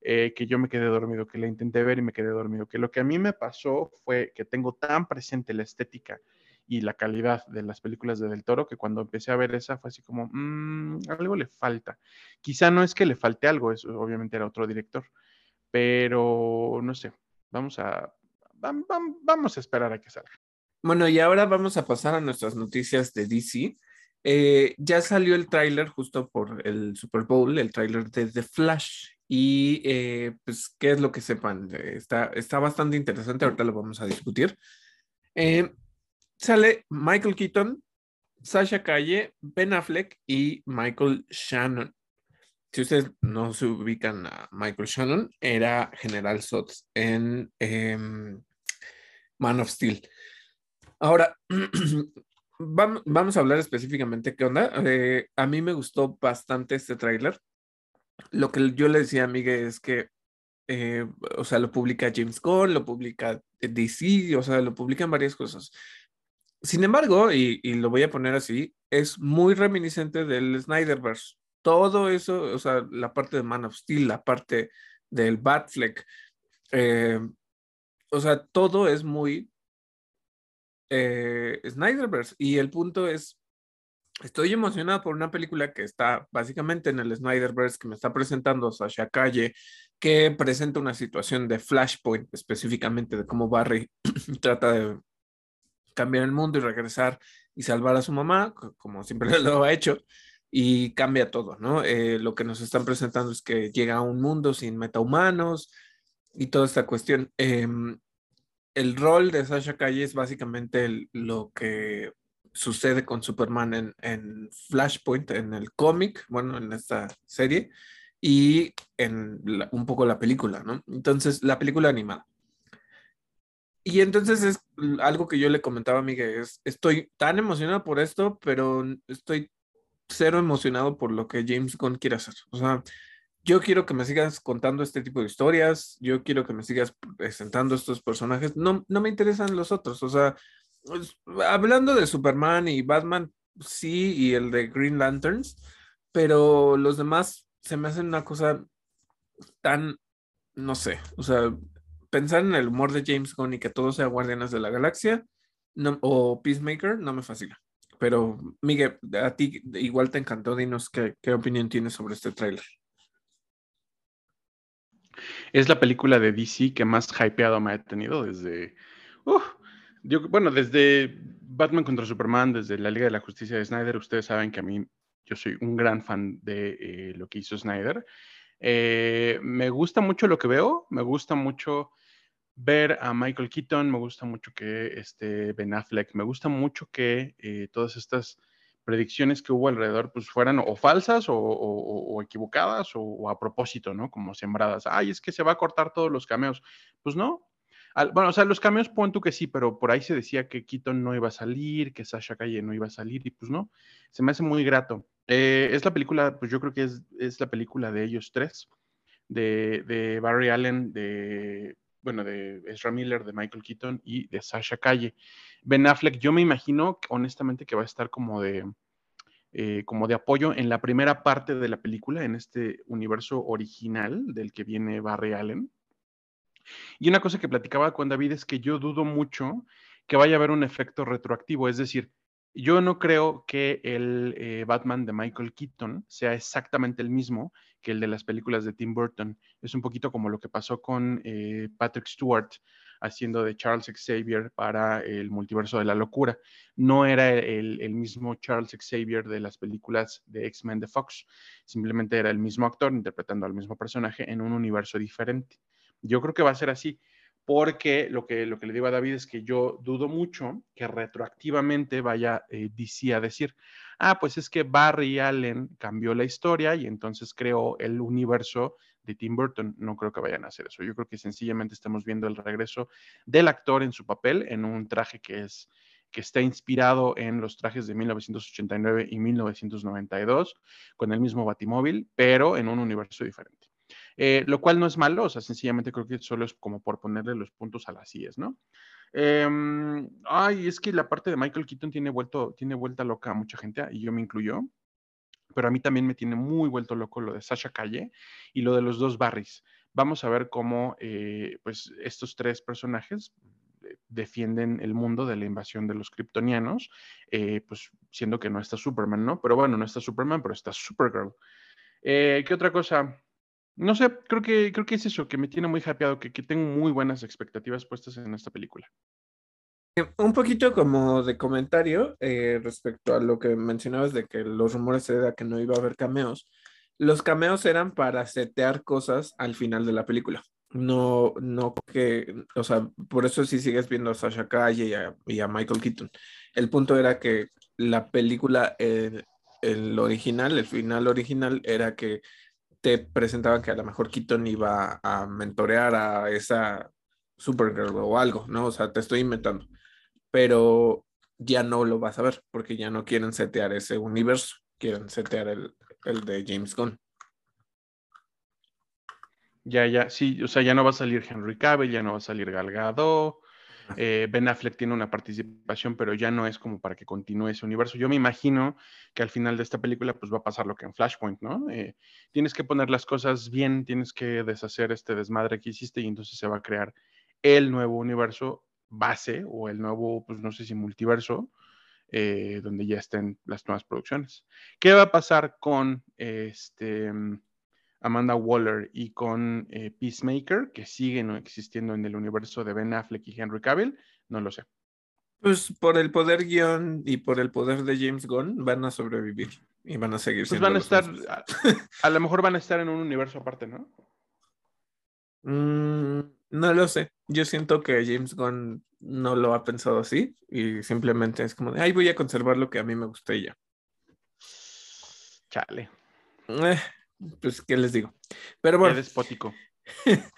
eh, que yo me quedé dormido, que la intenté ver y me quedé dormido, que lo que a mí me pasó fue que tengo tan presente la estética y la calidad de las películas de Del Toro que cuando empecé a ver esa fue así como, mm, algo le falta. Quizá no es que le falte algo, eso obviamente era otro director, pero no sé, vamos a, vamos a esperar a que salga. Bueno, y ahora vamos a pasar a nuestras noticias de DC. Eh, ya salió el tráiler justo por el Super Bowl, el tráiler de The Flash. Y eh, pues, ¿qué es lo que sepan? Está, está bastante interesante, ahorita lo vamos a discutir. Eh, sale Michael Keaton, Sasha Calle, Ben Affleck y Michael Shannon. Si ustedes no se ubican a Michael Shannon, era General Sots en em, Man of Steel. Ahora, vamos, a hablar específicamente qué onda. Eh, a mí me gustó bastante este tráiler. Lo que yo le decía a Miguel es que, eh, o sea, lo publica James Gunn, lo publica DC, o sea, lo publican varias cosas. Sin embargo, y, lo voy a poner así, es muy reminiscente del Snyderverse. Todo eso, o sea, la parte de Man of Steel, la parte del Batfleck, eh, o sea, todo es muy eh, Snyderverse. Y el punto es, estoy emocionado por una película que está básicamente en el Snyderverse, que me está presentando Sasha Calle, que presenta una situación de Flashpoint, específicamente de cómo Barry trata de cambiar el mundo y regresar y salvar a su mamá, como siempre lo ha hecho, y cambia todo, ¿no? Eh, lo que nos están presentando es que llega a un mundo sin metahumanos y toda esta cuestión. Em, el rol de Sasha Calle es básicamente lo que sucede con Superman en, Flashpoint, en el cómic, bueno, en esta serie, y en un poco la película, ¿no? Entonces, la película animada. Y entonces es algo que yo le comentaba a Miguel, es, estoy tan emocionado por esto, pero estoy cero emocionado por lo que James Gunn quiere hacer. O sea, yo quiero que me sigas contando este tipo de historias, yo quiero que me sigas presentando estos personajes, no, no me interesan los otros, o sea, pues, hablando de Superman y Batman, sí, y el de Green Lanterns, pero los demás se me hacen una cosa tan, no sé, o sea, pensar en el humor de James Gunn y que todo sea Guardianes de la Galaxia o Peacemaker no me fascina. Pero, Miguel, a ti igual te encantó, dinos qué, qué opinión tienes sobre este tráiler. Es la película de DC que más hypeado me ha tenido desde. bueno, desde Batman contra Superman, desde la Liga de la Justicia de Snyder. Ustedes saben que a mí yo soy un gran fan de eh, lo que hizo Snyder. Eh, me gusta mucho lo que veo, me gusta mucho ver a Michael Keaton, me gusta mucho que este Ben Affleck, me gusta mucho que eh, todas estas predicciones que hubo alrededor pues fueran o falsas o, equivocadas o, a propósito, ¿no? Como sembradas. Ay, es que se va a cortar todos los cameos. Pues no. bueno, o sea, los cameos pon tú que sí, pero por ahí se decía que Keaton no iba a salir, que Sasha Calle no iba a salir y pues no. Se me hace muy grato. Eh, es la película, pues yo creo que es, es la película de ellos tres, de, de Barry Allen, de bueno, de Ezra Miller, de Michael Keaton y de Sasha Calle. Ben Affleck, yo me imagino, honestamente, que va a estar como de, eh, como de apoyo en la primera parte de la película, en este universo original del que viene Barry Allen. Y una cosa que platicaba con David es que yo dudo mucho que vaya a haber un efecto retroactivo, es decir, yo no creo que el eh, Batman de Michael Keaton sea exactamente el mismo que el de las películas de Tim Burton. Es un poquito como lo que pasó con eh, Patrick Stewart haciendo de Charles Xavier para el multiverso de la locura. No era el, mismo Charles Xavier de las películas de X-Men de Fox, simplemente era el mismo actor interpretando al mismo personaje en un universo diferente. Yo creo que va a ser así porque lo que, lo que le digo a David es que yo dudo mucho que retroactivamente vaya eh, a decir, ah, pues es que Barry Allen cambió la historia y entonces creó el universo de Tim Burton. No creo que vayan a hacer eso. Yo creo que sencillamente estamos viendo el regreso del actor en su papel en un traje que es que está inspirado en los trajes de 1989 y 1992 con el mismo Batimóvil, pero en un universo diferente. Eh, lo cual no es malo, o sea, sencillamente creo que solo es como por ponerle los puntos a las IES, ¿no? Em, ay, es que la parte de Michael Keaton tiene, vuelto, tiene vuelta loca a mucha gente, y yo me incluyo, pero a mí también me tiene muy vuelto loco lo de Sasha Calle y lo de los dos Barrys. Vamos a ver cómo, eh, pues, estos tres personajes eh, defienden el mundo de la invasión de los kryptonianos, pues siendo que no está Superman, ¿no? Pero bueno, no está Superman, pero está Supergirl. ¿Qué otra cosa? No sé, creo que, creo que es eso, que me tiene muy hypeado, que, que tengo muy buenas expectativas puestas en esta película. Un poquito como de comentario eh, respecto a lo que mencionabas de que los rumores era que no iba a haber cameos. Los cameos eran para setear cosas al final de la película. No, no que, o sea, por eso si sigues viendo a Sasha Calle y a, y a Michael Keaton. El punto era que la película, el original, el final original era que te presentaban que a lo mejor Keaton iba a mentorear a esa Supergirl o algo, ¿no? O sea, te estoy inventando. Pero ya no lo vas a ver, porque ya no quieren setear ese universo, quieren setear el, el de James Gunn. Ya, ya, sí, o sea, ya no va a salir Henry Cavill, ya no va a salir Gal Gadot, eh, ben Affleck tiene una participación, pero ya no es como para que continúe ese universo. Yo me imagino que al final de esta película pues va a pasar lo que en Flashpoint, ¿no? Eh, tienes que poner las cosas bien, tienes que deshacer este desmadre que hiciste y entonces se va a crear el nuevo universo base o el nuevo, pues no sé si multiverso, eh, donde ya estén las nuevas producciones. ¿Qué va a pasar con este... Amanda Waller y con eh, Peacemaker, que siguen existiendo en el universo de Ben Affleck y Henry Cavill, no lo sé. Pues por el poder guion y por el poder de James Gunn van a sobrevivir y van a seguir pues van a estar, a, lo mejor van a estar en un universo aparte, ¿no? Mm, no lo sé. Yo siento que James Gunn no lo ha pensado así y simplemente es como de, ay, voy a conservar lo que a mí me gusta y ya. Chale. Eh, pues, ¿qué les digo? Pero bueno. Qué despótico.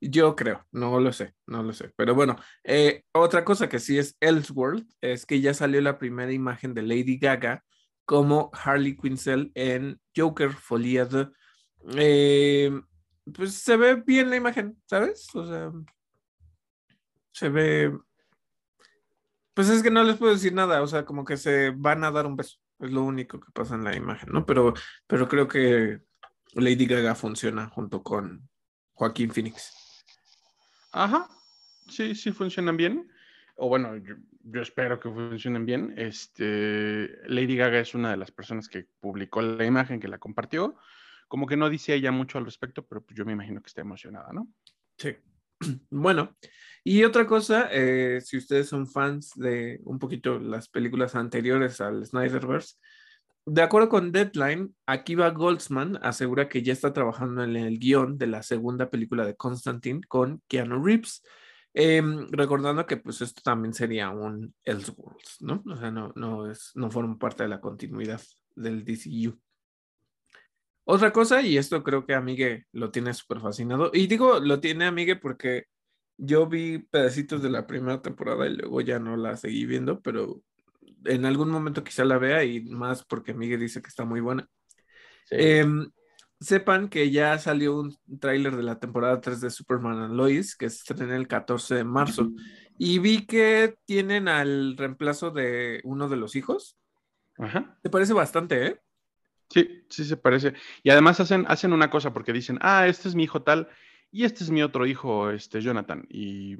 Yo creo, no lo sé, no lo sé. Pero bueno, eh, otra cosa que sí es Elseworld es que ya salió la primera imagen de Lady Gaga como Harley Quinzel en Joker Folia de. Eh, pues se ve bien la imagen, ¿sabes? O sea, se ve. Pues es que no les puedo decir nada, o sea, como que se van a dar un beso. Es lo único que pasa en la imagen, ¿no? Pero, pero creo que Lady Gaga funciona junto con Joaquín Phoenix. Ajá, sí, sí funcionan bien. O bueno, yo, espero que funcionen bien. Este, Lady Gaga es una de las personas que publicó la imagen, que la compartió. Como que no dice ella mucho al respecto, pero pues yo me imagino que está emocionada, ¿no? Sí. Bueno, y otra cosa, eh, si ustedes son fans de un poquito las películas anteriores al Snyderverse, de acuerdo con Deadline, Akiva Goldsman asegura que ya está trabajando en el guion de la segunda película de Constantine con Keanu Reeves, em, recordando que pues esto también sería un Elseworlds, ¿no? O sea, no, no, es, no forma parte de la continuidad del DCU. Otra cosa, y esto creo que a lo tiene súper fascinado, y digo, lo tiene a porque yo vi pedacitos de la primera temporada y luego ya no la seguí viendo, pero en algún momento quizá la vea y más porque Miguel dice que está muy buena. Em, sepan que ya salió un tráiler de la temporada 3 de Superman and Lois que se estrena el 14 de marzo y vi que tienen al reemplazo de uno de los hijos. Ajá. ¿Te parece bastante, eh? Sí, sí se parece. Y además hacen, hacen una cosa porque dicen, ah, este es mi hijo tal y este es mi otro hijo, este Jonathan. Y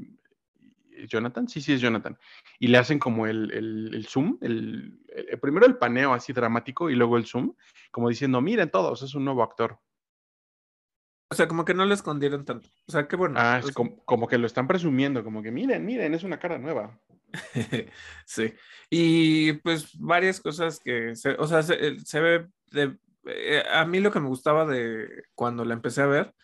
Jonathan, sí, sí es Jonathan. Y le hacen como el, zoom, el, primero el paneo así dramático y luego el zoom, como diciendo, miren todos, es un nuevo actor. O sea, como que no lo escondieron tanto. O sea, qué bueno. Ah, es como, que lo están presumiendo, como que miren, miren, es una cara nueva. sí. Y pues varias cosas que, se, o sea, se, ve, de, eh, a mí lo que me gustaba de cuando la empecé a ver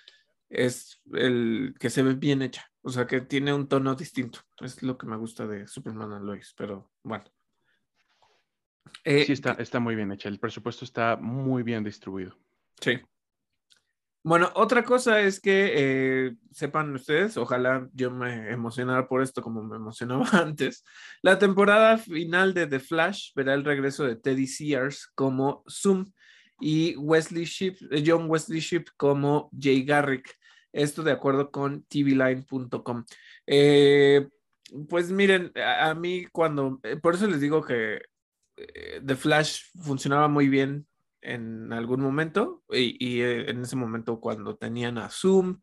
es el que se ve bien hecha. O sea, que tiene un tono distinto. Es lo que me gusta de Superman and Lois, pero bueno. Eh, sí, está, está muy bien hecha. El presupuesto está muy bien distribuido. Sí. Bueno, otra cosa es que eh, sepan ustedes, ojalá yo me emocionara por esto como me emocionaba antes. La temporada final de The Flash verá el regreso de Teddy Sears como Zoom y Wesley Ship, eh, John Wesley Ship como Jay Garrick. Esto de acuerdo con tvline.com. Eh, pues miren, a, mí cuando, eh, por eso les digo que eh, The Flash funcionaba muy bien en algún momento y, en ese momento cuando tenían a Zoom,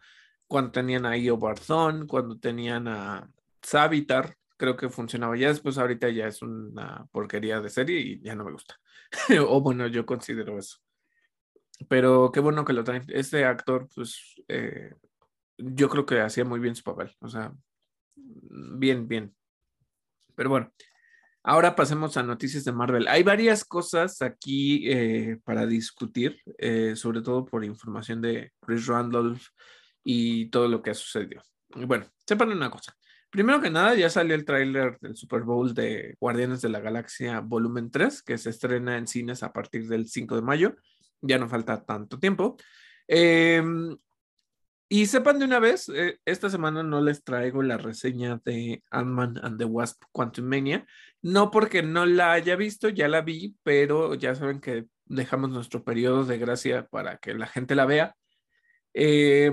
cuando tenían a Io Barzón, cuando tenían a Savitar, creo que funcionaba. Ya después ahorita ya es una porquería de serie y ya no me gusta. o bueno, yo considero eso pero qué bueno que lo traen. Este actor, pues, eh, yo creo que hacía muy bien su papel. O sea, bien, bien. Pero bueno, ahora pasemos a noticias de Marvel. Hay varias cosas aquí eh, para discutir, eh, sobre todo por información de Chris Randolph y todo lo que ha sucedido. Bueno, sepan una cosa. Primero que nada, ya salió el tráiler del Super Bowl de Guardianes de la Galaxia Volumen 3, que se estrena en cines a partir del 5 de mayo ya no falta tanto tiempo. Em, Y sepan de una vez, eh, esta semana no les traigo la reseña de Ant-Man and the Wasp Quantum Mania, no porque no la haya visto, ya la vi, pero ya saben que dejamos nuestro periodo de gracia para que la gente la vea. Eh,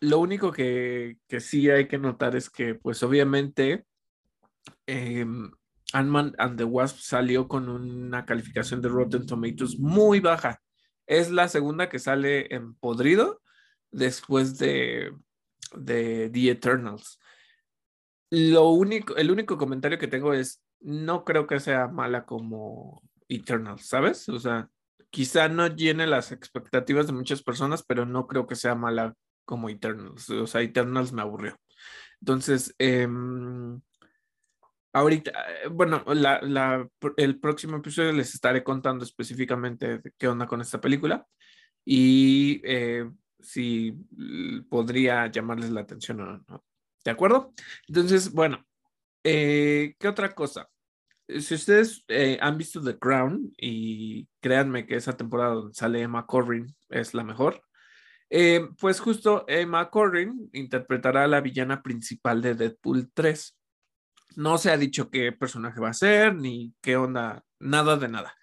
lo único que, que, sí hay que notar es que, pues obviamente, eh, Ant-Man and the Wasp salió con una calificación de Rotten Tomatoes muy baja. Es la segunda que sale en podrido después de, de The Eternals. Lo único, el único comentario que tengo es, no creo que sea mala como Eternals, ¿sabes? O sea, quizá no llene las expectativas de muchas personas, pero no creo que sea mala como Eternals. O sea, Eternals me aburrió. Entonces, eh, ahorita, eh, bueno, la, el próximo episodio les estaré contando específicamente qué onda con esta película y eh, si podría llamarles la atención o no. ¿De acuerdo? Entonces, bueno, eh, ¿qué otra cosa? Si ustedes eh, han visto The Crown y créanme que esa temporada donde sale Emma Corrin es la mejor, pues justo Emma Corrin interpretará a la villana principal de Deadpool 3. No se ha dicho qué personaje va a ser ni qué onda, nada de nada.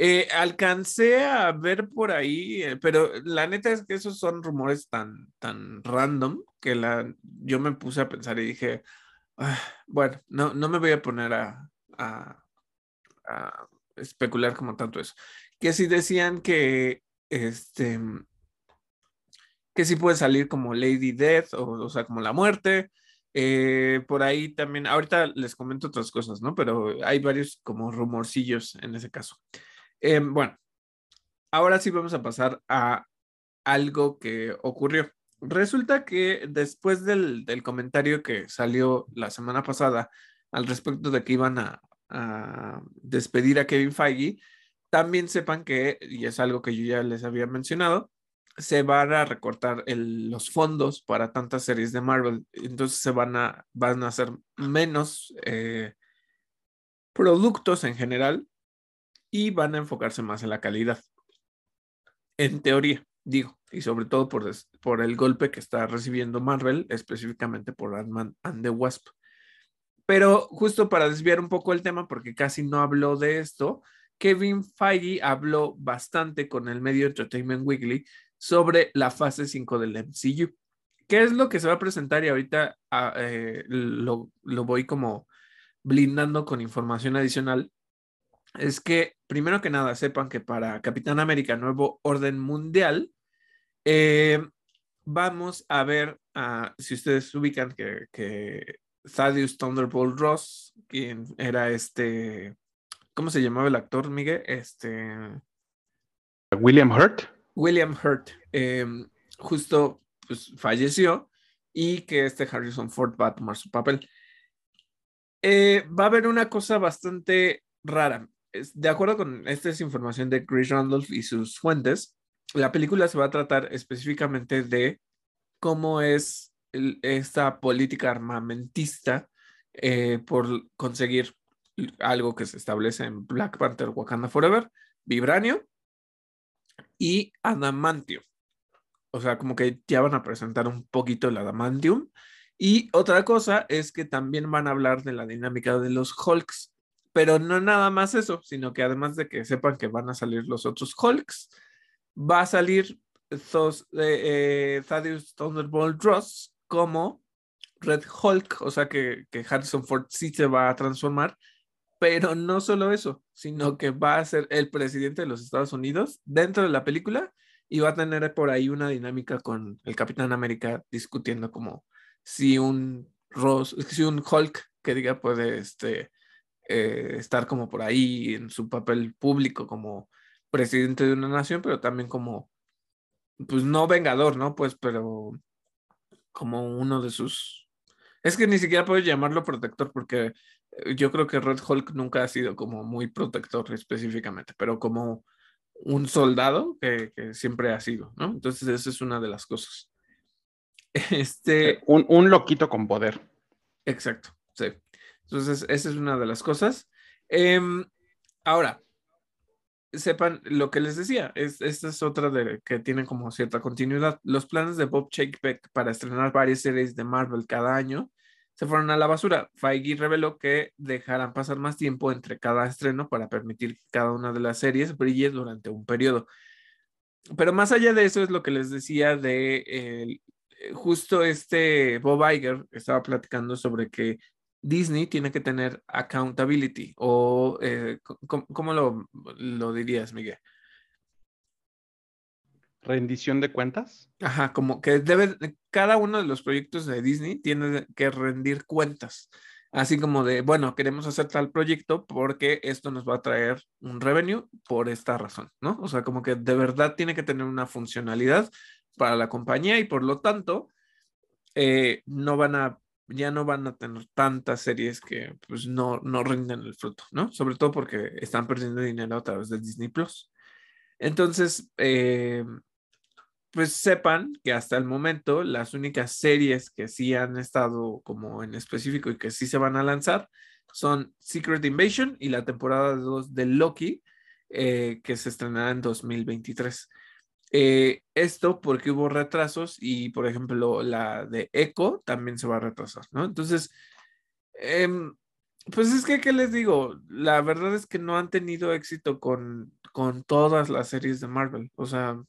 Eh, alcancé a ver por ahí, eh, pero la neta es que esos son rumores tan, tan random que la, yo me puse a pensar y dije, ah, bueno, no, no me voy a poner a, a, especular como tanto eso. Que si decían que, este, que si puede salir como Lady Death, o, o sea, como la muerte. Eh, por ahí también, ahorita les comento otras cosas, ¿no? Pero hay varios como rumorcillos en ese caso. Eh, bueno, ahora sí vamos a pasar a algo que ocurrió. Resulta que después del, del, comentario que salió la semana pasada al respecto de que iban a, a, despedir a Kevin Feige, también sepan que, y es algo que yo ya les había mencionado, se van a recortar los fondos para tantas series de Marvel. Entonces se van a, van a hacer menos eh, productos en general y van a enfocarse más en la calidad. En teoría, digo, y sobre todo por, por el golpe que está recibiendo Marvel, específicamente por Ant-Man and the Wasp. Pero justo para desviar un poco el tema, porque casi no habló de esto, Kevin Feige habló bastante con el medio Entertainment Weekly sobre la fase 5 del MCU. ¿Qué es lo que se va a presentar? Y ahorita ah, eh, lo, lo voy como blindando con información adicional es que, primero que nada, sepan que para Capitán América Nuevo Orden Mundial, eh, vamos a ver, uh, si ustedes ubican que, que Thaddeus Thunderbolt Ross, quien era este, ¿cómo se llamaba el actor, Miguel? Este... William Hurt. William Hurt, eh, justo pues, falleció y que este Harrison Ford va a tomar su papel. Eh, va a haber una cosa bastante rara de acuerdo con esta es información de Chris Randolph y sus fuentes, la película se va a tratar específicamente de cómo es esta política armamentista eh, por conseguir algo que se establece en Black Panther Wakanda Forever, Vibranio y Adamantium. O sea, como que ya van a presentar un poquito el Adamantium. Y otra cosa es que también van a hablar de la dinámica de los Hulks pero no nada más eso, sino que además de que sepan que van a salir los otros Hulks, va a salir Thos, eh, eh, Thaddeus Thunderbolt Ross como Red Hulk, o sea que, que Harrison Ford sí se va a transformar, pero no solo eso, sino que va a ser el presidente de los Estados Unidos dentro de la película y va a tener por ahí una dinámica con el Capitán América discutiendo como si un Ross, si un Hulk que diga puede este, eh, estar como por ahí en su papel público como presidente de una nación, pero también como, pues no vengador, ¿no? Pues, pero como uno de sus... Es que ni siquiera puedo llamarlo protector porque yo creo que Red Hulk nunca ha sido como muy protector específicamente, pero como un soldado que, que siempre ha sido, ¿no? Entonces esa es una de las cosas. Este... Un, un loquito con poder. Exacto, sí. Entonces, esa es una de las cosas. Eh, ahora, sepan lo que les decía, es, esta es otra de que tiene como cierta continuidad. Los planes de Bob Chapek para estrenar varias series de Marvel cada año se fueron a la basura. Feige reveló que dejarán pasar más tiempo entre cada estreno para permitir que cada una de las series brille durante un periodo. Pero más allá de eso es lo que les decía de eh, justo este Bob Iger estaba platicando sobre que Disney tiene que tener accountability o eh, ¿cómo, lo, lo, dirías, Miguel? Rendición de cuentas. Ajá, como que cada uno de los proyectos de Disney tiene que rendir cuentas. Así como de, bueno, queremos hacer tal proyecto porque esto nos va a traer un revenue por esta razón, ¿no? O sea, como que de verdad tiene que tener una funcionalidad para la compañía y por lo tanto eh, no van a ya no van a tener tantas series que pues no, no rinden el fruto, ¿no? Sobre todo porque están perdiendo dinero a través de Disney Plus. Entonces, eh, pues sepan que hasta el momento las únicas series que sí han estado como en específico y que sí se van a lanzar son Secret Invasion y la temporada 2 de Loki, eh, que se estrenará en 2023. Eh, esto porque hubo retrasos y, por ejemplo, la de Echo también se va a retrasar, ¿no? Entonces, em, pues es que, ¿qué les digo? La verdad es que no han tenido éxito con, con todas las series de Marvel, o sea,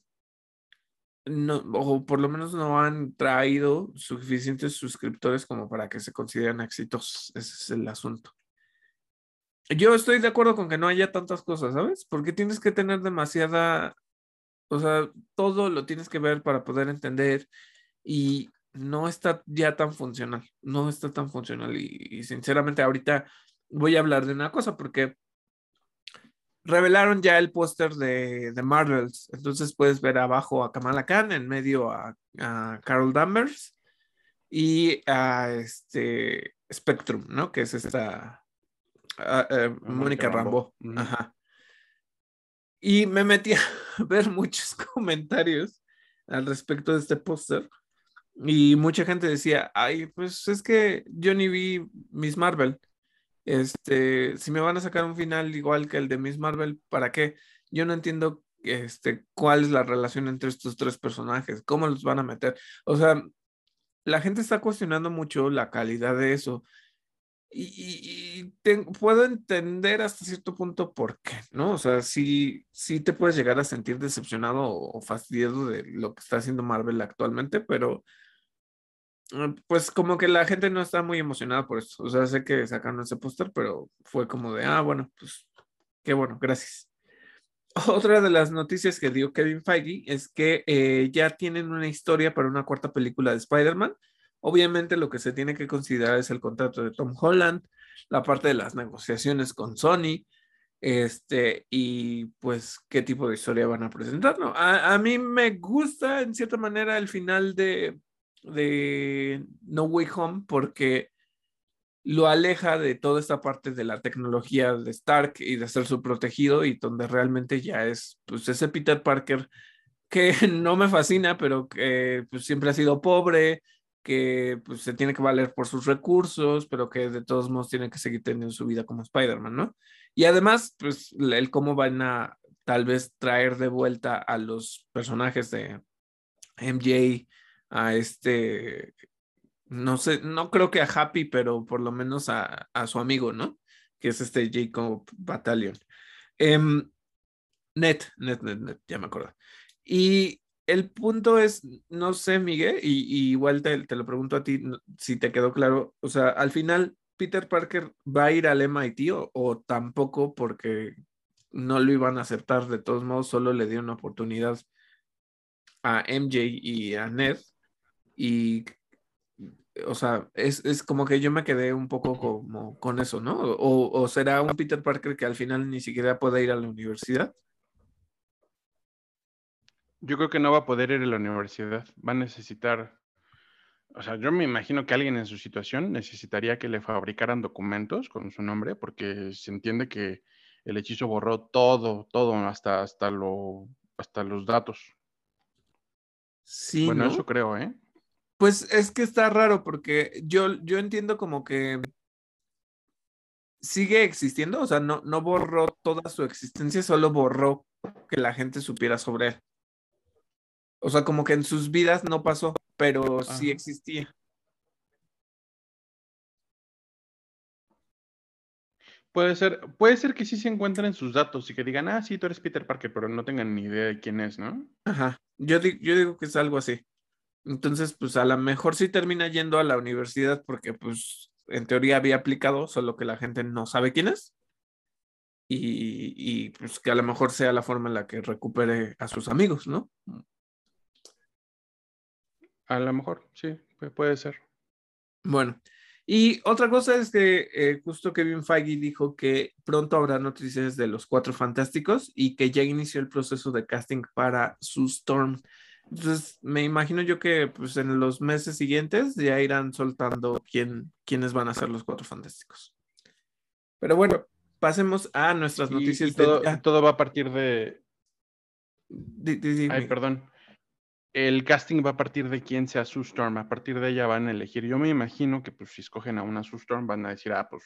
no, o por lo menos no han traído suficientes suscriptores como para que se consideren exitosos, ese es el asunto. Yo estoy de acuerdo con que no haya tantas cosas, ¿sabes? Porque tienes que tener demasiada o sea, todo lo tienes que ver para poder entender y no está ya tan funcional, no está tan funcional. Y, sinceramente ahorita voy a hablar de una cosa porque revelaron ya el póster de, de, Marvels, entonces puedes ver abajo a Kamala Khan, en medio a, Carol Danvers y a este Spectrum, ¿no? Que es esta eh, Mónica Rambo. Ajá. Y me metí a ver muchos comentarios al respecto de este póster. Y mucha gente decía, ay, pues es que yo ni vi Miss Marvel. Este, si me van a sacar un final igual que el de Miss Marvel, ¿para qué? Yo no entiendo este, cuál es la relación entre estos tres personajes, cómo los van a meter. O sea, la gente está cuestionando mucho la calidad de eso y, puedo entender hasta cierto punto por qué, ¿no? O sea, sí, sí te puedes llegar a sentir decepcionado o, fastidiado de lo que está haciendo Marvel actualmente, pero pues como que la gente no está muy emocionada por eso. O sea, sé que sacaron ese póster, pero fue como de, ah, bueno, pues qué bueno, gracias. Otra de las noticias que dio Kevin Feige es que eh, ya tienen una historia para una cuarta película de Spider-Man Obviamente lo que se tiene que considerar es el contrato de Tom Holland, la parte de las negociaciones con Sony, este, y pues qué tipo de historia van a presentar, ¿no? A, mí me gusta en cierta manera el final de, de No Way Home porque lo aleja de toda esta parte de la tecnología de Stark y de ser su protegido y donde realmente ya es pues ese Peter Parker que no me fascina, pero que pues, siempre ha sido pobre, que pues, se tiene que valer por sus recursos, pero que de todos modos tiene que seguir teniendo su vida como Spider-Man, ¿no? Y además, pues el cómo van a tal vez traer de vuelta a los personajes de MJ, a este, no sé, no creo que a Happy, pero por lo menos a, su amigo, ¿no? Que es este Jacob Battalion. Em, net, net, net, net, ya me acuerdo. Y el punto es, no sé, Miguel, y, igual te, lo pregunto a ti si te quedó claro, o sea, al final, Peter Parker va a ir al MIT o, o tampoco porque no lo iban a aceptar, de todos modos, solo le dio una oportunidad a MJ y a Ned, y, o sea, es, es como que yo me quedé un poco como con eso, ¿no? O, o será un Peter Parker que al final ni siquiera pueda ir a la universidad. Yo creo que no va a poder ir a la universidad. Va a necesitar, o sea, yo me imagino que alguien en su situación necesitaría que le fabricaran documentos con su nombre, porque se entiende que el hechizo borró todo, todo, hasta, hasta, lo, hasta los datos. Sí. Bueno, eso creo, ¿eh? Pues es que está raro porque yo, yo entiendo como que sigue existiendo, o sea, no, no borró toda su existencia, solo borró que la gente supiera sobre él. O sea, como que en sus vidas no pasó, pero sí existía. Puede ser, puede ser que sí se encuentren sus datos y que digan, ah, sí, tú eres Peter Parker, pero no tengan ni idea de quién es, ¿no? Ajá. Yo, yo digo que es algo así. Entonces, pues a lo mejor sí termina yendo a la universidad porque, pues, en teoría había aplicado, solo que la gente no sabe quién es. Y, y pues que a lo mejor sea la forma en la que recupere a sus amigos, ¿no? A lo mejor, sí, puede ser. Bueno, y otra cosa es que eh, justo Kevin Feige dijo que pronto habrá noticias de los Cuatro Fantásticos y que ya inició el proceso de casting para su Storm. Entonces, me imagino yo que pues, en los meses siguientes ya irán soltando quién, quiénes van a ser los Cuatro Fantásticos. Pero bueno, pasemos a nuestras noticias. todo, todo, va a partir de... Ay, perdón el casting va a partir de quién sea Sue Storm. A partir de ella van a elegir. Yo me imagino que pues si escogen a una Sue Storm van a decir, ah, pues,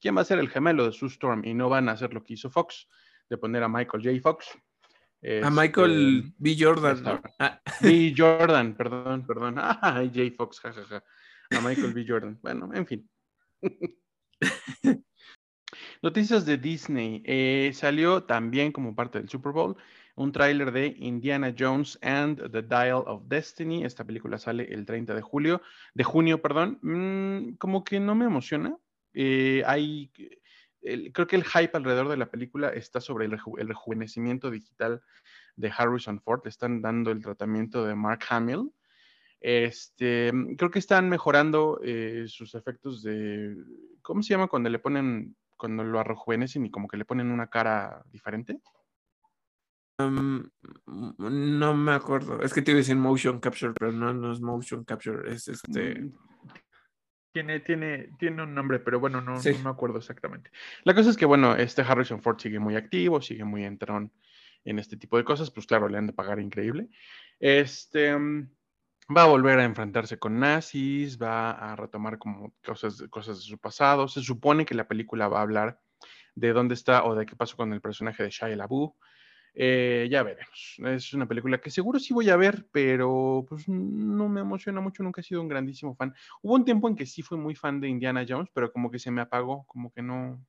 ¿quién va a ser el gemelo de Sue Storm? Y no van a hacer lo que hizo Fox, de poner a Michael J. Fox. A Michael este, B. Jordan. Ah. B. Jordan, perdón, perdón. Ah, J. Fox, jajaja. A Michael B. Jordan. Bueno, en fin. Noticias de Disney. Eh, salió también como parte del Super Bowl un tráiler de Indiana Jones and the Dial of Destiny. Esta película sale el 30 de julio, de junio, perdón. Mm, como que no me emociona. Eh, hay, creo que el hype alrededor de la película está sobre el, rejuvenecimiento digital de Harrison Ford. Le están dando el tratamiento de Mark Hamill. Este, creo que están mejorando eh, sus efectos de, ¿cómo se llama cuando le ponen, cuando lo rejuvenecen y como que le ponen una cara diferente? no me acuerdo. Es que te iba a decir motion capture, pero no, no es motion capture, es este. Tiene, tiene, tiene un nombre, pero bueno, no, no, me acuerdo exactamente. La cosa es que, bueno, este Harrison Ford sigue muy activo, sigue muy entrón en este tipo de cosas, pues claro, le han de pagar increíble. Este mm, va a volver a enfrentarse con nazis, va a retomar como cosas, cosas de su pasado. Se supone que la película va a hablar de dónde está o de qué pasó con el personaje de Shia LaBeouf. Eh, ya veremos. Es una película que seguro sí voy a ver, pero pues no me emociona mucho. Nunca he sido un grandísimo fan. Hubo un tiempo en que sí fui muy fan de Indiana Jones, pero como que se me apagó, como que no,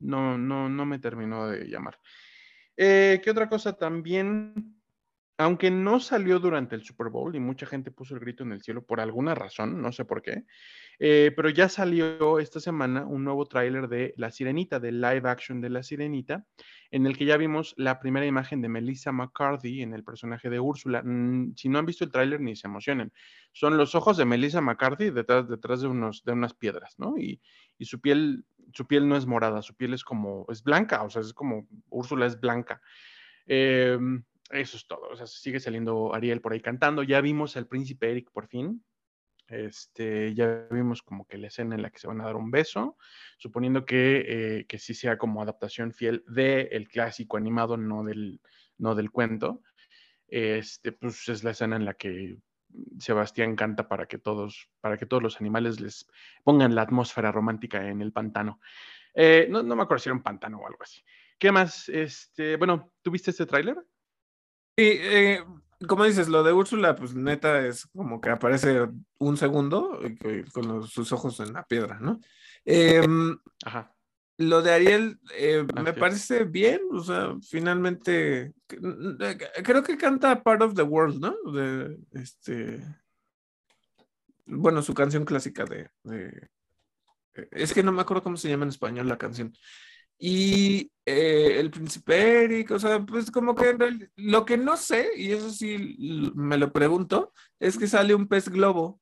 no, no, no me terminó de llamar. Eh, ¿Qué otra cosa también? Aunque no salió durante el Super Bowl y mucha gente puso el grito en el cielo por alguna razón, no sé por qué, eh, pero ya salió esta semana un nuevo tráiler de La Sirenita, de live action de La Sirenita, en el que ya vimos la primera imagen de Melissa McCarthy en el personaje de Úrsula. Mm, si no han visto el tráiler, ni se emocionen. Son los ojos de Melissa McCarthy detrás, detrás de, unos, de unas piedras, ¿no? Y, su piel, su piel no es morada, su piel es como, es blanca, o sea, es como, Úrsula es blanca. Em, eso es todo, o sea, sigue saliendo Ariel por ahí cantando. Ya vimos al príncipe Eric por fin, este, ya vimos como que la escena en la que se van a dar un beso, suponiendo que, eh, que sí sea como adaptación fiel del clásico animado, no del, no del cuento. Este, pues es la escena en la que Sebastián canta para que todos, para que todos los animales les pongan la atmósfera romántica en el pantano. Eh, no, no, me acuerdo si era un pantano o algo así. ¿Qué más? Este, bueno, ¿tuviste este tráiler? Sí, eh, como dices, lo de Úrsula, pues neta es como que aparece un segundo con sus ojos en la piedra, ¿no? Em, Ajá. Lo de Ariel eh, me parece bien, o sea, finalmente creo que canta Part of the World, ¿no? De este. Bueno, su canción clásica de, de, Es que no me acuerdo cómo se llama en español la canción. Y eh, el príncipe Eric, o sea, pues como que lo que no sé, y eso sí me lo pregunto, es que sale un pez globo.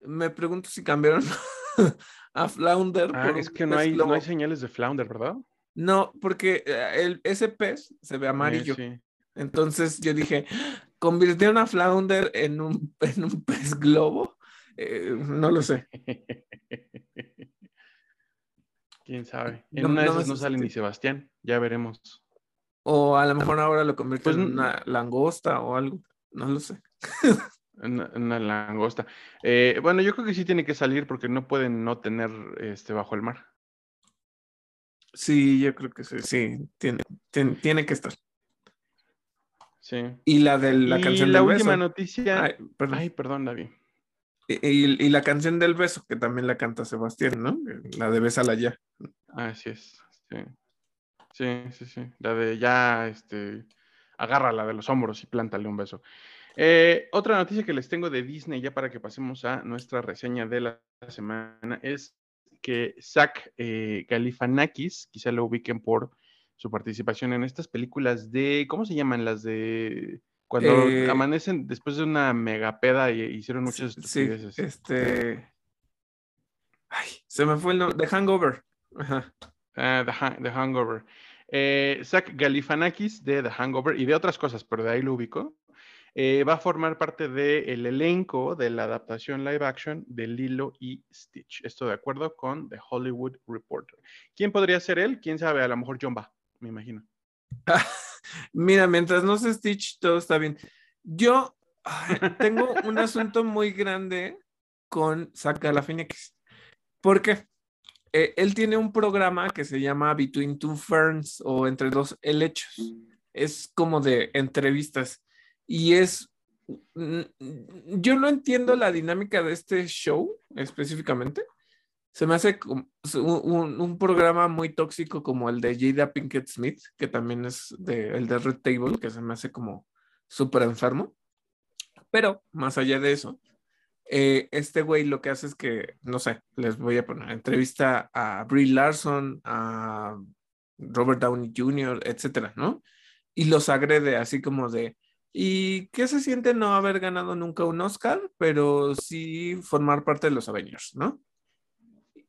Me pregunto si cambiaron a Flounder. Ah, es que no hay, no hay señales de Flounder, ¿verdad? No, porque eh, el, ese pez se ve amarillo. Entonces yo dije, ¿convirtieron a Flounder en un, en un pez globo? Eh, no lo sé. Quién sabe. En una de esas no sale ni Sebastián, ya veremos. O a lo mejor ahora lo convierte pues en una langosta o algo, no lo sé. Una, una langosta. Eh, bueno, yo creo que sí tiene que salir porque no pueden no tener este bajo el mar. Sí, yo creo que sí, sí, tiene, tiene, tiene que estar. Sí. Y la de la y canción la del última beso. noticia. Ay, perdón. Ay, perdón, David. Y, la canción del beso, que también la canta Sebastián, ¿no? La de Bésala ya. Así es. Sí. Sí, sí, sí. La de ya, este, agárrala de los hombros y plántale un beso. Eh, otra noticia que les tengo de Disney, ya para que pasemos a nuestra reseña de la semana, es que Zach eh, Galifianakis, quizá lo ubiquen por su participación en estas películas de, ¿cómo se llaman? Las de cuando Eh, amanecen después de una megapeda y hicieron muchas Sí, estupideces. este. Ay, se me fue el nombre. The Hangover. Ajá. Ah, The, Han- The Hangover. Eh, Zach Galifianakis de The Hangover y de otras cosas, pero de ahí lo ubico. eh, va a formar parte del elenco de la adaptación live action de Lilo y Stitch. Esto de acuerdo con The Hollywood Reporter. ¿Quién podría ser él? ¿Quién sabe? A lo mejor John va, me imagino. Mira, mientras no se Stitch, todo está bien. Yo ay, tengo un asunto muy grande con Saca la Phoenix. Porque eh, él tiene un programa que se llama Between Two Ferns o Entre Dos Helechos. Es como de entrevistas. Y es. mm, Yo no entiendo la dinámica de este show específicamente. Se me hace un- un programa muy tóxico como el de Jada Pinkett Smith, que también es de, el de Red Table, que se me hace como súper enfermo. Pero más allá de eso, eh, este güey lo que hace es que, no sé, les voy a poner entrevista a Brie Larson, a Robert Downey Jr., etcétera, ¿no? Y los agrede así como de, ¿y qué se siente no haber ganado nunca un Oscar, pero sí formar parte de los Avengers, ¿no?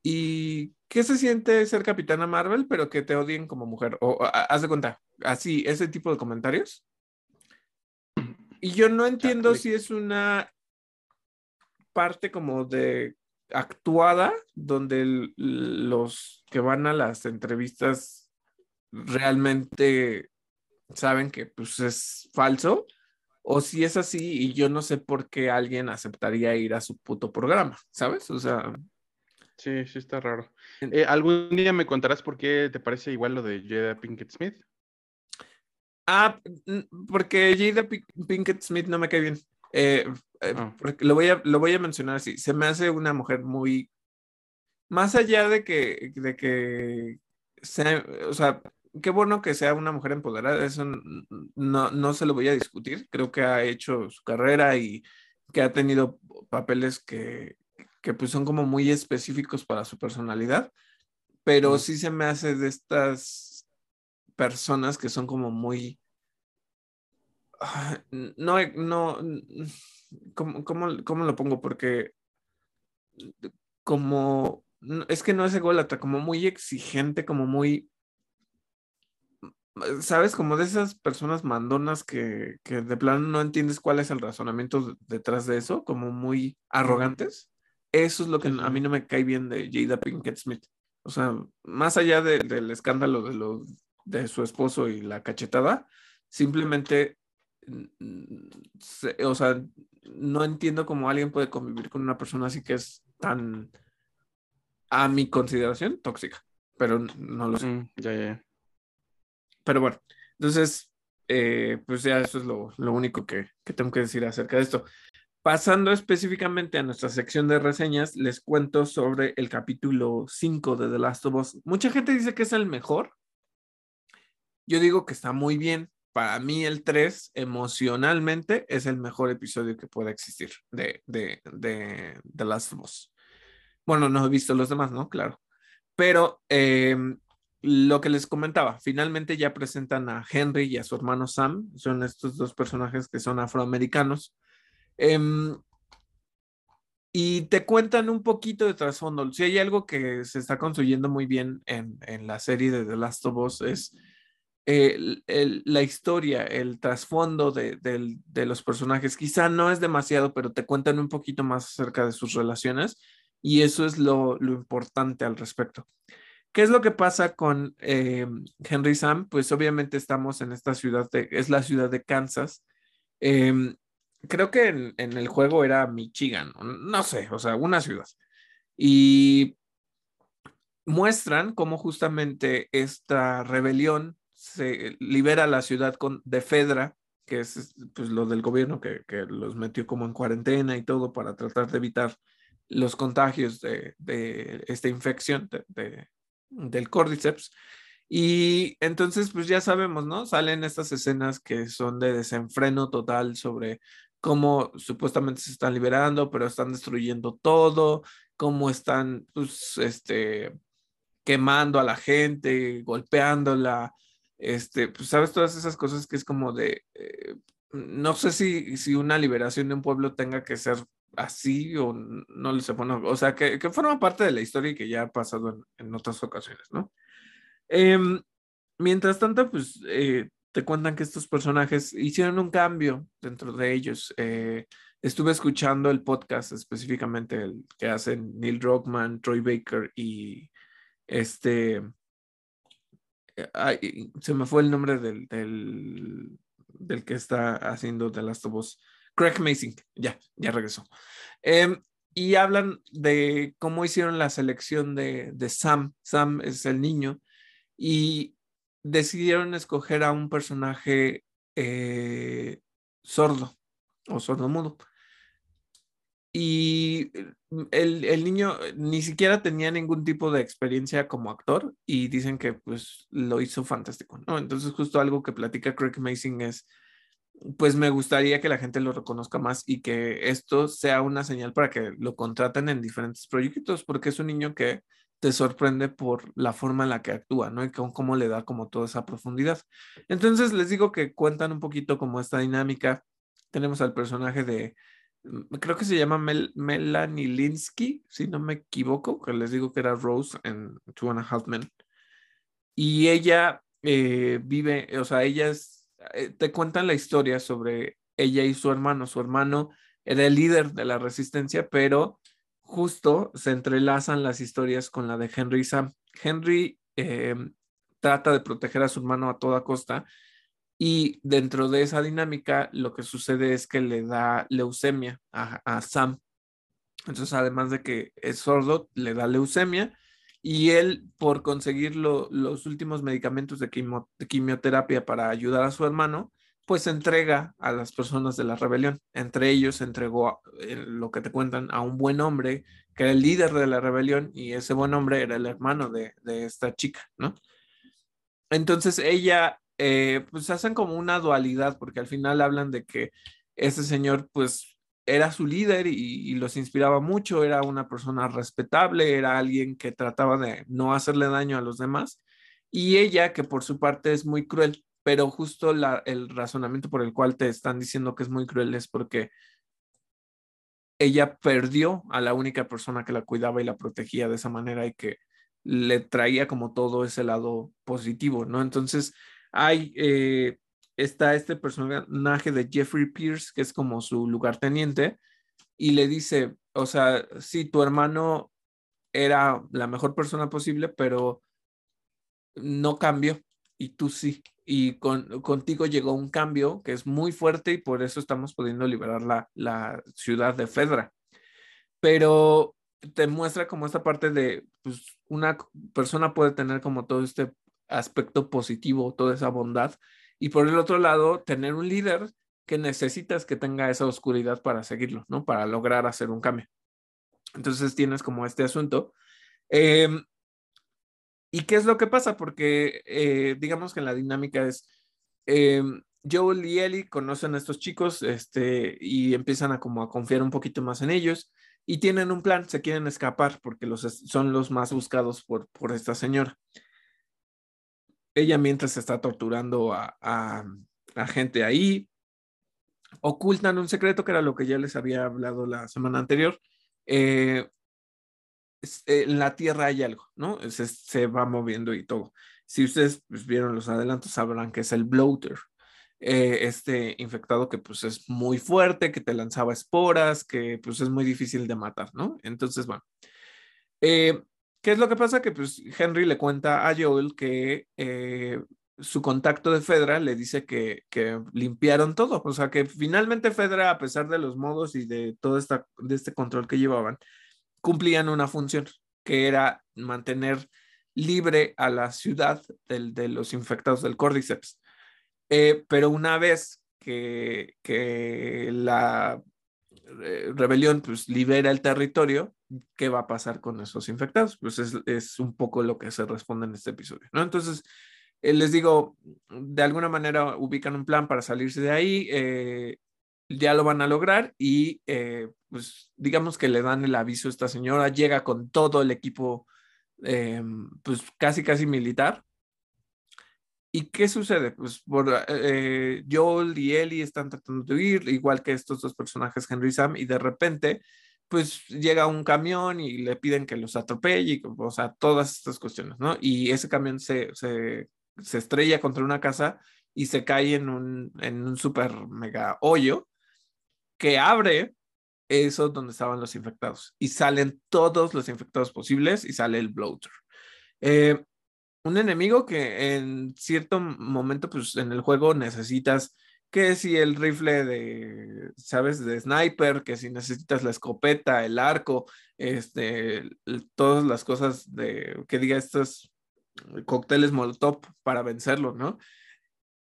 ¿Y qué se siente ser Capitana Marvel, pero que te odien como mujer? O haz de cuenta, así, ese tipo de comentarios. Y yo no entiendo si es una parte como de actuada, donde el- los que van a las entrevistas realmente saben que pues es falso, o si es así y yo no sé por qué alguien aceptaría ir a su puto programa, ¿sabes? O sea, Sí, sí está raro. Eh, ¿Algún día me contarás por qué te parece igual lo de Jada Pinkett Smith? Ah, porque Jada Pink- Pinkett Smith no me cae bien. Eh, eh, Ah. lo voy a, lo voy a mencionar así. Se me hace una mujer muy. Más allá de que, de que sea, o sea, qué bueno que sea una mujer empoderada, eso no, no se lo voy a discutir. Creo que ha hecho su carrera y que ha tenido papeles que, que pues son como muy específicos para su personalidad, pero sí se me hace de estas personas que son como muy Ah, no, no, ¿cómo, cómo, cómo lo pongo? Porque como, es que no es ególatra, como muy exigente, como muy, ¿sabes? Como de esas personas mandonas que, que de plano no entiendes cuál es el razonamiento detrás de eso, como muy arrogantes. Eso es lo que a mí no me cae bien de Jada Pinkett Smith. O sea, más allá de- del escándalo de, lo, de su esposo y la cachetada, simplemente, se- o sea, no entiendo cómo alguien puede convivir con una persona así que es tan, a mi consideración, tóxica. Pero no lo sé. Mm, ya, ya, ya. Pero bueno, entonces, eh, pues ya eso es lo, lo único que, que tengo que decir acerca de esto. Pasando específicamente a nuestra sección de reseñas, les cuento sobre el capítulo 5 de The Last of Us. Mucha gente dice que es el mejor. Yo digo que está muy bien. Para mí el 3 emocionalmente es el mejor episodio que pueda existir de, The Last of Us. Bueno, no he visto los demás, ¿no? Claro. Pero eh, lo que les comentaba, finalmente ya presentan a Henry y a su hermano Sam. Son estos dos personajes que son afroamericanos. Em, y te cuentan un poquito de trasfondo. Si hay algo que se está construyendo muy bien en, en la serie de The Last of Us es el- el- la historia, el trasfondo de, del- de los personajes. Quizá no es demasiado, pero te cuentan un poquito más acerca de sus relaciones y eso es lo, lo importante al respecto. ¿Qué es lo que pasa con eh, Henry Sam? Pues obviamente estamos en esta ciudad, de, es la ciudad de Kansas. Em, creo que en, en el juego era Michigan, no sé, o sea, una ciudad. Y muestran cómo justamente esta rebelión se libera la ciudad con, de Fedra, que es pues, lo del gobierno que, que, los metió como en cuarentena y todo para tratar de evitar los contagios de, de esta infección de, del cordyceps. Y entonces, pues ya sabemos, ¿no? Salen estas escenas que son de desenfreno total sobre cómo supuestamente se están liberando, pero están destruyendo todo, cómo están, pues, este, quemando a la gente, golpeándola, este, pues, sabes, todas esas cosas que es como de, eh, no sé si, si una liberación de un pueblo tenga que ser así o no le sé, bueno, o sea, que, que, forma parte de la historia y que ya ha pasado en, otras ocasiones, ¿no? Eh, mientras tanto, pues eh, te cuentan que estos personajes hicieron un cambio dentro de ellos. Eh, estuve escuchando el podcast específicamente el que hacen Neil Druckmann, Troy Baker y este, ay, se me fue el nombre del, del, que está haciendo The Last of Us, Craig Mason, ya, ya regresó. Eh, y hablan de cómo hicieron la selección de, de Sam. Sam es el niño y decidieron escoger a un personaje eh, sordo o sordo-mudo. Y el, el, niño ni siquiera tenía ningún tipo de experiencia como actor y dicen que pues lo hizo fantástico. Entonces justo algo que platica Craig Mason es, pues me gustaría que la gente lo reconozca más y que esto sea una señal para que lo contraten en diferentes proyectos, porque es un niño que te sorprende por la forma en la que actúa, ¿no? Y con cómo le da como toda esa profundidad. Entonces les digo que cuentan un poquito como esta dinámica. Tenemos al personaje de, mm, creo que se llama Mel Melanie Linsky, si no me equivoco, que les digo que era Rose en Two and. Y ella eh, vive, o sea, ella eh, te cuentan la historia sobre ella y su hermano. Su hermano era el líder de la resistencia, pero justo se entrelazan las historias con la de Henry Sam. Henry eh, trata de proteger a su hermano a toda costa y dentro de esa dinámica lo que sucede es que le da leucemia a, Sam. Entonces, además de que es sordo, le da leucemia y él, por conseguir los últimos medicamentos de, de quimioterapia para ayudar a su hermano, pues entrega a las personas de la rebelión. Entre ellos entregó eh, lo que te cuentan a un buen hombre que era el líder de la rebelión y ese buen hombre era el hermano de, esta chica, ¿no? Entonces ella, eh, pues hacen como una dualidad porque al final hablan de que ese señor pues era su líder y los inspiraba mucho, era una persona respetable, era alguien que trataba de no hacerle daño a los demás y ella que por su parte es muy cruel pero justo la, el razonamiento por el cual te están diciendo que es muy cruel es porque ella perdió a la única persona que la cuidaba y la protegía de esa manera y que le traía como todo ese lado positivo, ¿no? Entonces, hay, eh, está este personaje de Jeffrey Pierce, que es como su lugarteniente, y le dice, o sea, sí, tu hermano era la mejor persona posible, pero no cambió y tú sí y con, contigo llegó un cambio que es muy fuerte y por eso estamos pudiendo liberar la, la ciudad de Fedra. Pero te muestra como esta parte de, pues una persona puede tener como todo este aspecto positivo, toda esa bondad, y por el otro lado, tener un líder que necesitas que tenga esa oscuridad para seguirlo, ¿no? Para lograr hacer un cambio. Entonces tienes como este asunto. Eh, ¿Y qué es lo que pasa? Porque eh, digamos que la dinámica es, eh, Joel y Ellie conocen a estos chicos este, y empiezan a como a confiar un poquito más en ellos y tienen un plan, se quieren escapar porque los, son los más buscados por, por esta señora. Ella mientras está torturando a, a, gente ahí, ocultan un secreto que era lo que ya les había hablado la semana anterior. Eh, en la Tierra hay algo, ¿no? Se, se, va moviendo y todo. Si ustedes pues, vieron los adelantos, sabrán que es el bloater, eh, este infectado que pues es muy fuerte, que te lanzaba esporas, que pues es muy difícil de matar, ¿no? Entonces, bueno. Eh, ¿Qué es lo que pasa? Que pues Henry le cuenta a Joel que eh, su contacto de Fedra le dice que, que, limpiaron todo, o sea que finalmente Fedra, a pesar de los modos y de todo esta, de este control que llevaban, cumplían una función. que era mantener libre a la ciudad de los infectados del Cordyceps. Eh, pero una vez que, que la eh, rebelión pues libera el territorio, ¿qué va a pasar con esos infectados? Pues es, es un poco lo que se responde en este episodio, ¿no? Entonces, eh, les digo, de alguna manera ubican un plan para salirse de ahí, eh, ya lo van a lograr y pues digamos que le dan el aviso a esta señora, llega con todo el equipo, pues casi, casi militar ¿Y qué sucede? Pues por, eh, Joel y Ellie están tratando de huir, igual que estos dos personajes, Henry y Sam, y de repente, pues llega un camión y le piden que los atropelle, o sea, todas estas cuestiones, ¿no? Y ese camión se, se, se estrella contra una casa y se cae en un, en un super mega hoyo que abre eso donde estaban los infectados y salen todos los infectados posibles y sale el bloater. Eh, un enemigo que en cierto momento, pues en el juego necesitas que si el rifle de, ¿sabes? De sniper, que si necesitas la escopeta, el arco, este, todas las cosas de, que diga estos cócteles molotov para vencerlo, ¿no?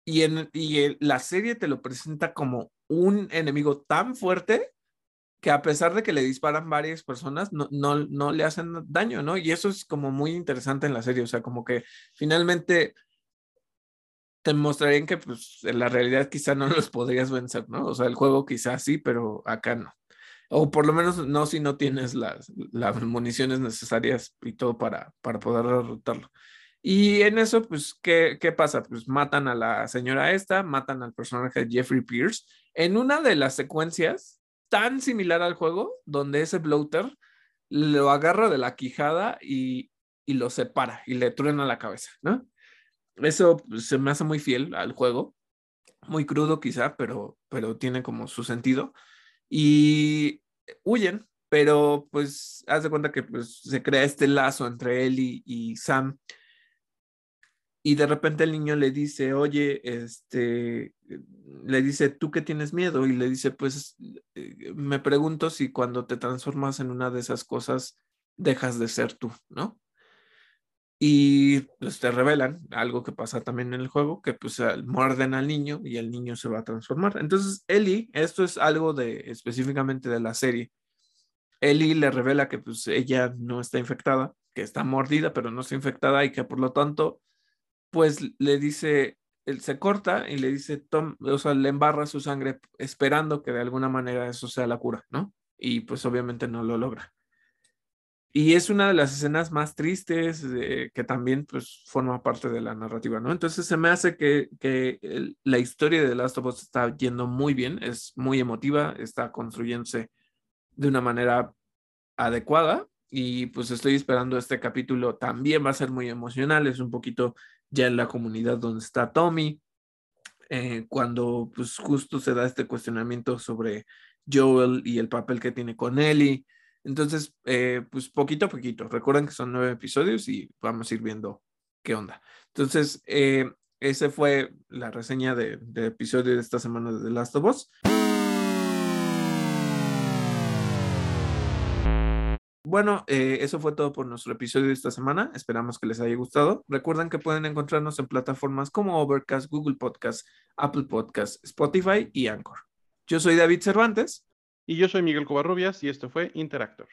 Y, en, y la serie te lo presenta como un enemigo tan fuerte que a pesar de que le disparan varias personas, no, no, no le hacen daño, ¿no? Y eso es como muy interesante en la serie, o sea, como que finalmente te mostrarían que pues en la realidad quizá no los podrías vencer, ¿no? O sea, el juego quizá sí, pero acá no. O por lo menos no si no tienes las, las municiones necesarias y todo para, para poder derrotarlo. Y en eso, pues, ¿qué, ¿qué pasa? Pues matan a la señora esta, matan al personaje de Jeffrey Pierce. En una de las secuencias, tan similar al juego, donde ese bloater lo agarra de la quijada y, lo separa y le truena la cabeza, ¿no? Eso pues, se me hace muy fiel al juego, muy crudo quizá, pero, pero tiene como su sentido. Y huyen, pero pues haz de cuenta que pues, se crea este lazo entre él y Sam y de repente el niño le dice, oye, este, le dice, ¿tú qué tienes miedo? Y le dice, pues eh, me pregunto si cuando te transformas en una de esas cosas dejas de ser tú, ¿no? Y pues te revelan algo que pasa también en el juego, que pues muerden al niño y el niño se va a transformar. Entonces, Ellie, esto es algo de específicamente de la serie. Ellie le revela que pues ella no está infectada, que está mordida, pero no está infectada y que por lo tanto pues le dice, él se corta y le dice, Tom, o sea, le embarra su sangre esperando que de alguna manera eso sea la cura, ¿no? Y pues obviamente no lo logra. Y es una de las escenas más tristes que también pues forma parte de la narrativa, ¿no? Entonces se me hace que, que la historia de The Last of Us está yendo muy bien, es muy emotiva, está construyéndose de una manera adecuada y pues estoy esperando este capítulo, también va a ser muy emocional, es un poquito ya en la comunidad donde está Tommy, eh, cuando pues justo se da este cuestionamiento sobre Joel y el papel que tiene con Ellie. Entonces, eh, pues poquito a poquito, recuerden que son nueve episodios y vamos a ir viendo qué onda. Entonces, eh, esa fue la reseña de, de episodio de esta semana de The Last of Us. Bueno, eh, eso fue todo por nuestro episodio de esta semana. Esperamos que les haya gustado. Recuerden que pueden encontrarnos en plataformas como Overcast, Google Podcast, Apple Podcast, Spotify y Anchor. Yo soy David Cervantes. Y yo soy Miguel Covarrubias y esto fue Interactor.